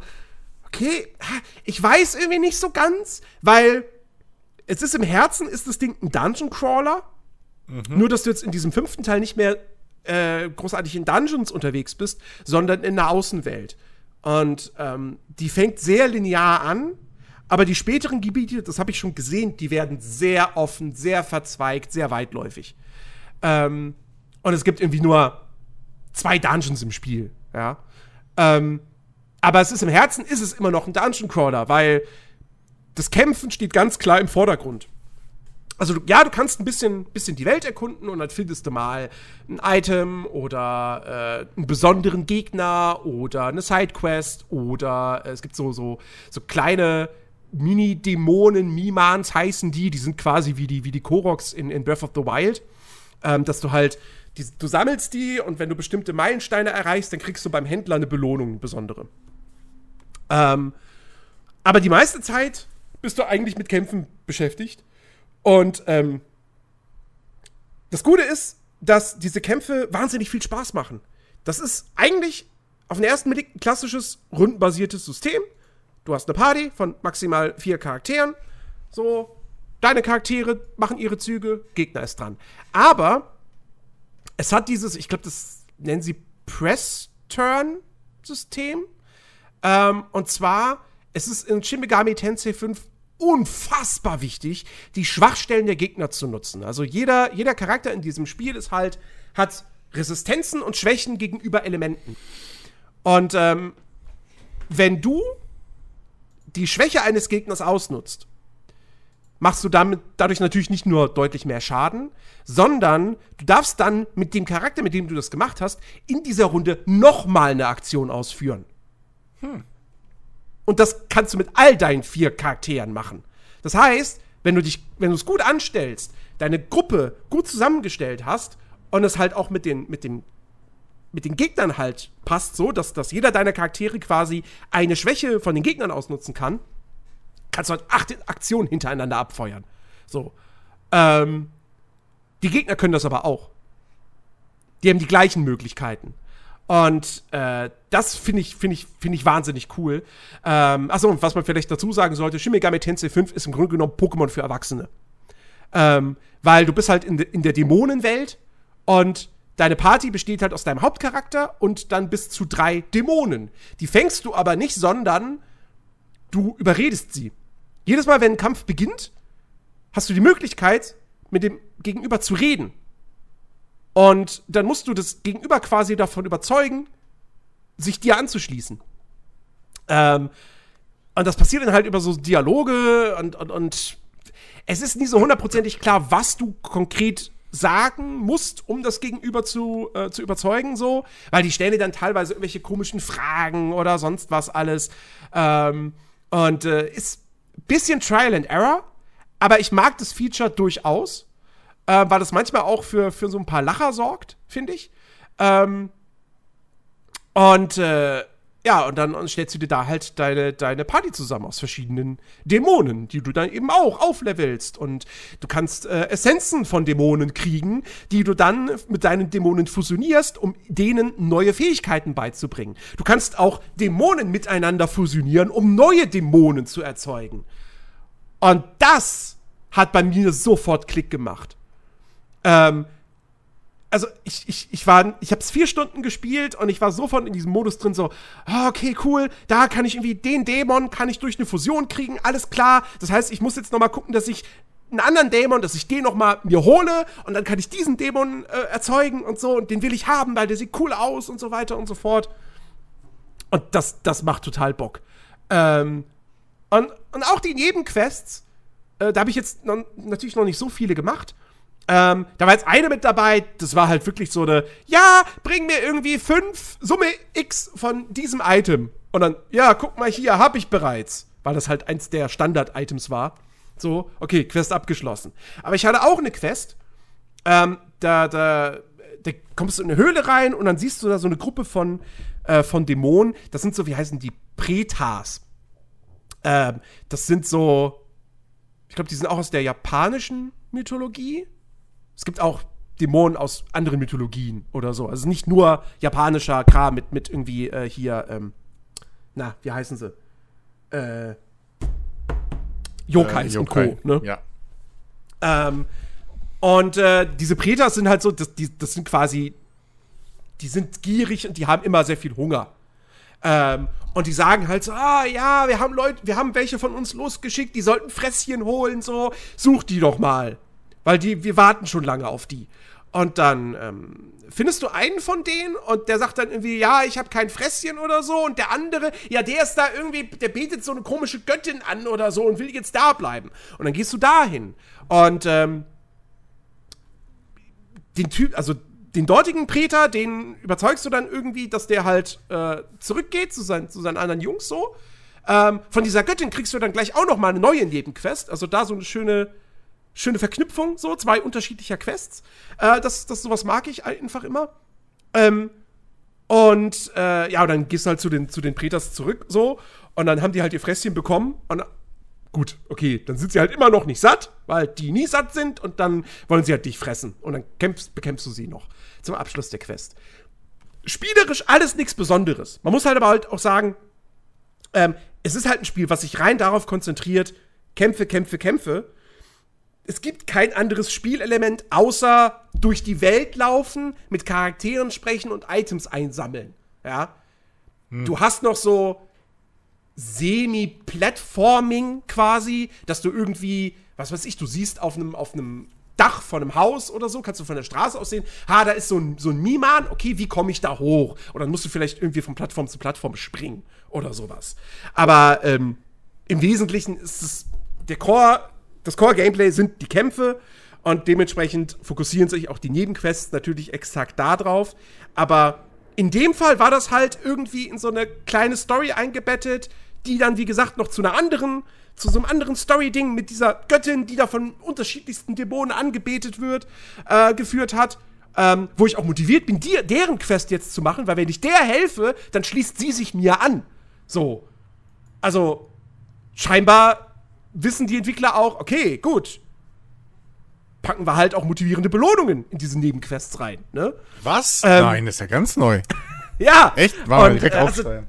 okay, ich weiß irgendwie nicht so ganz, weil es ist im Herzen, ist das Ding ein Dungeon Crawler. Nur, dass du jetzt in diesem fünften Teil nicht mehr äh, großartig in Dungeons unterwegs bist, sondern in der Außenwelt. Und ähm, die fängt sehr linear an, aber die späteren Gebiete, das habe ich schon gesehen, die werden sehr offen, sehr verzweigt, sehr weitläufig. Ähm, und es gibt irgendwie nur zwei Dungeons im Spiel, ja. Ähm, aber es ist im Herzen, ist es immer noch ein Dungeon Crawler, weil das Kämpfen steht ganz klar im Vordergrund. Also ja, du kannst ein bisschen, bisschen die Welt erkunden und dann findest du mal ein Item oder äh, einen besonderen Gegner oder eine Sidequest oder äh, es gibt so, so, so kleine Mini-Dämonen, Mimans heißen die, die sind quasi wie die, wie die Koroks in, in Breath of the Wild. Ähm, dass du halt, die, du sammelst die und wenn du bestimmte Meilensteine erreichst, dann kriegst du beim Händler eine Belohnung, eine besondere. Ähm, aber die meiste Zeit bist du eigentlich mit Kämpfen beschäftigt. Und ähm, das Gute ist, dass diese Kämpfe wahnsinnig viel Spaß machen. Das ist eigentlich auf den ersten Blick ein klassisches rundenbasiertes System. Du hast eine Party von maximal vier Charakteren. So, deine Charaktere machen ihre Züge, Gegner ist dran. Aber es hat dieses, ich glaube, das nennen sie Press-Turn-System. Ähm, und zwar, es ist in Shin Megami Tensei 5 unfassbar wichtig, die Schwachstellen der Gegner zu nutzen. Also jeder, jeder Charakter in diesem Spiel ist halt, hat Resistenzen und Schwächen gegenüber Elementen. Und ähm, wenn du die Schwäche eines Gegners ausnutzt, machst du damit dadurch natürlich nicht nur deutlich mehr Schaden, sondern du darfst dann mit dem Charakter, mit dem du das gemacht hast, in dieser Runde nochmal eine Aktion ausführen. Und das kannst du mit all deinen vier Charakteren machen. Das heißt, wenn du dich, wenn du es gut anstellst, deine Gruppe gut zusammengestellt hast und es halt auch mit den, mit dem, mit den Gegnern halt passt, so, dass, dass jeder deiner Charaktere quasi eine Schwäche von den Gegnern ausnutzen kann, kannst du halt acht Aktionen hintereinander abfeuern. So. Ähm, die Gegner können das aber auch. Die haben die gleichen Möglichkeiten. Und äh, das finde ich, finde ich, finde ich wahnsinnig cool. Ähm, achso, und was man vielleicht dazu sagen sollte, Shin Megami Tensei 5 ist im Grunde genommen Pokémon für Erwachsene. Ähm, weil du bist halt in, de, in der Dämonenwelt und deine Party besteht halt aus deinem Hauptcharakter und dann bis zu drei Dämonen. Die fängst du aber nicht, sondern du überredest sie. Jedes Mal, wenn ein Kampf beginnt, hast du die Möglichkeit, mit dem Gegenüber zu reden. Und dann musst du das Gegenüber quasi davon überzeugen, sich dir anzuschließen. Ähm, und das passiert dann halt über so Dialoge und, und, und es ist nie so hundertprozentig klar, was du konkret sagen musst, um das Gegenüber zu, äh, zu überzeugen, so, weil die stellen dir dann teilweise irgendwelche komischen Fragen oder sonst was alles. Ähm, und äh, ist ein bisschen Trial and Error, aber ich mag das Feature durchaus. Äh, weil das manchmal auch für, für so ein paar Lacher sorgt, finde ich. Ähm, und äh, ja, und dann stellst du dir da halt deine, deine Party zusammen aus verschiedenen Dämonen, die du dann eben auch auflevelst. Und du kannst äh, Essenzen von Dämonen kriegen, die du dann mit deinen Dämonen fusionierst, um denen neue Fähigkeiten beizubringen. Du kannst auch Dämonen miteinander fusionieren, um neue Dämonen zu erzeugen. Und das hat bei mir sofort Klick gemacht. Ähm, also ich, ich, ich war, ich habe es vier Stunden gespielt und ich war sofort in diesem Modus drin, so, oh, okay, cool, da kann ich irgendwie den Dämon, kann ich durch eine Fusion kriegen, alles klar. Das heißt, ich muss jetzt noch mal gucken, dass ich einen anderen Dämon, dass ich den noch mal mir hole und dann kann ich diesen Dämon äh, erzeugen und so und den will ich haben, weil der sieht cool aus und so weiter und so fort. Und das, das macht total Bock. Ähm, und, und auch die Nebenquests, äh, da habe ich jetzt noch, natürlich noch nicht so viele gemacht, ähm, da war jetzt eine mit dabei, das war halt wirklich so eine, ja, bring mir irgendwie fünf Summe X von diesem Item. Und dann, ja, guck mal hier, hab ich bereits. Weil das halt eins der Standard-Items war. So, okay, Quest abgeschlossen. Aber ich hatte auch eine Quest, ähm, da, da, da kommst du in eine Höhle rein und dann siehst du da so eine Gruppe von, äh, von Dämonen. Das sind so, wie heißen die? Pretas. Ähm, das sind so, ich glaube, die sind auch aus der japanischen Mythologie es gibt auch Dämonen aus anderen Mythologien oder so. Also nicht nur japanischer Kram mit, mit irgendwie äh, hier, ähm, na, wie heißen sie? Äh, Yokais äh, Yokai. und Co. Ne? Ja. Ähm, und äh, diese Pretas sind halt so, das, die, das sind quasi, die sind gierig und die haben immer sehr viel Hunger. Ähm, und die sagen halt so, ah ja, wir haben Leute, wir haben welche von uns losgeschickt, die sollten Fresschen holen, so, such die doch mal. Weil die, wir warten schon lange auf die. Und dann ähm, findest du einen von denen und der sagt dann irgendwie, ja, ich habe kein Fresschen oder so. Und der andere, ja, der ist da irgendwie, der betet so eine komische Göttin an oder so und will jetzt da bleiben. Und dann gehst du dahin. Und ähm, den Typ, also den dortigen Preter, den überzeugst du dann irgendwie, dass der halt äh, zurückgeht zu, sein, zu seinen anderen Jungs so. Ähm, von dieser Göttin kriegst du dann gleich auch noch mal eine neue Nebenquest. Also da so eine schöne schöne Verknüpfung, so zwei unterschiedlicher Quests. Äh, das, das sowas mag ich einfach immer. Ähm, und äh, ja, dann gehst du halt zu den, zu den Preters zurück, so. Und dann haben die halt ihr Fresschen bekommen. Und gut, okay, dann sind sie halt immer noch nicht satt, weil die nie satt sind. Und dann wollen sie halt dich fressen. Und dann kämpfst, bekämpfst du sie noch zum Abschluss der Quest. Spielerisch alles nichts Besonderes. Man muss halt aber halt auch sagen, ähm, es ist halt ein Spiel, was sich rein darauf konzentriert, Kämpfe, Kämpfe, Kämpfe es gibt kein anderes Spielelement außer durch die Welt laufen, mit Charakteren sprechen und Items einsammeln. Ja. Hm. Du hast noch so Semi-Platforming quasi, dass du irgendwie, was weiß ich, du siehst auf einem auf einem Dach von einem Haus oder so, kannst du von der Straße aus sehen, ha, da ist so ein, so ein Miman, okay, wie komme ich da hoch? Oder dann musst du vielleicht irgendwie von Plattform zu Plattform springen oder sowas. Aber ähm, im Wesentlichen ist es der Core das Core-Gameplay sind die Kämpfe und dementsprechend fokussieren sich auch die Nebenquests natürlich exakt darauf. Aber in dem Fall war das halt irgendwie in so eine kleine Story eingebettet, die dann, wie gesagt, noch zu einer anderen, zu so einem anderen Story-Ding mit dieser Göttin, die da von unterschiedlichsten Dämonen angebetet wird, äh, geführt hat. Ähm, wo ich auch motiviert bin, die, deren Quest jetzt zu machen, weil wenn ich der helfe, dann schließt sie sich mir an. So. Also, scheinbar wissen die Entwickler auch, okay, gut. Packen wir halt auch motivierende Belohnungen in diese Nebenquests rein, ne? Was? Ähm, Nein, ist ja ganz neu. ja. Echt? War und, direkt äh, also,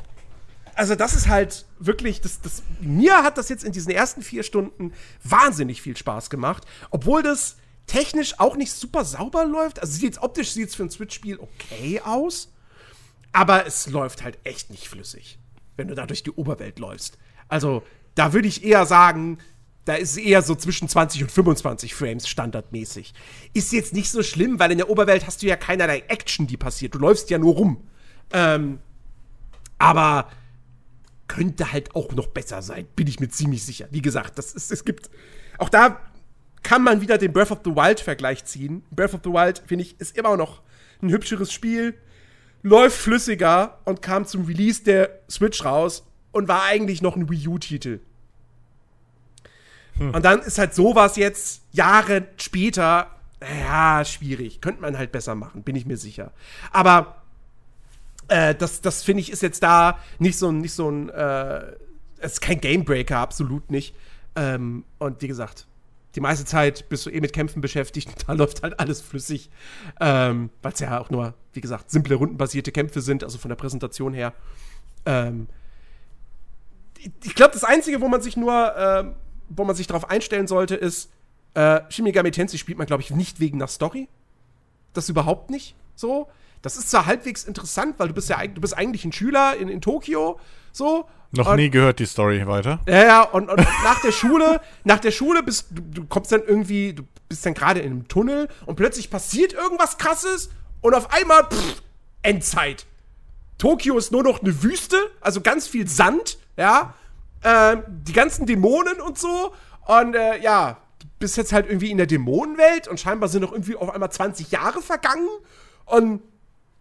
also das ist halt wirklich, das, das, mir hat das jetzt in diesen ersten vier Stunden wahnsinnig viel Spaß gemacht, obwohl das technisch auch nicht super sauber läuft. Also sieht jetzt optisch sieht es für ein Switch-Spiel okay aus, aber es läuft halt echt nicht flüssig, wenn du da durch die Oberwelt läufst. Also da würde ich eher sagen, da ist eher so zwischen 20 und 25 Frames standardmäßig. Ist jetzt nicht so schlimm, weil in der Oberwelt hast du ja keinerlei Action, die passiert. Du läufst ja nur rum. Ähm, aber könnte halt auch noch besser sein, bin ich mir ziemlich sicher. Wie gesagt, das ist, es gibt. Auch da kann man wieder den Breath of the Wild-Vergleich ziehen. Breath of the Wild, finde ich, ist immer noch ein hübscheres Spiel, läuft flüssiger und kam zum Release der Switch raus und war eigentlich noch ein Wii U-Titel. Hm. Und dann ist halt sowas jetzt Jahre später ja, schwierig. Könnte man halt besser machen, bin ich mir sicher. Aber äh, das, das finde ich, ist jetzt da nicht so, nicht so ein, äh, es ist kein Gamebreaker, absolut nicht. Ähm, und wie gesagt, die meiste Zeit bist du eh mit Kämpfen beschäftigt und da läuft halt alles flüssig. Ähm, Weil es ja auch nur, wie gesagt, simple rundenbasierte Kämpfe sind, also von der Präsentation her. Ähm, ich glaube, das Einzige, wo man sich nur, äh, wo man sich darauf einstellen sollte, ist, äh, Shin Megami Tensei spielt man, glaube ich, nicht wegen der Story. Das überhaupt nicht so. Das ist zwar halbwegs interessant, weil du bist ja du bist eigentlich ein Schüler in, in Tokio, so. Noch und, nie gehört die Story weiter. Ja, ja, und, und nach der Schule, nach der Schule bist du, du kommst dann irgendwie, du bist dann gerade in einem Tunnel und plötzlich passiert irgendwas krasses und auf einmal, pff, Endzeit. Tokio ist nur noch eine Wüste, also ganz viel Sand, ja. Äh, die ganzen Dämonen und so. Und äh, ja, du bist jetzt halt irgendwie in der Dämonenwelt und scheinbar sind noch irgendwie auf einmal 20 Jahre vergangen. Und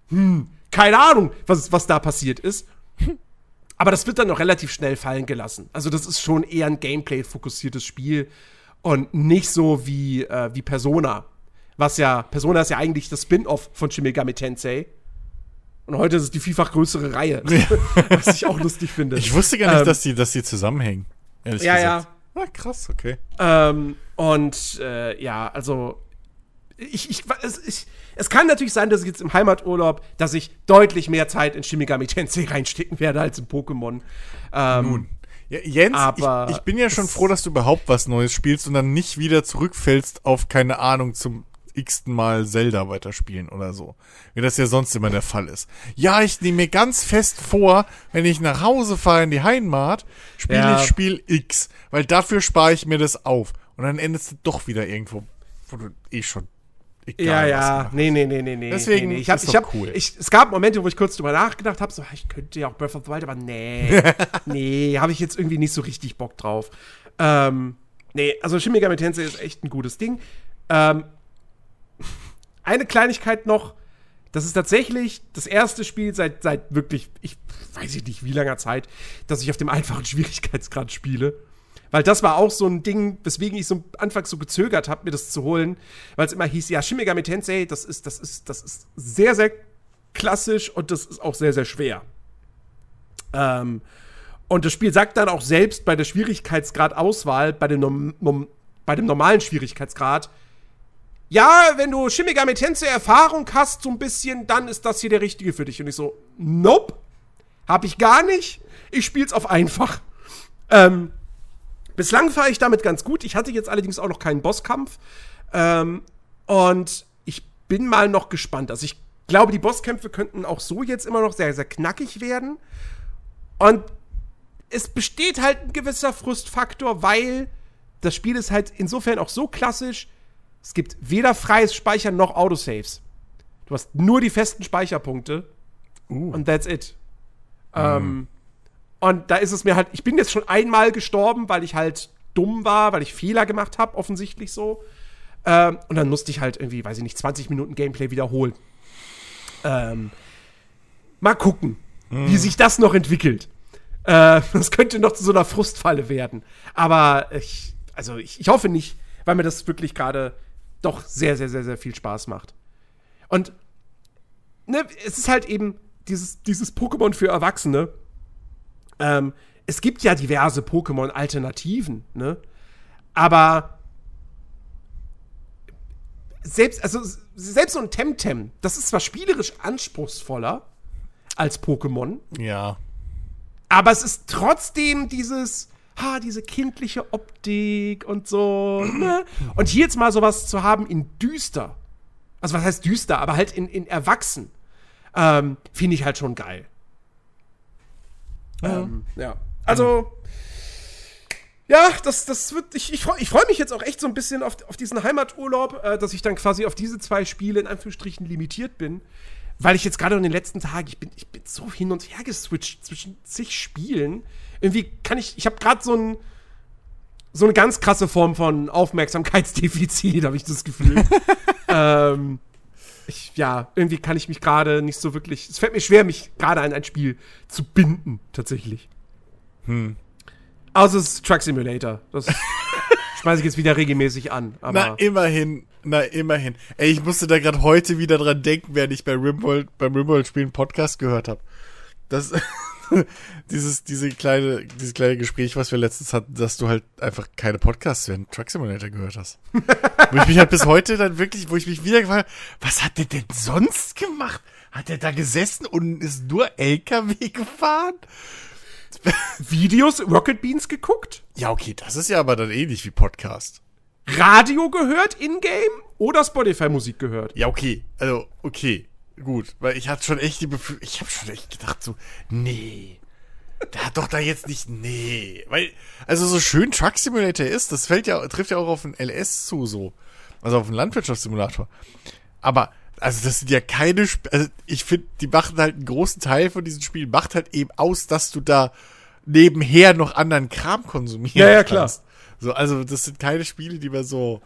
hm, keine Ahnung, was, was da passiert ist. Aber das wird dann noch relativ schnell fallen gelassen. Also, das ist schon eher ein Gameplay-fokussiertes Spiel und nicht so wie, äh, wie Persona. Was ja, Persona ist ja eigentlich das Spin-off von Shin Megami Tensei. Und heute ist es die vielfach größere Reihe. was ich auch lustig finde. Ich wusste gar nicht, ähm, dass, die, dass die zusammenhängen. Ja, gesagt. ja. Ah, krass, okay. Ähm, und äh, ja, also ich, ich, es, ich, es kann natürlich sein, dass ich jetzt im Heimaturlaub, dass ich deutlich mehr Zeit in Shin Megami Tensei reinstecken werde als in Pokémon. Ähm, Nun. Ja, Jens, ich, ich, bin ja schon froh, dass du überhaupt was Neues spielst und dann nicht wieder zurückfällst auf, keine Ahnung, zum x-ten Mal Zelda weiterspielen oder so. Wie das ja sonst immer der Fall ist. Ja, ich nehme mir ganz fest vor, wenn ich nach Hause fahre in die Heimat, spiele ja. ich Spiel X, weil dafür spare ich mir das auf. Und dann endest du doch wieder irgendwo, wo du eh schon Egal, ja, ja, nee, nee, nee, nee, nee. Deswegen nee, nee. Ich hab, ich hab, cool. Ich, es gab Momente, wo ich kurz drüber nachgedacht habe, so, ich könnte ja auch Breath of the Wild, aber nee, nee, habe ich jetzt irgendwie nicht so richtig Bock drauf. Ähm, nee, also Shin Megami Tensei ist echt ein gutes Ding. Ähm, eine Kleinigkeit noch, das ist tatsächlich das erste Spiel seit, seit wirklich, ich weiß nicht wie langer Zeit, dass ich auf dem einfachen Schwierigkeitsgrad spiele. Weil das war auch so ein Ding, weswegen ich so anfangs so gezögert habe, mir das zu holen, weil es immer hieß, ja, Shin Megami Tensei, das ist, das ist, das ist sehr, sehr klassisch und das ist auch sehr, sehr schwer. Ähm, und das Spiel sagt dann auch selbst bei der Schwierigkeitsgrad-Auswahl, bei, dem bei dem normalen Schwierigkeitsgrad, ja, wenn du Shin Megami Tensei Erfahrung hast, so ein bisschen, dann ist das hier der richtige für dich. Und ich so, nope, hab ich gar nicht. Ich spiel's auf einfach. Ähm, Bislang fahre ich damit ganz gut. Ich hatte jetzt allerdings auch noch keinen Bosskampf. Ähm, und ich bin mal noch gespannt. Also ich glaube, die Bosskämpfe könnten auch so jetzt immer noch sehr, sehr knackig werden. Und es besteht halt ein gewisser Frustfaktor, weil das Spiel ist halt insofern auch so klassisch. Es gibt weder freies Speichern noch Autosaves. Du hast nur die festen Speicherpunkte. Uh. Und that's it. Mm. Ähm, und da ist es mir halt, ich bin jetzt schon einmal gestorben, weil ich halt dumm war, weil ich Fehler gemacht habe, offensichtlich so. Ähm, und dann musste ich halt irgendwie, weiß ich nicht, 20 Minuten Gameplay wiederholen. Ähm, mal gucken, hm. wie sich das noch entwickelt. Äh, das könnte noch zu so einer Frustfalle werden. Aber ich, also ich, ich hoffe nicht, weil mir das wirklich gerade doch sehr, sehr, sehr, sehr viel Spaß macht. Und ne, es ist halt eben dieses, dieses Pokémon für Erwachsene ähm, es gibt ja diverse Pokémon-Alternativen, ne? Aber selbst, also, selbst so ein Temtem, das ist zwar spielerisch anspruchsvoller als Pokémon. Ja. Aber es ist trotzdem dieses, ha, diese kindliche Optik und so, ne? Und hier jetzt mal sowas zu haben in düster. Also, was heißt düster, aber halt in, in erwachsen. Ähm, Finde ich halt schon geil. Ähm, ja. Also, ja, das, das wird. Ich, ich, ich freue mich jetzt auch echt so ein bisschen auf, auf diesen Heimaturlaub, äh, dass ich dann quasi auf diese zwei Spiele in Anführungsstrichen limitiert bin. Weil ich jetzt gerade in den letzten Tagen, ich bin, ich bin so hin und her geswitcht zwischen zig Spielen. Irgendwie kann ich, ich habe gerade so ein, so eine ganz krasse Form von Aufmerksamkeitsdefizit, habe ich das Gefühl. ähm, ich, ja, irgendwie kann ich mich gerade nicht so wirklich. Es fällt mir schwer, mich gerade an ein Spiel zu binden, tatsächlich. Hm. Außer es ist Truck Simulator. Das schmeiße ich jetzt wieder regelmäßig an. Na, immerhin Na, immerhin. Ey, ich musste da gerade heute wieder dran denken, während ich bei Rimworld, beim Rimworld-Spielen Podcast gehört habe. Das, dieses, diese kleine, dieses kleine Gespräch, was wir letztens hatten, dass du halt einfach keine Podcasts während Truck Simulator gehört hast. wo ich mich halt bis heute dann wirklich, wo ich mich wieder gefragt habe, was hat der denn sonst gemacht? Hat er da gesessen und ist nur LKW gefahren? Videos Rocket Beans geguckt? Ja, okay, das ist ja aber dann ähnlich wie Podcast. Radio gehört in-game oder Spotify-Musik gehört? Ja, okay. Also, okay. Gut. Weil ich hatte schon echt die Befürchtung, ich habe schon echt gedacht so, nee. Der hat doch da jetzt nicht, nee. Weil, also so schön Truck Simulator ist, das fällt ja, trifft ja auch auf den LS zu, so. Also auf den Landwirtschaftssimulator. Aber, also das sind ja keine, Sp also ich finde, die machen halt einen großen Teil von diesen Spielen, macht halt eben aus, dass du da nebenher noch anderen Kram konsumieren Ja, ja, klar. kannst. So, also das sind keine Spiele, die man so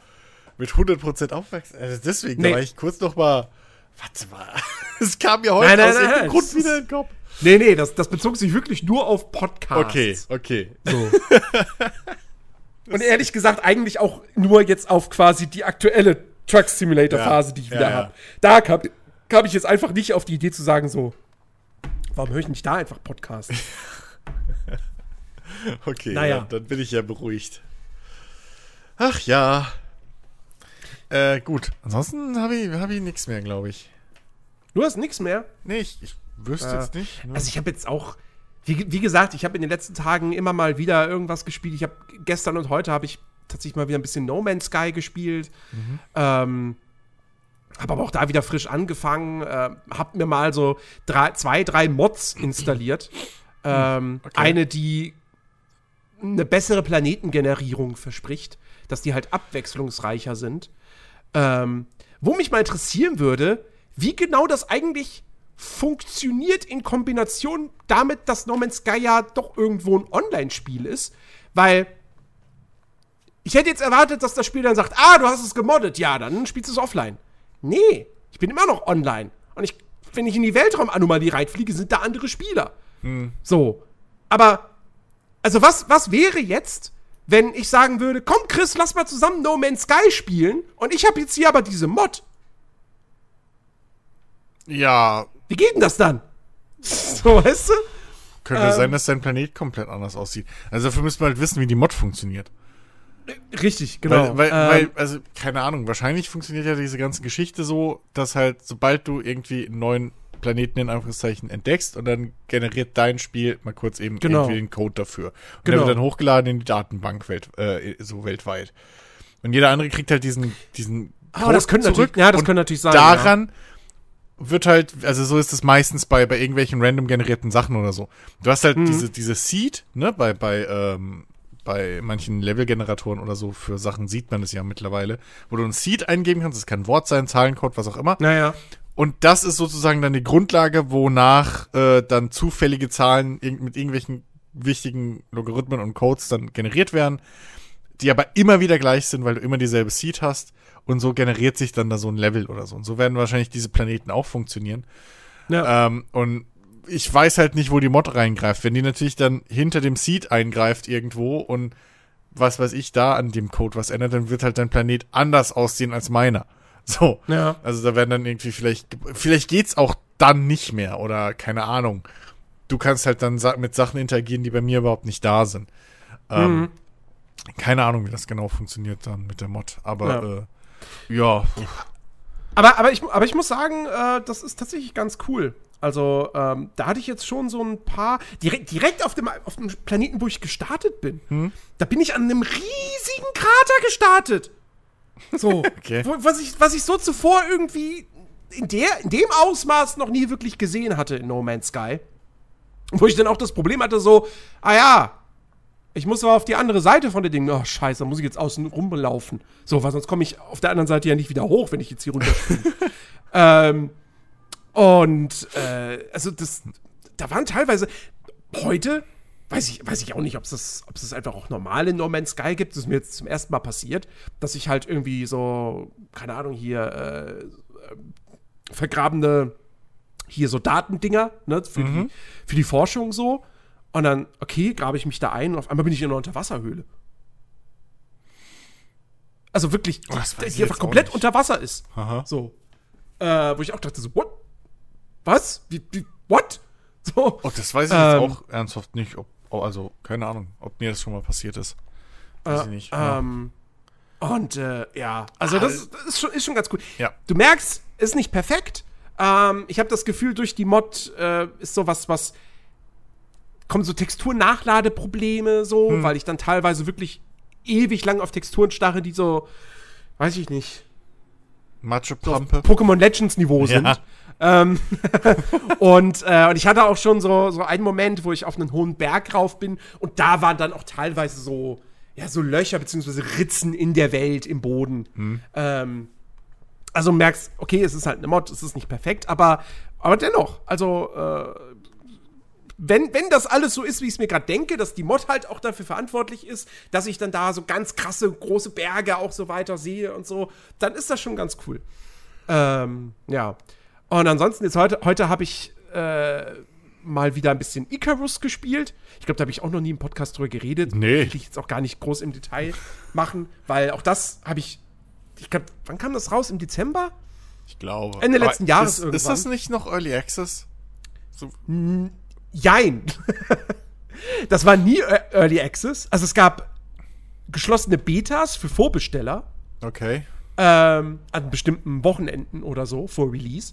mit 100% aufwachsen. Also deswegen, Nee. da war ich kurz noch mal, warte mal, es kam mir heute Nein, nein, aus nein, irgendeinem nein, Grund wieder in den Kopf. Nee, nee, das, das bezog sich wirklich nur auf Podcasts. Okay, okay. So. Und ehrlich gesagt, eigentlich auch nur jetzt auf quasi die aktuelle Truck Simulator Phase, Ja, die ich wieder ja. habe. Da kam, kam ich jetzt einfach nicht auf die Idee zu sagen, so, warum höre ich nicht da einfach Podcast? Okay, Naja. ja, dann bin ich ja beruhigt. Ach ja. Äh, gut. Ansonsten habe ich, hab ich nichts mehr, glaube ich. Du hast nichts mehr. Nee, ich, ich wüsste Ja. jetzt nicht. Ne? Also ich habe jetzt auch, wie, wie gesagt, ich habe in den letzten Tagen immer mal wieder irgendwas gespielt. Ich habe gestern und heute habe ich tatsächlich mal wieder ein bisschen No Man's Sky gespielt. Ähm, habe aber auch da wieder frisch angefangen. Äh, habe mir mal so drei, zwei, drei Mods installiert. ähm, okay. Eine, die eine bessere Planetengenerierung verspricht, dass die halt abwechslungsreicher sind. Ähm, wo mich mal interessieren würde, wie genau das eigentlich funktioniert in Kombination damit, dass No Man's Sky ja doch irgendwo ein Online-Spiel ist, weil ich hätte jetzt erwartet, dass das Spiel dann sagt, ah, du hast es gemoddet, ja, dann spielst du es offline. Nee, ich bin immer noch online. Und ich, wenn ich in die Weltraumanomalie reinfliege, sind da andere Spieler. So. Aber, also was, was wäre jetzt, wenn ich sagen würde, komm Chris, lass mal zusammen No Man's Sky spielen und ich habe jetzt hier aber diese Mod. ja, Wie geht denn das dann? So, weißt du? könnte Ähm. sein, dass dein Planet komplett anders aussieht. Also dafür müssen wir halt wissen, wie die Mod funktioniert. Richtig, genau. Weil, weil, Ähm, weil, also, keine Ahnung, wahrscheinlich funktioniert ja diese ganze Geschichte so, dass halt, sobald du irgendwie einen neuen Planeten in Anführungszeichen entdeckst und dann generiert dein Spiel mal kurz eben Genau. irgendwie den Code dafür. Und Genau. der wird dann hochgeladen in die Datenbank welt, äh, so weltweit. Und jeder andere kriegt halt diesen, diesen Ah, das könnte natürlich- ja, das und könnte natürlich sein, Daran wird halt, also so ist es meistens bei, bei irgendwelchen random generierten Sachen oder so. Du hast Mhm. halt diese, diese Seed, ne, bei, bei, ähm, bei manchen Level-Generatoren oder so für Sachen sieht man es ja mittlerweile, wo du ein Seed eingeben kannst, das kann ein Wort sein, Zahlencode, was auch immer. naja. Und das ist sozusagen dann die Grundlage, wonach äh, dann zufällige Zahlen mit irgendwelchen wichtigen Logarithmen und Codes dann generiert werden, die aber immer wieder gleich sind, weil du immer dieselbe Seed hast. Und so generiert sich dann da so ein Level oder so. Und so werden wahrscheinlich diese Planeten auch funktionieren. Ja. Ähm, und ich weiß halt nicht, wo die Mod reingreift. Wenn die natürlich dann hinter dem Seed eingreift irgendwo und was weiß ich da an dem Code was ändert, dann wird halt dein Planet anders aussehen als meiner. So. Ja. Also da werden dann irgendwie vielleicht, vielleicht geht's auch dann nicht mehr oder keine Ahnung. Du kannst halt dann mit Sachen interagieren, die bei mir überhaupt nicht da sind. Ähm, Keine Ahnung, wie das genau funktioniert dann mit der Mod. Aber Ja. ja, äh, ja Aber, aber, ich, aber ich muss sagen, äh, das ist tatsächlich ganz cool. Also, ähm, da hatte ich jetzt schon so ein paar. Direkt, direkt auf, dem, auf dem Planeten, wo ich gestartet bin, Hm? da bin ich an einem riesigen Krater gestartet. So. Okay. was, ich, was ich so zuvor irgendwie in, der, in dem Ausmaß noch nie wirklich gesehen hatte in No Man's Sky. Wo ich dann auch das Problem hatte, so, ah ja, ich muss aber auf die andere Seite von den Dingen. Oh, scheiße, da muss ich jetzt außen rumlaufen. So, weil sonst komme ich auf der anderen Seite ja nicht wieder hoch, wenn ich jetzt hier runterspringe. ähm, und, äh, also das, da waren teilweise, heute, weiß ich, weiß ich auch nicht, ob es das, ob es das einfach auch normal in No Man's Sky gibt. Das ist mir jetzt zum ersten Mal passiert, dass ich halt irgendwie so, keine Ahnung, hier, äh, äh, vergrabene, hier so Datendinger, ne, für, die, für die Forschung so. Und dann, okay, grabe ich mich da ein und auf einmal bin ich in einer Unterwasserhöhle. Also wirklich, Oh, ich die einfach jetzt komplett nicht. unter Wasser ist. Aha. So. Äh, wo ich auch dachte, so, what? Was? Wie, wie, what? So. Oh, das weiß ich jetzt Ähm. auch ernsthaft nicht. Ob, oh, also, keine Ahnung, ob mir das schon mal passiert ist. Weiß ich nicht. Ja. Ähm, und äh, ja, also das, das ist, schon, ist schon ganz cool. Ja. Du merkst, ist nicht perfekt. Ähm, ich habe das Gefühl, durch die Mod äh, ist sowas, was kommen so Texturnachladeprobleme so, Hm. weil ich dann teilweise wirklich ewig lang auf Texturen starre, die so, weiß ich nicht, Matschepampe. Pokémon Legends Niveau sind. Ja. Ähm, und, äh, und ich hatte auch schon so, so einen Moment, wo ich auf einen hohen Berg rauf bin und da waren dann auch teilweise so, ja, so Löcher beziehungsweise Ritzen in der Welt im Boden. Ähm, also du merkst, okay, es ist halt eine Mod, es ist nicht perfekt, aber, aber dennoch, also äh, wenn, wenn das alles so ist, wie ich es mir gerade denke, dass die Mod halt auch dafür verantwortlich ist, dass ich dann da so ganz krasse, große Berge auch so weiter sehe und so, dann ist das schon ganz cool. Ähm, ja. Und ansonsten jetzt heute, heute habe ich äh, mal wieder ein bisschen Icarus gespielt. Ich glaube, da habe ich auch noch nie im Podcast drüber geredet. Nee. Will ich jetzt auch gar nicht groß im Detail machen, weil auch das habe ich. Ich glaube, wann kam das raus? Im Dezember? Ich glaube. Ende Aber letzten Jahres ist, irgendwann. Ist das nicht noch Early Access? So, Jein. das war nie E- Early Access. Also es gab geschlossene Betas für Vorbesteller okay. ähm, an bestimmten Wochenenden oder so vor Release.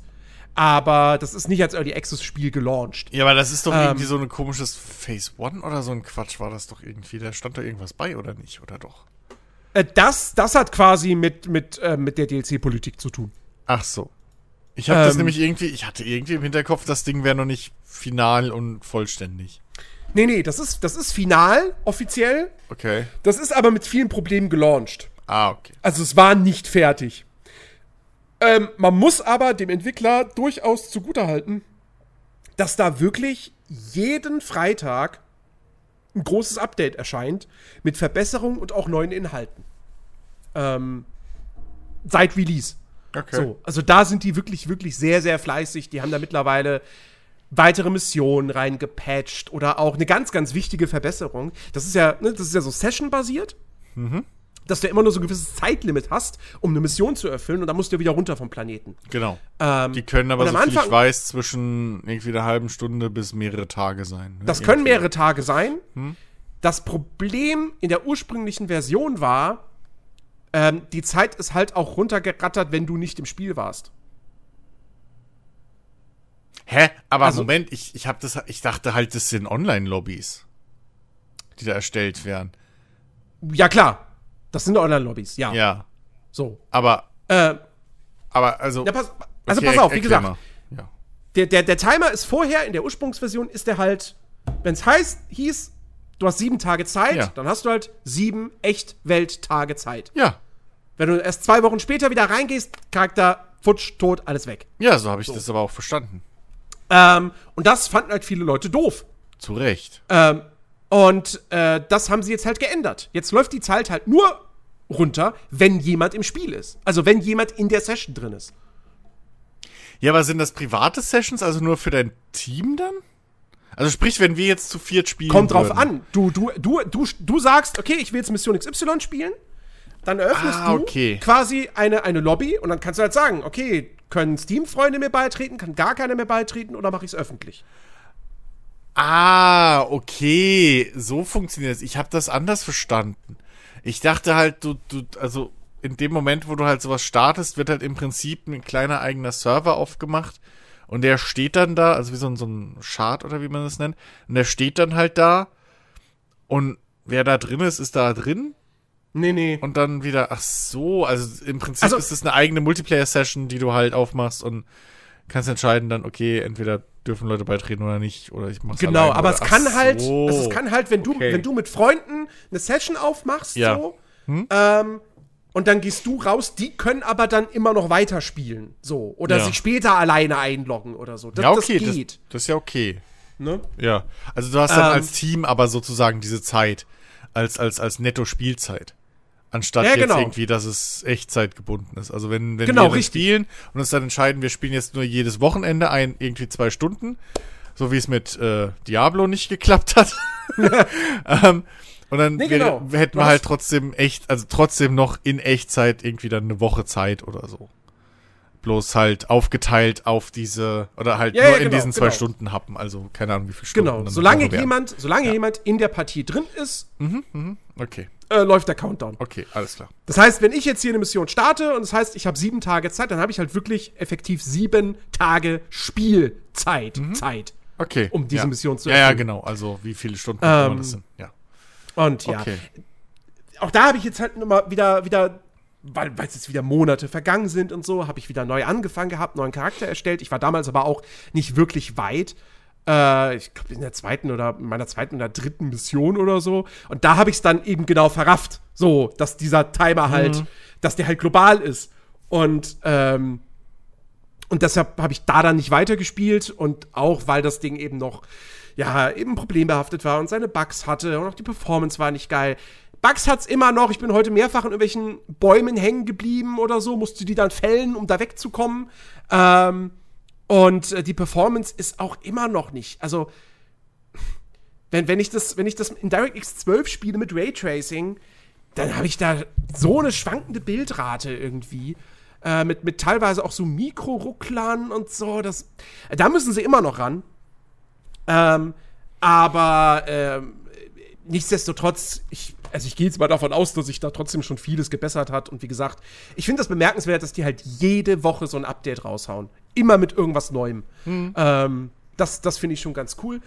Aber das ist nicht als Early Access Spiel gelauncht. Ja, aber das ist doch Ähm. irgendwie so ein komisches Phase One oder so ein Quatsch war das doch irgendwie. Da stand da irgendwas bei oder nicht? Oder doch? Äh, das, das hat quasi mit, mit, äh, mit der DLC-Politik zu tun. Ach so. Ich habe das Ähm. nämlich irgendwie, ich hatte irgendwie im Hinterkopf, das Ding wäre noch nicht final und vollständig. Nee, nee, das ist, das ist final, offiziell. Okay. Das ist aber mit vielen Problemen gelauncht. Ah, okay. Also es war nicht fertig. Ähm, man muss aber dem Entwickler durchaus zugutehalten, dass da wirklich jeden Freitag ein großes Update erscheint mit Verbesserungen und auch neuen Inhalten. Ähm, seit Release. Okay. So, also da sind die wirklich, wirklich sehr, sehr fleißig. Die haben da mittlerweile weitere Missionen reingepatcht oder auch eine ganz, ganz wichtige Verbesserung. Das ist ja, ne, das ist ja so Session-basiert. Dass du immer nur so ein gewisses Zeitlimit hast, um eine Mission zu erfüllen und dann musst du wieder runter vom Planeten. Genau. Ähm, Die können aber, so viel ich Anfang- weiß, zwischen irgendwie einer halben Stunde bis mehrere Tage sein. ne? Das können Irgendwie. mehrere Tage sein. Das Problem in der ursprünglichen Version war, ähm, die Zeit ist halt auch runtergerattert, wenn du nicht im Spiel warst. Hä? Aber Also- Moment, ich, ich, hab das, ich dachte halt, das sind Online-Lobbys, die da erstellt werden. Ja, klar. Das sind Online-Lobbys, ja. Ja. So. Aber, Äh, aber also. ja, pass, also okay, pass auf, wie gesagt. Ja. der, der, der Timer ist vorher, in der Ursprungsversion ist der halt, wenn es heißt, hieß, du hast sieben Tage Zeit, Ja. dann hast du halt sieben Echt-Welt-Tage Zeit. Ja. Wenn du erst zwei Wochen später wieder reingehst, Charakter futsch, tot, alles weg. Ja, so habe ich das aber auch verstanden. Ähm, und das fanden halt viele Leute doof. Zu Recht. Ähm, und äh, das haben sie jetzt halt geändert. Jetzt läuft die Zeit halt nur runter, wenn jemand im Spiel ist. Also wenn jemand in der Session drin ist. Ja, aber sind das private Sessions, also nur für dein Team dann? Also sprich, wenn wir jetzt zu viert spielen. Kommt drauf würden. an. Du, du, du, du, du sagst, okay, ich will jetzt Mission XY spielen. Dann eröffnest Ah, du okay. quasi eine, eine Lobby und dann kannst du halt sagen, okay, können Steam-Freunde mir beitreten, kann gar keiner mehr beitreten oder mache ich es öffentlich? Ah, okay. So funktioniert es. Ich habe das anders verstanden. Ich dachte halt, du, du, also in dem Moment, wo du halt sowas startest, wird halt im Prinzip ein kleiner eigener Server aufgemacht. Und der steht dann da, also wie so ein, so ein Chart oder wie man das nennt. Und der steht dann halt da. Und wer da drin ist, ist da drin. Nee, nee. Und dann wieder, ach so, also im Prinzip Also- ist es eine eigene Multiplayer-Session, die du halt aufmachst und kannst entscheiden dann, okay, entweder dürfen Leute beitreten oder nicht, oder ich mach's Genau, allein, aber es kann halt, so. also es kann halt, wenn du, Okay. wenn du mit Freunden eine Session aufmachst, Ja. so, ähm, und dann gehst du raus, die können aber dann immer noch weiterspielen, so, oder Ja. sich später alleine einloggen oder so. Das, ja, okay, das das, geht, das ist ja okay. ne? Ja, also du hast dann Ähm. als Team aber sozusagen diese Zeit als, als, als Netto-Spielzeit. Anstatt Ja, jetzt genau. irgendwie, dass es Echtzeit gebunden ist. Also wenn, wenn Genau, wir spielen und uns dann entscheiden, wir spielen jetzt nur jedes Wochenende ein, irgendwie zwei Stunden, so wie es mit äh, Diablo nicht geklappt hat, ähm, Und dann Nee, genau. hätten Du wir halt trotzdem echt, also trotzdem noch in Echtzeit irgendwie dann eine Woche Zeit oder so. Bloß halt aufgeteilt auf diese, oder halt Ja, nur ja, in genau, diesen zwei genau. Stunden happen. Also keine Ahnung, wie viele Stunden. Genau. Solange jemand, solange jemand in der Partie drin ist, Okay, äh, läuft der Countdown. okay, alles klar. Das heißt, wenn ich jetzt hier eine Mission starte und das heißt, ich habe sieben Tage Zeit, dann habe ich halt wirklich effektiv sieben Tage Spielzeit, Zeit, Okay. um diese ja. Mission zu Ja, ja, erfüllen. genau. Also wie viele Stunden Ähm, das sind. Ja. Und ja, Okay. auch da habe ich jetzt halt immer wieder, wieder, weil es jetzt wieder Monate vergangen sind und so, habe ich wieder neu angefangen gehabt, neuen Charakter erstellt. Ich war damals aber auch nicht wirklich weit. Äh, ich glaube, in der zweiten oder meiner zweiten oder dritten Mission oder so. Und da habe ich es dann eben genau verrafft. So, dass dieser Timer halt, dass der halt global ist. Und, ähm, und deshalb habe ich da dann nicht weitergespielt und auch, weil das Ding eben noch, ja, eben problembehaftet war und seine Bugs hatte und auch die Performance war nicht geil. Bugs hat's immer noch. Ich bin heute mehrfach in irgendwelchen Bäumen hängen geblieben oder so, musste die dann fällen, um da wegzukommen. Ähm, und äh, die Performance ist auch immer noch nicht. Also, wenn, wenn, ich das, wenn ich das in DirectX 12 spiele mit Raytracing, dann habe ich da so eine schwankende Bildrate irgendwie. Äh, mit, mit teilweise auch so Mikrorucklern und so. Das, da müssen sie immer noch ran. Ähm, aber ähm, nichtsdestotrotz, ich, also ich gehe jetzt mal davon aus, dass sich da trotzdem schon vieles gebessert hat. Und wie gesagt, ich finde das bemerkenswert, dass die halt jede Woche so ein Update raushauen. Immer mit irgendwas Neuem. Ähm, das das finde ich schon ganz cool.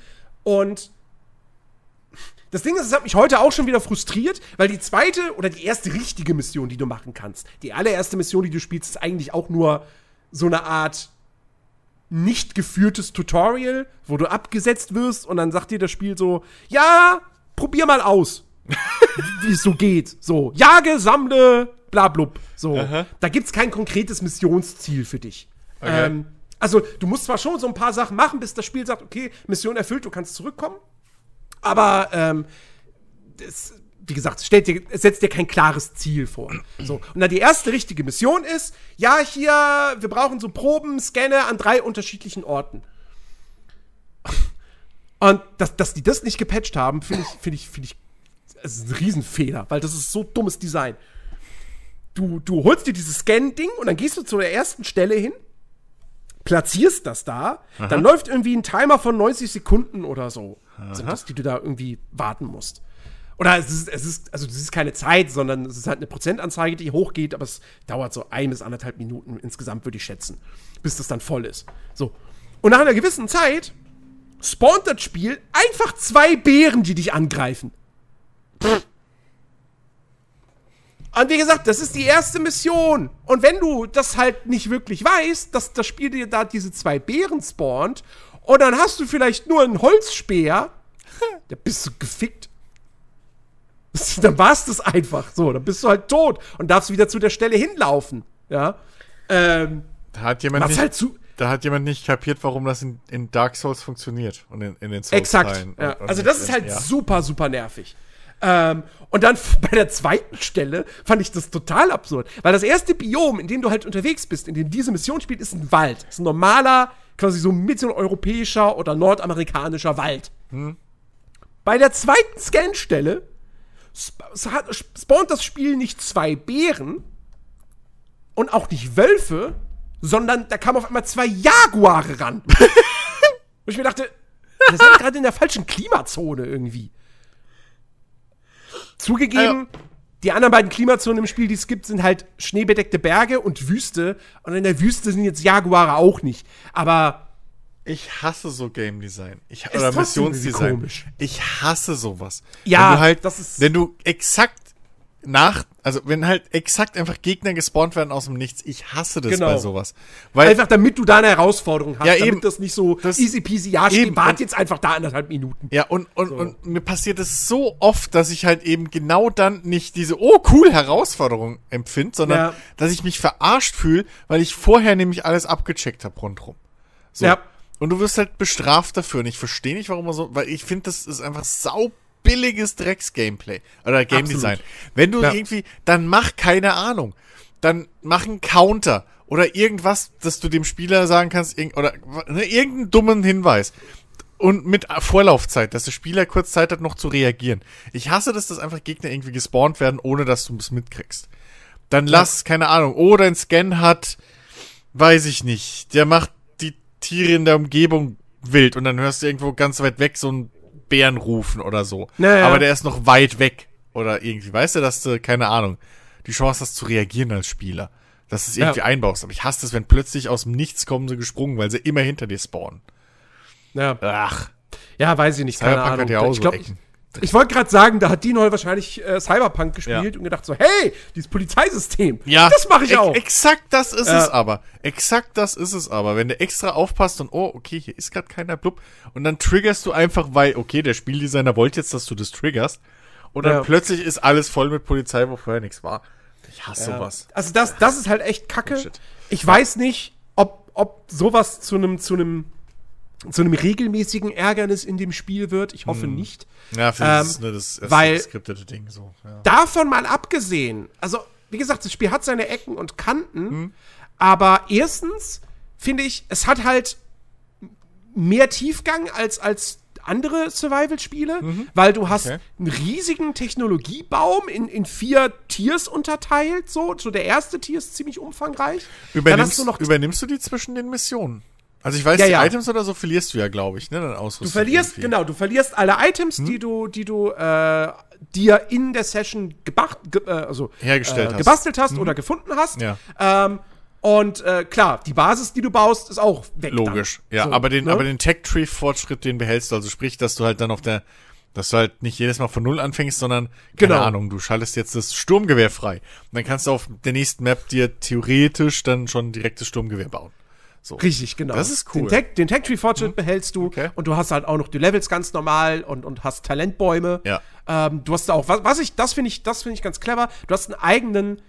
Und das Ding ist, es hat mich heute auch schon wieder frustriert, weil die zweite oder die erste richtige Mission, die du machen kannst, die allererste Mission, die du spielst, ist eigentlich auch nur so eine Art nicht geführtes Tutorial, wo du abgesetzt wirst und dann sagt dir das Spiel so, ja, probier mal aus, wie es so geht. So, jage, sammle, bla blub. So, Aha. da gibt's kein konkretes Missionsziel für dich. Okay. Ähm, also, du musst zwar schon so ein paar Sachen machen, bis das Spiel sagt, okay, Mission erfüllt, du kannst zurückkommen. Aber ähm, das, wie gesagt, es stellt dir, setzt dir kein klares Ziel vor. So. Und dann die erste richtige Mission ist, ja, hier, wir brauchen so Proben, Scanne an drei unterschiedlichen Orten. Und dass, dass die das nicht gepatcht haben, finde ich, finde ich, finde ich, es ist ein Riesenfehler, weil das ist so dummes Design. Du, du holst dir dieses Scan-Ding und dann gehst du zu der ersten Stelle hin, platzierst das da, dann läuft irgendwie ein Timer von 90 Sekunden oder so, sind das, die du da irgendwie warten musst. Oder es ist, es ist, also es ist keine Zeit, sondern es ist halt eine Prozentanzeige, die hochgeht, aber es dauert so ein bis anderthalb Minuten insgesamt, würde ich schätzen, bis das dann voll ist. So. Und nach einer gewissen Zeit spawnt das Spiel einfach zwei Bären, die dich angreifen. Und wie gesagt, das ist die erste Mission. Und wenn du das halt nicht wirklich weißt, dass das Spiel dir da diese zwei Bären spawnt, und dann hast du vielleicht nur einen Holzspeer, da bist du gefickt. Dann war's das einfach so. Dann bist du halt tot und darfst wieder zu der Stelle hinlaufen. Ja. Ähm, Da hat jemand nicht, halt zu. da hat jemand nicht kapiert, warum das in, in Dark Souls funktioniert und in, in den Souls Exakt. Ja. Also das ist halt ja. super, super nervig. Ähm, und dann bei der zweiten Stelle fand ich das total absurd. Weil das erste Biom, in dem du halt unterwegs bist, in dem diese Mission spielt, ist ein Wald. Ist ein normaler, quasi so mitteleuropäischer oder nordamerikanischer Wald. Bei der zweiten Scanstelle sp spawnt das Spiel nicht zwei Bären und auch nicht Wölfe, sondern da kamen auf einmal zwei Jaguare ran. und ich mir dachte, wir sind gerade in der falschen Klimazone irgendwie. Zugegeben, die anderen beiden Klimazonen im Spiel, die es gibt, sind halt schneebedeckte Berge und Wüste. Und in der Wüste sind jetzt Jaguare auch nicht. Aber Ich hasse so Game Design. Ich, oder Missionsdesign. komisch. Ich hasse sowas. Ja, wenn du halt, das ist- wenn du exakt nach, also wenn halt exakt einfach Gegner gespawnt werden aus dem Nichts, ich hasse das Genau. bei sowas. Weil einfach damit du da eine Herausforderung hast, Ja, damit eben. das nicht so Das- easy peasy, ja, eben. wart jetzt einfach da anderthalb Minuten. Ja, und, und, und mir passiert es so oft, dass ich halt eben genau dann nicht diese, oh cool, Herausforderung empfinde, sondern Ja. dass ich mich verarscht fühle, weil ich vorher nämlich alles abgecheckt habe rundrum. So. Ja. Und du wirst halt bestraft dafür. Und ich verstehe nicht, warum man so, weil ich finde, das ist einfach sau billiges Drecks-Gameplay oder Game Absolut. Design. Wenn du Ja. irgendwie, dann mach keine Ahnung. Dann mach einen Counter oder irgendwas, dass du dem Spieler sagen kannst, irg- oder ne, irgendeinen dummen Hinweis und mit Vorlaufzeit, dass der Spieler kurz Zeit hat, noch zu reagieren. Ich hasse, dass das einfach Gegner irgendwie gespawnt werden, ohne dass du es mitkriegst. Dann lass, keine Ahnung, oh, dein Scan hat, weiß ich nicht, der macht die Tiere in der Umgebung wild und dann hörst du irgendwo ganz weit weg so einen Bären rufen oder so. Naja. Aber der ist noch weit weg oder irgendwie, weißt du, dass du, keine Ahnung, die Chance hast zu reagieren als Spieler. Dass du es irgendwie Ja. einbaust. Aber ich hasse es, wenn plötzlich aus dem Nichts kommen sie gesprungen, weil sie immer hinter dir spawnen. Ja, Ach, ja weiß ich nicht, keine Cyberpunk Ahnung. hat ja auch ich so glaub, Ecken. Ich wollte gerade sagen, da hat Dean Hall wahrscheinlich äh, Cyberpunk gespielt Ja. und gedacht so, hey, dieses Polizeisystem, Ja, das mache ich auch. Exakt das ist Ja. es aber. Exakt das ist es aber. Wenn du extra aufpasst und, oh, okay, hier ist gerade keiner blub. Und dann triggerst du einfach, weil, okay, der Spieldesigner wollte jetzt, dass du das triggerst. Und dann Ja. plötzlich ist alles voll mit Polizei, wo vorher nichts war. Ich hasse sowas. Also das, das ist halt echt kacke. Bullshit. Ich weiß nicht, ob, ob sowas zu einem zu einem zu einem regelmäßigen Ärgernis in dem Spiel wird. Ich hoffe nicht. Ja, für Ähm, das ist ne, das weil- geskriptete Ding so. Ja. Davon mal abgesehen, also wie gesagt, das Spiel hat seine Ecken und Kanten, aber erstens finde ich, es hat halt mehr Tiefgang als als andere Survival-Spiele, weil du hast Okay. einen riesigen Technologiebaum in, in vier Tiers unterteilt, so. So der erste Tier ist ziemlich umfangreich. Übernimmst, du noch übernimmst du die zwischen den Missionen? Also ich weiß, Ja, die ja. Items oder so verlierst du ja, glaube ich, ne? Dann Ausrüstung. Du verlierst, irgendwie. genau, du verlierst alle Items, die du, die du äh, dir in der Session gebacht, ge, äh, also, Hergestellt äh, hast. gebastelt hast oder gefunden hast. Ja. Ähm, und äh, klar, die Basis, die du baust, ist auch weg. Logisch, dann. ja, So, aber den, ne? aber den Tech-Tree-Fortschritt, den behältst du, also sprich, dass du halt dann auf der, dass du halt nicht jedes Mal von Null anfängst, sondern, keine Genau. Ahnung, du schaltest jetzt das Sturmgewehr frei. Und dann kannst du auf der nächsten Map dir theoretisch dann schon direkt das Sturmgewehr bauen. So. Richtig, genau. Das ist cool. Den, Tech, den Tech Tree Fortschritt behältst du Okay. und du hast halt auch noch die Levels ganz normal und, und hast Talentbäume. Ja. Ähm, du hast da auch, was, was ich, das finde ich, das finde ich ganz clever. Du hast einen eigenen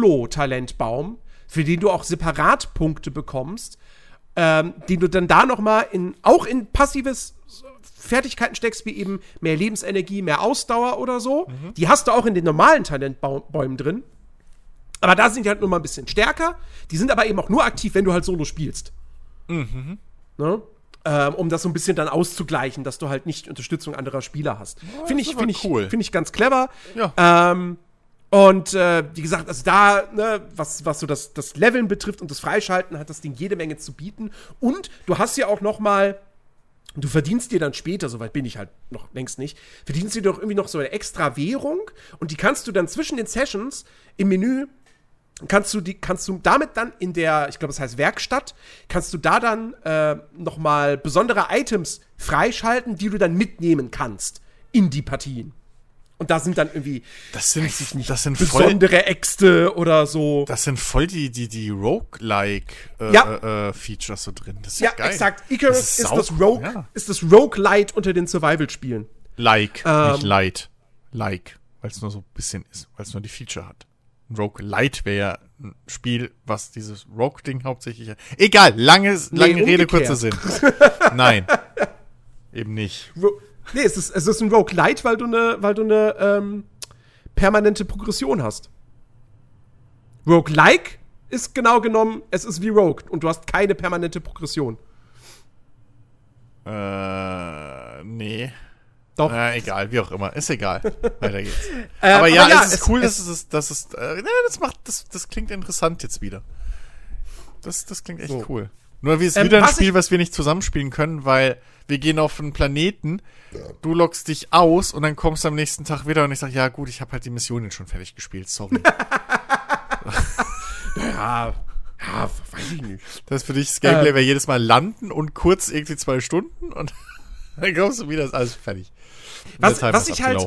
Solo-Talentbaum, für den du auch separat Punkte bekommst, ähm, den du dann da noch mal in, auch in passives Fertigkeiten steckst, wie eben mehr Lebensenergie, mehr Ausdauer oder so. Mhm. Die hast du auch in den normalen Talentbäumen drin. Aber da sind die halt nur mal ein bisschen stärker. Die sind aber eben auch nur aktiv, wenn du halt Solo spielst. Ne? Ähm, um das so ein bisschen dann auszugleichen, dass du halt nicht Unterstützung anderer Spieler hast. Finde ich, aber finde ich, cool. finde ich ganz clever. Ja. Ähm, und äh, wie gesagt, also da, ne, was, was so das, das Leveln betrifft und das Freischalten, hat das Ding jede Menge zu bieten. Und du hast ja auch noch mal Du verdienst dir dann später, soweit bin ich halt noch längst nicht, verdienst dir doch irgendwie noch so eine extra Währung und die kannst du dann zwischen den Sessions im Menü kannst du die kannst du damit dann in der ich glaube es heißt Werkstatt kannst du da dann äh, noch mal besondere Items freischalten die du dann mitnehmen kannst in die Partien und da sind dann irgendwie Das sind, weiß ich nicht das sind voll, besondere Äxte oder so das sind voll die, die, die Roguelike, äh, Ja. äh, äh, Features so drin. Das ist ja ja, geil. exakt Icarus Das ist, sau- das Rogue Ja. ist das Roguelite unter den Survival Spielen Like, Ähm. nicht light. Like, weil es nur so ein bisschen ist, weil es nur die Feature hat. Rogue Light wäre ein Spiel, was dieses Rogue-Ding hauptsächlich. Egal, langes, lange Rede, umgekehrt. kurzer Sinn. Nein. Eben nicht. Ro nee, es ist, es ist ein Roguelite, weil du eine, weil du eine ähm, permanente Progression hast. Roguelike ist genau genommen, es ist wie Rogue und du hast keine permanente Progression. Äh, nee. Doch. Äh, egal, wie auch immer. Ist egal. Weiter geht's. Äh, aber ja, aber ja, es ist es- cool, es- dass es, dass es, äh, ne, das macht, das, das klingt interessant jetzt wieder. Das, das klingt echt So. cool. Nur wie es Ähm, wieder ein Spiel, was wir nicht zusammenspielen können, weil wir gehen auf einen Planeten, du loggst dich aus und dann kommst du am nächsten Tag wieder und ich sag, ja gut, ich habe halt die Mission jetzt schon fertig gespielt, sorry. Ja, ja, weiß ich nicht. das ist für dich das Gameplay Äh. wäre jedes Mal landen und kurz irgendwie zwei Stunden und dann kommst du wieder, ist alles fertig. Und Was, was ich halt.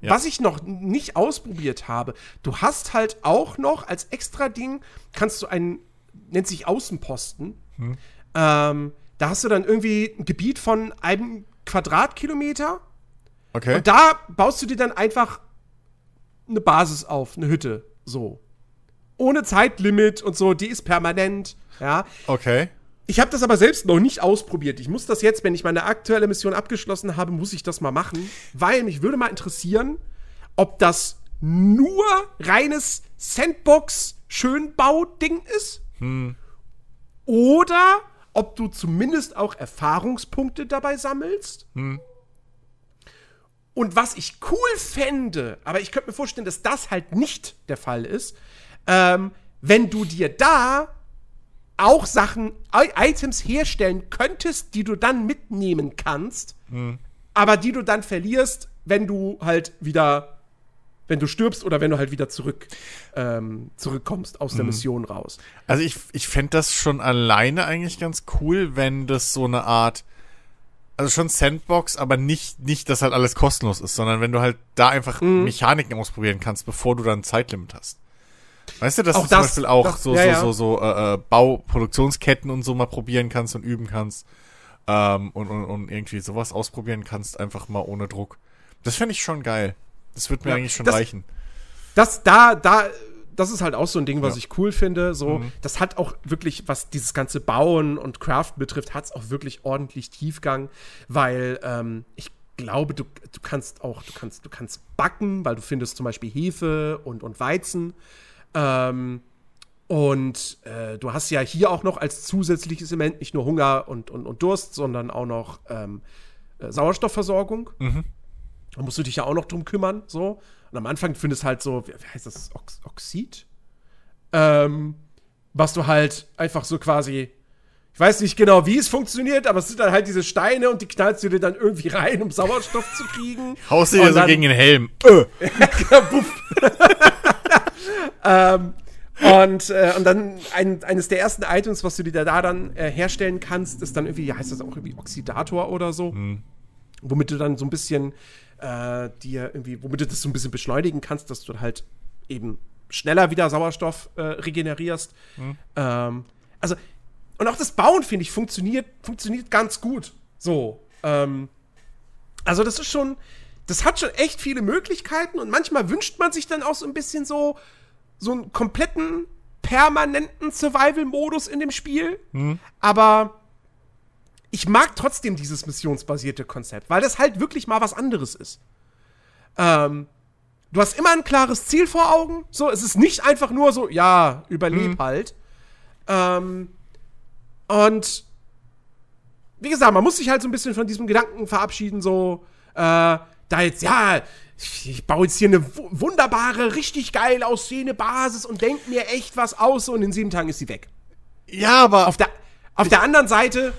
Ja. was ich noch nicht ausprobiert habe, du hast halt auch noch als extra Ding, kannst du einen, nennt sich Außenposten. Hm. Ähm, da hast du dann irgendwie ein Gebiet von einem Quadratkilometer. Okay. Und da baust du dir dann einfach eine Basis auf, eine Hütte, so. Ohne Zeitlimit und so, die ist permanent, ja. Okay. Ich habe das aber selbst noch nicht ausprobiert. Ich muss das jetzt, wenn ich meine aktuelle Mission abgeschlossen habe, muss ich das mal machen, weil mich würde mal interessieren, ob das nur reines Sandbox Schönbau-Ding ist oder ob du zumindest auch Erfahrungspunkte dabei sammelst. Hm. Und was ich cool fände, aber ich könnte mir vorstellen, dass das halt nicht der Fall ist, ähm, wenn du dir da auch Sachen, Items herstellen könntest, die du dann mitnehmen kannst, aber die du dann verlierst, wenn du halt wieder, wenn du stirbst oder wenn du halt wieder zurück, ähm, zurückkommst aus der Mission raus. Also ich, ich fände das schon alleine eigentlich ganz cool, wenn das so eine Art, also schon Sandbox, aber nicht, nicht, dass halt alles kostenlos ist, sondern wenn du halt da einfach Mechaniken ausprobieren kannst, bevor du dann ein Zeitlimit hast. Weißt du, dass Auch du zum das- Beispiel auch das- so, ja, so, so, so, äh, äh, Bauproduktionsketten und so mal probieren kannst und üben kannst. Ähm, und, und, und irgendwie sowas ausprobieren kannst, einfach mal ohne Druck. Das fände ich schon geil. Das wird mir Ja, eigentlich schon das- reichen. das da, da, das ist halt auch so ein Ding, was Ja. ich cool finde. So, das hat auch wirklich, was dieses ganze Bauen und Craften betrifft, hat es auch wirklich ordentlich Tiefgang, weil ähm, ich glaube, du, du kannst auch, du kannst, du kannst backen, weil du findest zum Beispiel Hefe und, und Weizen. Ähm, und äh, du hast ja hier auch noch als zusätzliches Element nicht nur Hunger und, und, und Durst, sondern auch noch ähm, äh, Sauerstoffversorgung. Da musst du dich ja auch noch drum kümmern, so. Und am Anfang findest du halt so, wie, wie heißt das, Ox Oxid? Ähm, was du halt einfach so quasi, ich weiß nicht genau, wie es funktioniert, aber es sind dann halt diese Steine und die knallst du dir dann irgendwie rein, um Sauerstoff zu kriegen. Haust du dir so gegen den Helm. Buff. ähm, und, äh, und dann ein, eines der ersten Items, was du dir da dann äh, herstellen kannst, ist dann irgendwie, heißt das auch irgendwie Oxidator oder so, womit du dann so ein bisschen äh, dir irgendwie, womit du das so ein bisschen beschleunigen kannst, dass du halt eben schneller wieder Sauerstoff äh, regenerierst. Ähm, also, und auch das Bauen, finde ich, funktioniert, funktioniert ganz gut. So. Ähm, also, das ist schon, das hat schon echt viele Möglichkeiten und manchmal wünscht man sich dann auch so ein bisschen so, so einen kompletten, permanenten Survival-Modus in dem Spiel. Aber ich mag trotzdem dieses missionsbasierte Konzept, weil das halt wirklich mal was anderes ist. Ähm, du hast immer ein klares Ziel vor Augen. So, es ist nicht einfach nur so, ja, überleb halt. Ähm, und wie gesagt, man muss sich halt so ein bisschen von diesem Gedanken verabschieden, so, äh, da jetzt, ja, ich, baue jetzt hier eine wu- wunderbare, richtig geil aussehende Basis und denk mir echt was aus und in sieben Tagen ist sie weg. Ja, aber Auf der, auf der anderen Seite,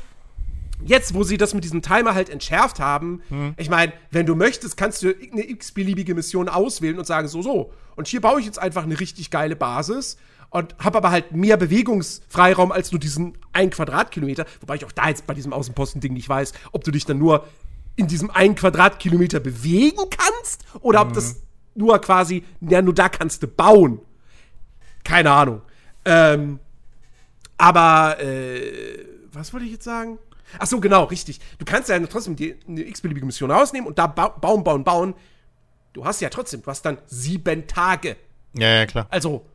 jetzt, wo sie das mit diesem Timer halt entschärft haben, ich meine, wenn du möchtest, kannst du eine x-beliebige Mission auswählen und sagen, so, so. Und hier baue ich jetzt einfach eine richtig geile Basis und habe aber halt mehr Bewegungsfreiraum als nur diesen ein Quadratkilometer. Wobei ich auch da jetzt bei diesem Außenposten-Ding nicht weiß, ob du dich dann nur in diesem einen Quadratkilometer bewegen kannst oder ob das nur quasi, ja, nur da kannst du bauen. Keine Ahnung. Ähm, aber, äh, was wollte ich jetzt sagen? Ach so, genau, richtig. Du kannst ja trotzdem die, eine x-beliebige Mission rausnehmen und da ba bauen, bauen, bauen. Du hast ja trotzdem, du hast dann sieben Tage. Ja, ja, klar. Also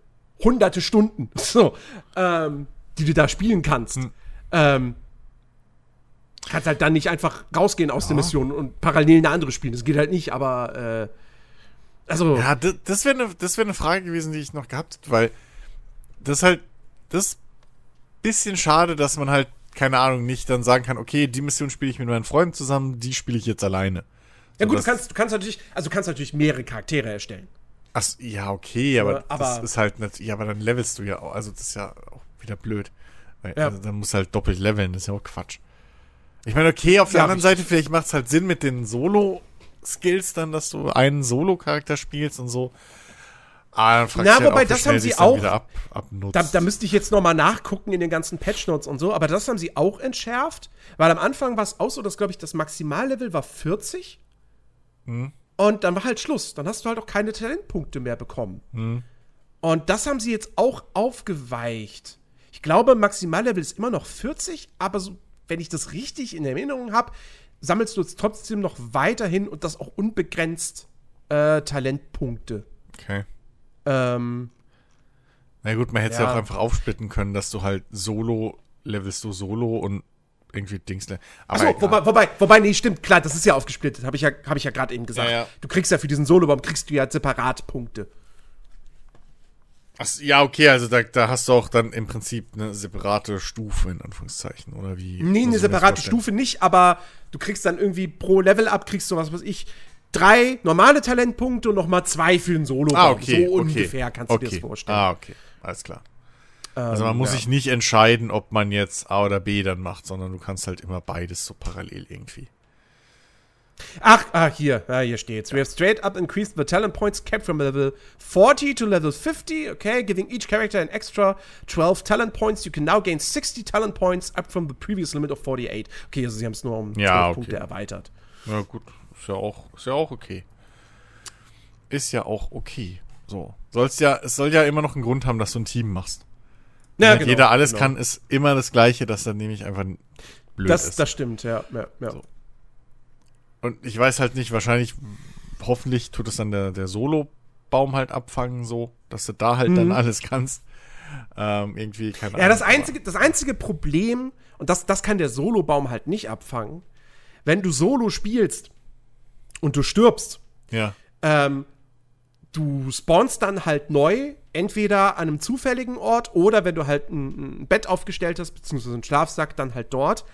hunderte Stunden, so, ähm, die du da spielen kannst. Ähm, kannst halt dann nicht einfach rausgehen aus der Mission und parallel eine andere spielen. Das geht halt nicht, aber, äh, also, Ja, das, wäre eine wär ne Frage gewesen, die ich noch gehabt hätte, weil das ist halt das ist bisschen schade, dass man halt, keine Ahnung, nicht dann sagen kann, okay, die Mission spiele ich mit meinen Freunden zusammen, die spiele ich jetzt alleine. ja gut, du kannst, du kannst natürlich, also du kannst natürlich mehrere Charaktere erstellen. Ach, ja, okay, aber, Ja, aber- das ist halt nicht, ja, aber dann levelst du ja auch, also das ist ja auch wieder blöd. Weil, Ja. also, dann musst du halt doppelt leveln, das ist ja auch Quatsch. Ich meine, okay, auf der Ja, anderen. Seite, vielleicht macht es halt Sinn mit den Solo-Skills dann, dass du einen Solo-Charakter spielst und so. Ah, dann fragst Na, du halt wobei, auch, das haben sie auch- ab. Da, da müsste ich jetzt noch mal nachgucken in den ganzen Patchnotes und so, aber das haben sie auch entschärft, weil am Anfang war es auch so, dass, glaube ich, das Maximallevel war 40 und dann war halt Schluss. Dann hast du halt auch keine Talentpunkte mehr bekommen. Und das haben sie jetzt auch aufgeweicht. Ich glaube, Maximallevel ist immer noch 40, aber so, wenn ich das richtig in Erinnerung habe, sammelst du jetzt trotzdem noch weiterhin und das auch unbegrenzt äh, Talentpunkte. okay. Ähm, Na gut, man hätte es ja. Ja. auch einfach aufsplitten können, dass du halt Solo levelst du Solo und irgendwie Dings. Achso, egal. wobei, wobei, wobei, nee, stimmt, klar, das ist ja aufgesplittet, habe ich ja, hab ich ja gerade eben gesagt. Ja, ja. Du kriegst ja für diesen Solobaum, kriegst du ja separat Punkte. Ach, ja, okay, also da, da hast du auch dann im Prinzip eine separate Stufe, in Anführungszeichen, oder wie? Nee, eine separate? Stufe nicht, aber du kriegst dann irgendwie pro Level-Up, kriegst du was weiß ich, drei normale Talentpunkte und nochmal zwei für den solo Ah, okay. So okay. ungefähr kannst du okay. dir das vorstellen. Ah, okay. Alles klar. Also Ähm, man muss ja. sich nicht entscheiden, ob man jetzt A oder B dann macht, sondern du kannst halt immer beides so parallel irgendwie. Ach, ah, hier, ah, hier steht's. We have straight up increased the talent points capped from level 40 to level 50, okay, giving each character an extra 12 talent points. You can now gain 60 talent points up from the previous limit of 48. Okay, also sie haben es nur um 12 Ja, okay. Punkte erweitert. Ja, gut. Ist ja auch, ist ja auch okay. Ist ja auch okay. So. Sollst ja, es soll ja immer noch einen Grund haben, dass du ein Team machst. Ja, Wenn jeder alles genau. kann, ist immer das Gleiche, dass dann nämlich einfach blöd Das, ist. das stimmt, ja. ja, ja. So. Und ich weiß halt nicht, wahrscheinlich, hoffentlich tut es dann der, der Solo-Baum halt abfangen, so, dass du da halt dann alles kannst. Ähm, irgendwie, keine Mhm. Ja, das einzige, das einzige Problem, und das, das kann der Solo-Baum halt nicht abfangen, wenn du Solo spielst und du stirbst, Ja. ähm, du spawnst dann halt neu, entweder an einem zufälligen Ort oder wenn du halt ein, ein Bett aufgestellt hast, beziehungsweise einen Schlafsack, dann halt dort.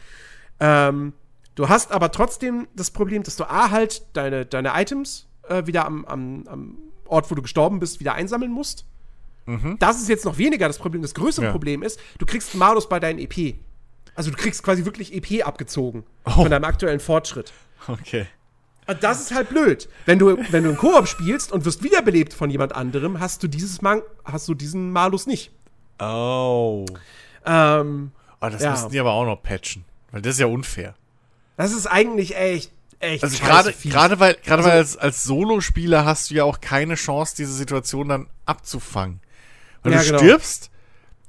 Ähm, du hast aber trotzdem das Problem, dass du A halt deine, deine Items äh, wieder am, am, am Ort, wo du gestorben bist, wieder einsammeln musst. Das ist jetzt noch weniger das Problem. Das größere Ja. Problem ist, du kriegst Malus bei deinen EP. Also du kriegst quasi wirklich EP abgezogen Oh. von deinem aktuellen Fortschritt. Okay. Und das ist halt blöd. Wenn du, wenn du einen Koop spielst und wirst wiederbelebt von jemand anderem, hast du dieses Man hast du diesen Malus nicht. Oh. Ähm, Oh, das Ja. müssen die aber auch noch patchen. Weil das ist ja unfair. Das ist eigentlich echt, echt Also gerade gerade weil gerade weil als, als Solospieler hast du ja auch keine Chance, diese Situation dann abzufangen. Weil Ja, du genau. stirbst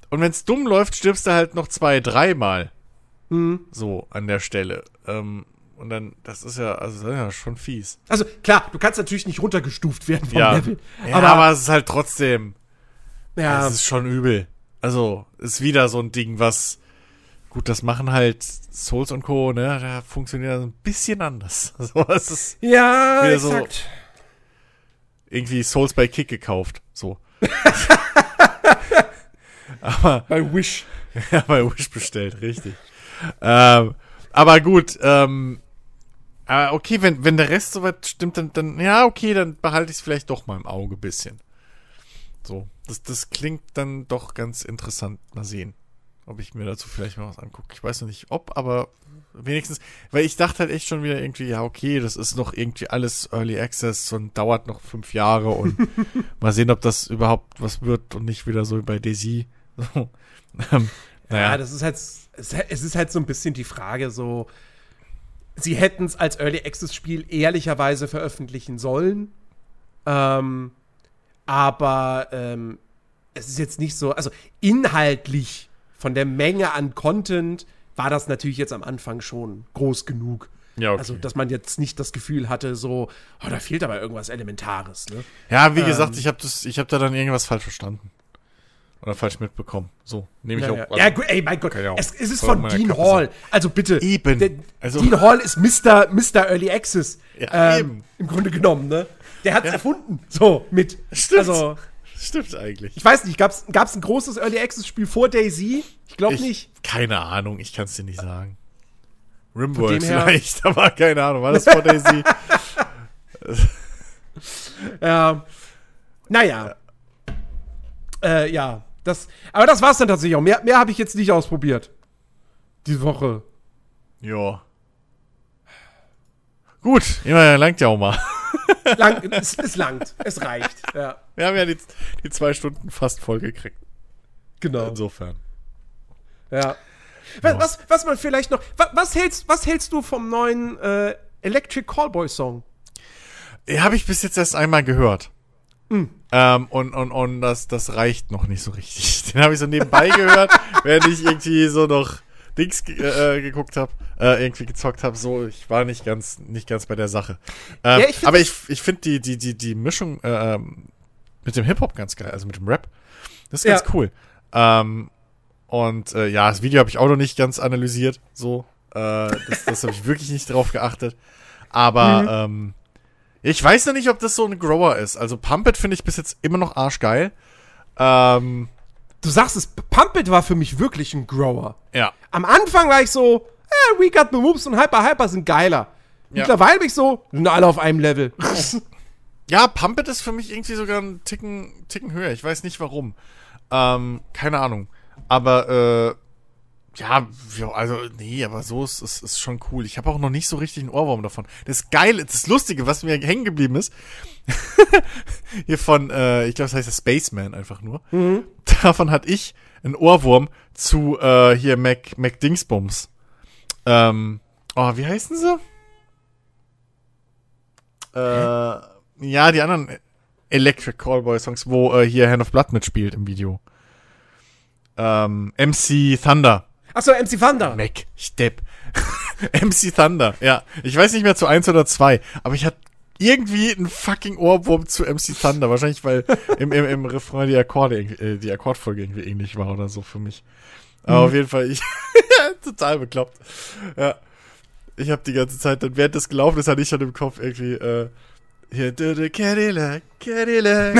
und wenn es dumm läuft, stirbst du halt noch zwei, dreimal. Mhm. So an der Stelle. Ähm, und dann, das ist ja, also das ist ja schon fies. Also klar, du kannst natürlich nicht runtergestuft werden vom Ja. Level. ja, aber, aber, es ist halt trotzdem, ja, es ist schon übel. Also, ist wieder so ein Ding, was, gut, das machen halt Souls und Co., ne, da funktioniert das ein bisschen anders. So, es ist ja, wieder so- exakt. irgendwie Souls by Kick gekauft. So. Bei Wish. Ja, bei Wish bestellt, richtig. ähm, aber gut, ähm, äh, okay, wenn, wenn der Rest soweit stimmt, dann, dann, ja, okay, dann behalte ich es vielleicht doch mal im Auge ein bisschen. So, das, das klingt dann doch ganz interessant. Mal sehen, ob ich mir dazu vielleicht mal was angucke. Ich weiß noch nicht, ob, aber wenigstens, weil ich dachte halt echt schon wieder irgendwie, ja, okay, das ist noch irgendwie alles Early Access und dauert noch fünf Jahre und mal sehen, ob das überhaupt was wird und nicht wieder so wie bei Daisy. So. ähm, naja. Ja, das ist halt, es es ist halt so ein bisschen die Frage, so, sie hätten es als Early Access Spiel ehrlicherweise veröffentlichen sollen. Ähm, aber ähm, es ist jetzt nicht so, also inhaltlich von der Menge an Content war das natürlich jetzt am Anfang schon groß genug. Ja, okay. Also, dass man jetzt nicht das Gefühl hatte, so, oh, da fehlt aber irgendwas Elementares, ne? Ja, wie gesagt, Ähm. ich habe das, ich habe da dann irgendwas falsch verstanden. Oder falsch mitbekommen. So, nehme ich Ja, auch. ja. also- ja, gut, ey, mein Gott, ja es, es ist von Dean Kappe Hall. Also bitte. Eben. Der, Also- Dean Hall ist Mr. Mr. Early Access. Ja, ähm. Im Grunde genommen, ne? Der hat's erfunden. So, mit. Stimmt. Also, Stimmt eigentlich. ich weiß nicht, gab's, gab's ein großes Early Access Spiel vor Daisy? Ich glaube Ich- nicht. Keine Ahnung, ich kann es dir nicht sagen. Rimworld vielleicht, aber keine Ahnung. War das vor Daisy? Ja. Naja. Äh, ja. Das, aber das war's dann tatsächlich auch. Mehr, mehr habe ich jetzt nicht ausprobiert. Diese Woche. ja. Gut, immer langt ja auch mal. Lang, es, es langt. Es reicht. Ja, Wir haben ja die, die zwei Stunden fast voll gekriegt. genau. Insofern. Ja. Was, was, was man vielleicht noch. Was, was, hältst, was hältst du vom neuen äh, Electric Callboy Song? Habe ich bis jetzt erst einmal gehört. Hm. Ähm, und und, und das, das reicht noch nicht so richtig. Den habe ich so nebenbei gehört, während ich irgendwie so noch Dings ge äh, geguckt habe, äh, irgendwie gezockt habe. So, ich war nicht ganz, nicht ganz bei der Sache. Ähm, Ja, ich aber ich, ich finde die, die, die, die Mischung äh, ähm, mit dem Hip-Hop ganz geil, also mit dem Rap. Das ist Ja. ganz cool. Ähm, und äh, ja, das Video habe ich auch noch nicht ganz analysiert. So, äh, das, das habe ich wirklich nicht drauf geachtet. Aber Mhm. ähm, ich weiß noch nicht, ob das so ein Grower ist. Also Pump It finde ich bis jetzt immer noch arschgeil. Ähm, Du sagst es, Pump It war für mich wirklich ein Grower. ja. Am Anfang war ich so, eh, We Got the Moves und Hyper Hyper sind geiler. Ja. Mittlerweile bin ich so, sind alle auf einem Level. Ja, Pump It ist für mich irgendwie sogar einen Ticken, Ticken höher. Ich weiß nicht warum. Ähm, keine Ahnung. Aber, äh, ja, also, nee, aber so ist, ist, ist schon cool. Ich habe auch noch nicht so richtig einen Ohrwurm davon. Das Geile, das Lustige, was mir hängen geblieben ist, hier von, äh, ich glaube, das heißt der Spaceman einfach nur. Davon hatte ich einen Ohrwurm zu, äh, hier Mac, Mac Dingsbums. Ähm, oh, wie heißen sie? Äh, ja, die anderen Electric Callboy Songs, wo äh, hier Hand of Blood mitspielt im Video. Ähm, MC Thunder. Achso, MC Thunder. Mac, Stepp. MC Thunder, ja. Ich weiß nicht mehr zu eins oder zwei, aber ich hatte irgendwie einen fucking Ohrwurm zu MC Thunder. Wahrscheinlich, weil im, im, im Refrain die Akkorde, äh, die Akkordfolge irgendwie ähnlich war oder so für mich. Aber auf jeden Fall, ich, total bekloppt. Ja. Ich habe die ganze Zeit, dann während das gelaufen ist, hatte ich schon im Kopf irgendwie, äh, hier, du, du, Cadillac, Cadillac,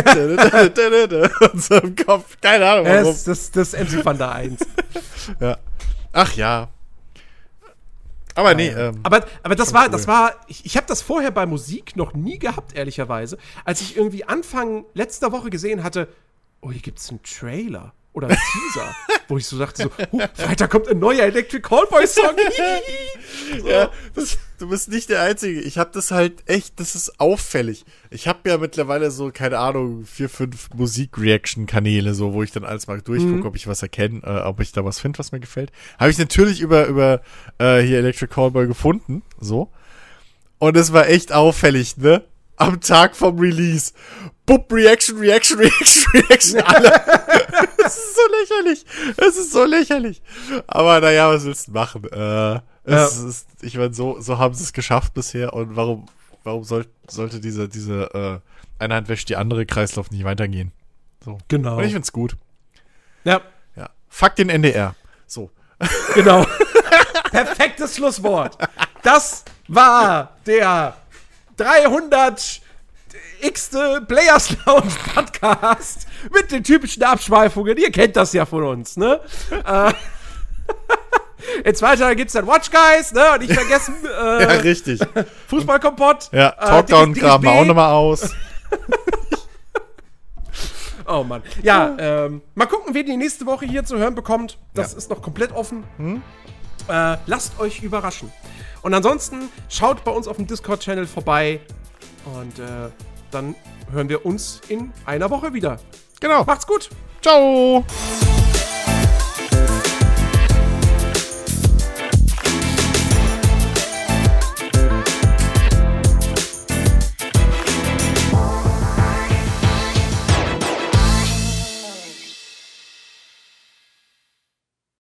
und so im Kopf. Keine Ahnung warum. Das, das, das MC Thunder 1. Ja. Ach ja. Aber nee, ähm, Aber, aber das war, cool. das war, ich, ich habe das vorher bei Musik noch nie gehabt, ehrlicherweise. Als ich irgendwie Anfang letzter Woche gesehen hatte, oh, hier gibt's einen Trailer oder einen Teaser, wo ich so dachte so, huh, Freitag kommt ein neuer Electric Callboy Song. so. ja, das, du bist nicht der Einzige. Ich habe das halt echt, das ist auffällig. Ich habe ja mittlerweile so, keine Ahnung, vier, fünf Musik-Reaction-Kanäle, so, wo ich dann alles mal durchgucke, ob ich was erkenne, äh, ob ich da was finde, was mir gefällt. Habe ich natürlich über, über äh, hier Electric Callboy gefunden, so. Und es war echt auffällig, ne? Am Tag vom Release. Bub, Reaction, Reaction, Reaction, Reaction, alle. Es ist so lächerlich. Es ist so lächerlich. Aber naja, was willst du machen? Äh, es Ja. ist, ich meine, so, so haben sie es geschafft bisher und warum, warum soll, sollte diese, diese, äh, eine Hand wäscht die andere Kreislauf nicht weitergehen? So. Genau. Und ich find's gut. Ja, Ja. Fuck den NDR. So. genau. Perfektes Schlusswort. Das war der 300 x-te Players Lounge Podcast mit den typischen Abschweifungen. Ihr kennt das ja von uns, ne? äh, in zweiter gibt's dann Watch Guys, ne? Und nicht vergessen, Ja, äh, richtig. Fußballkompott. Ja, äh, Talkdown graben wir auch nochmal aus. Oh Mann. Ja, ähm, mal gucken, wer die nächste Woche hier zu hören bekommt. Das Ja. ist noch komplett offen. Äh, lasst euch überraschen. Und ansonsten schaut bei uns auf dem Discord-Channel vorbei. Und äh, dann hören wir uns in einer Woche wieder. Genau. Macht's gut. Ciao.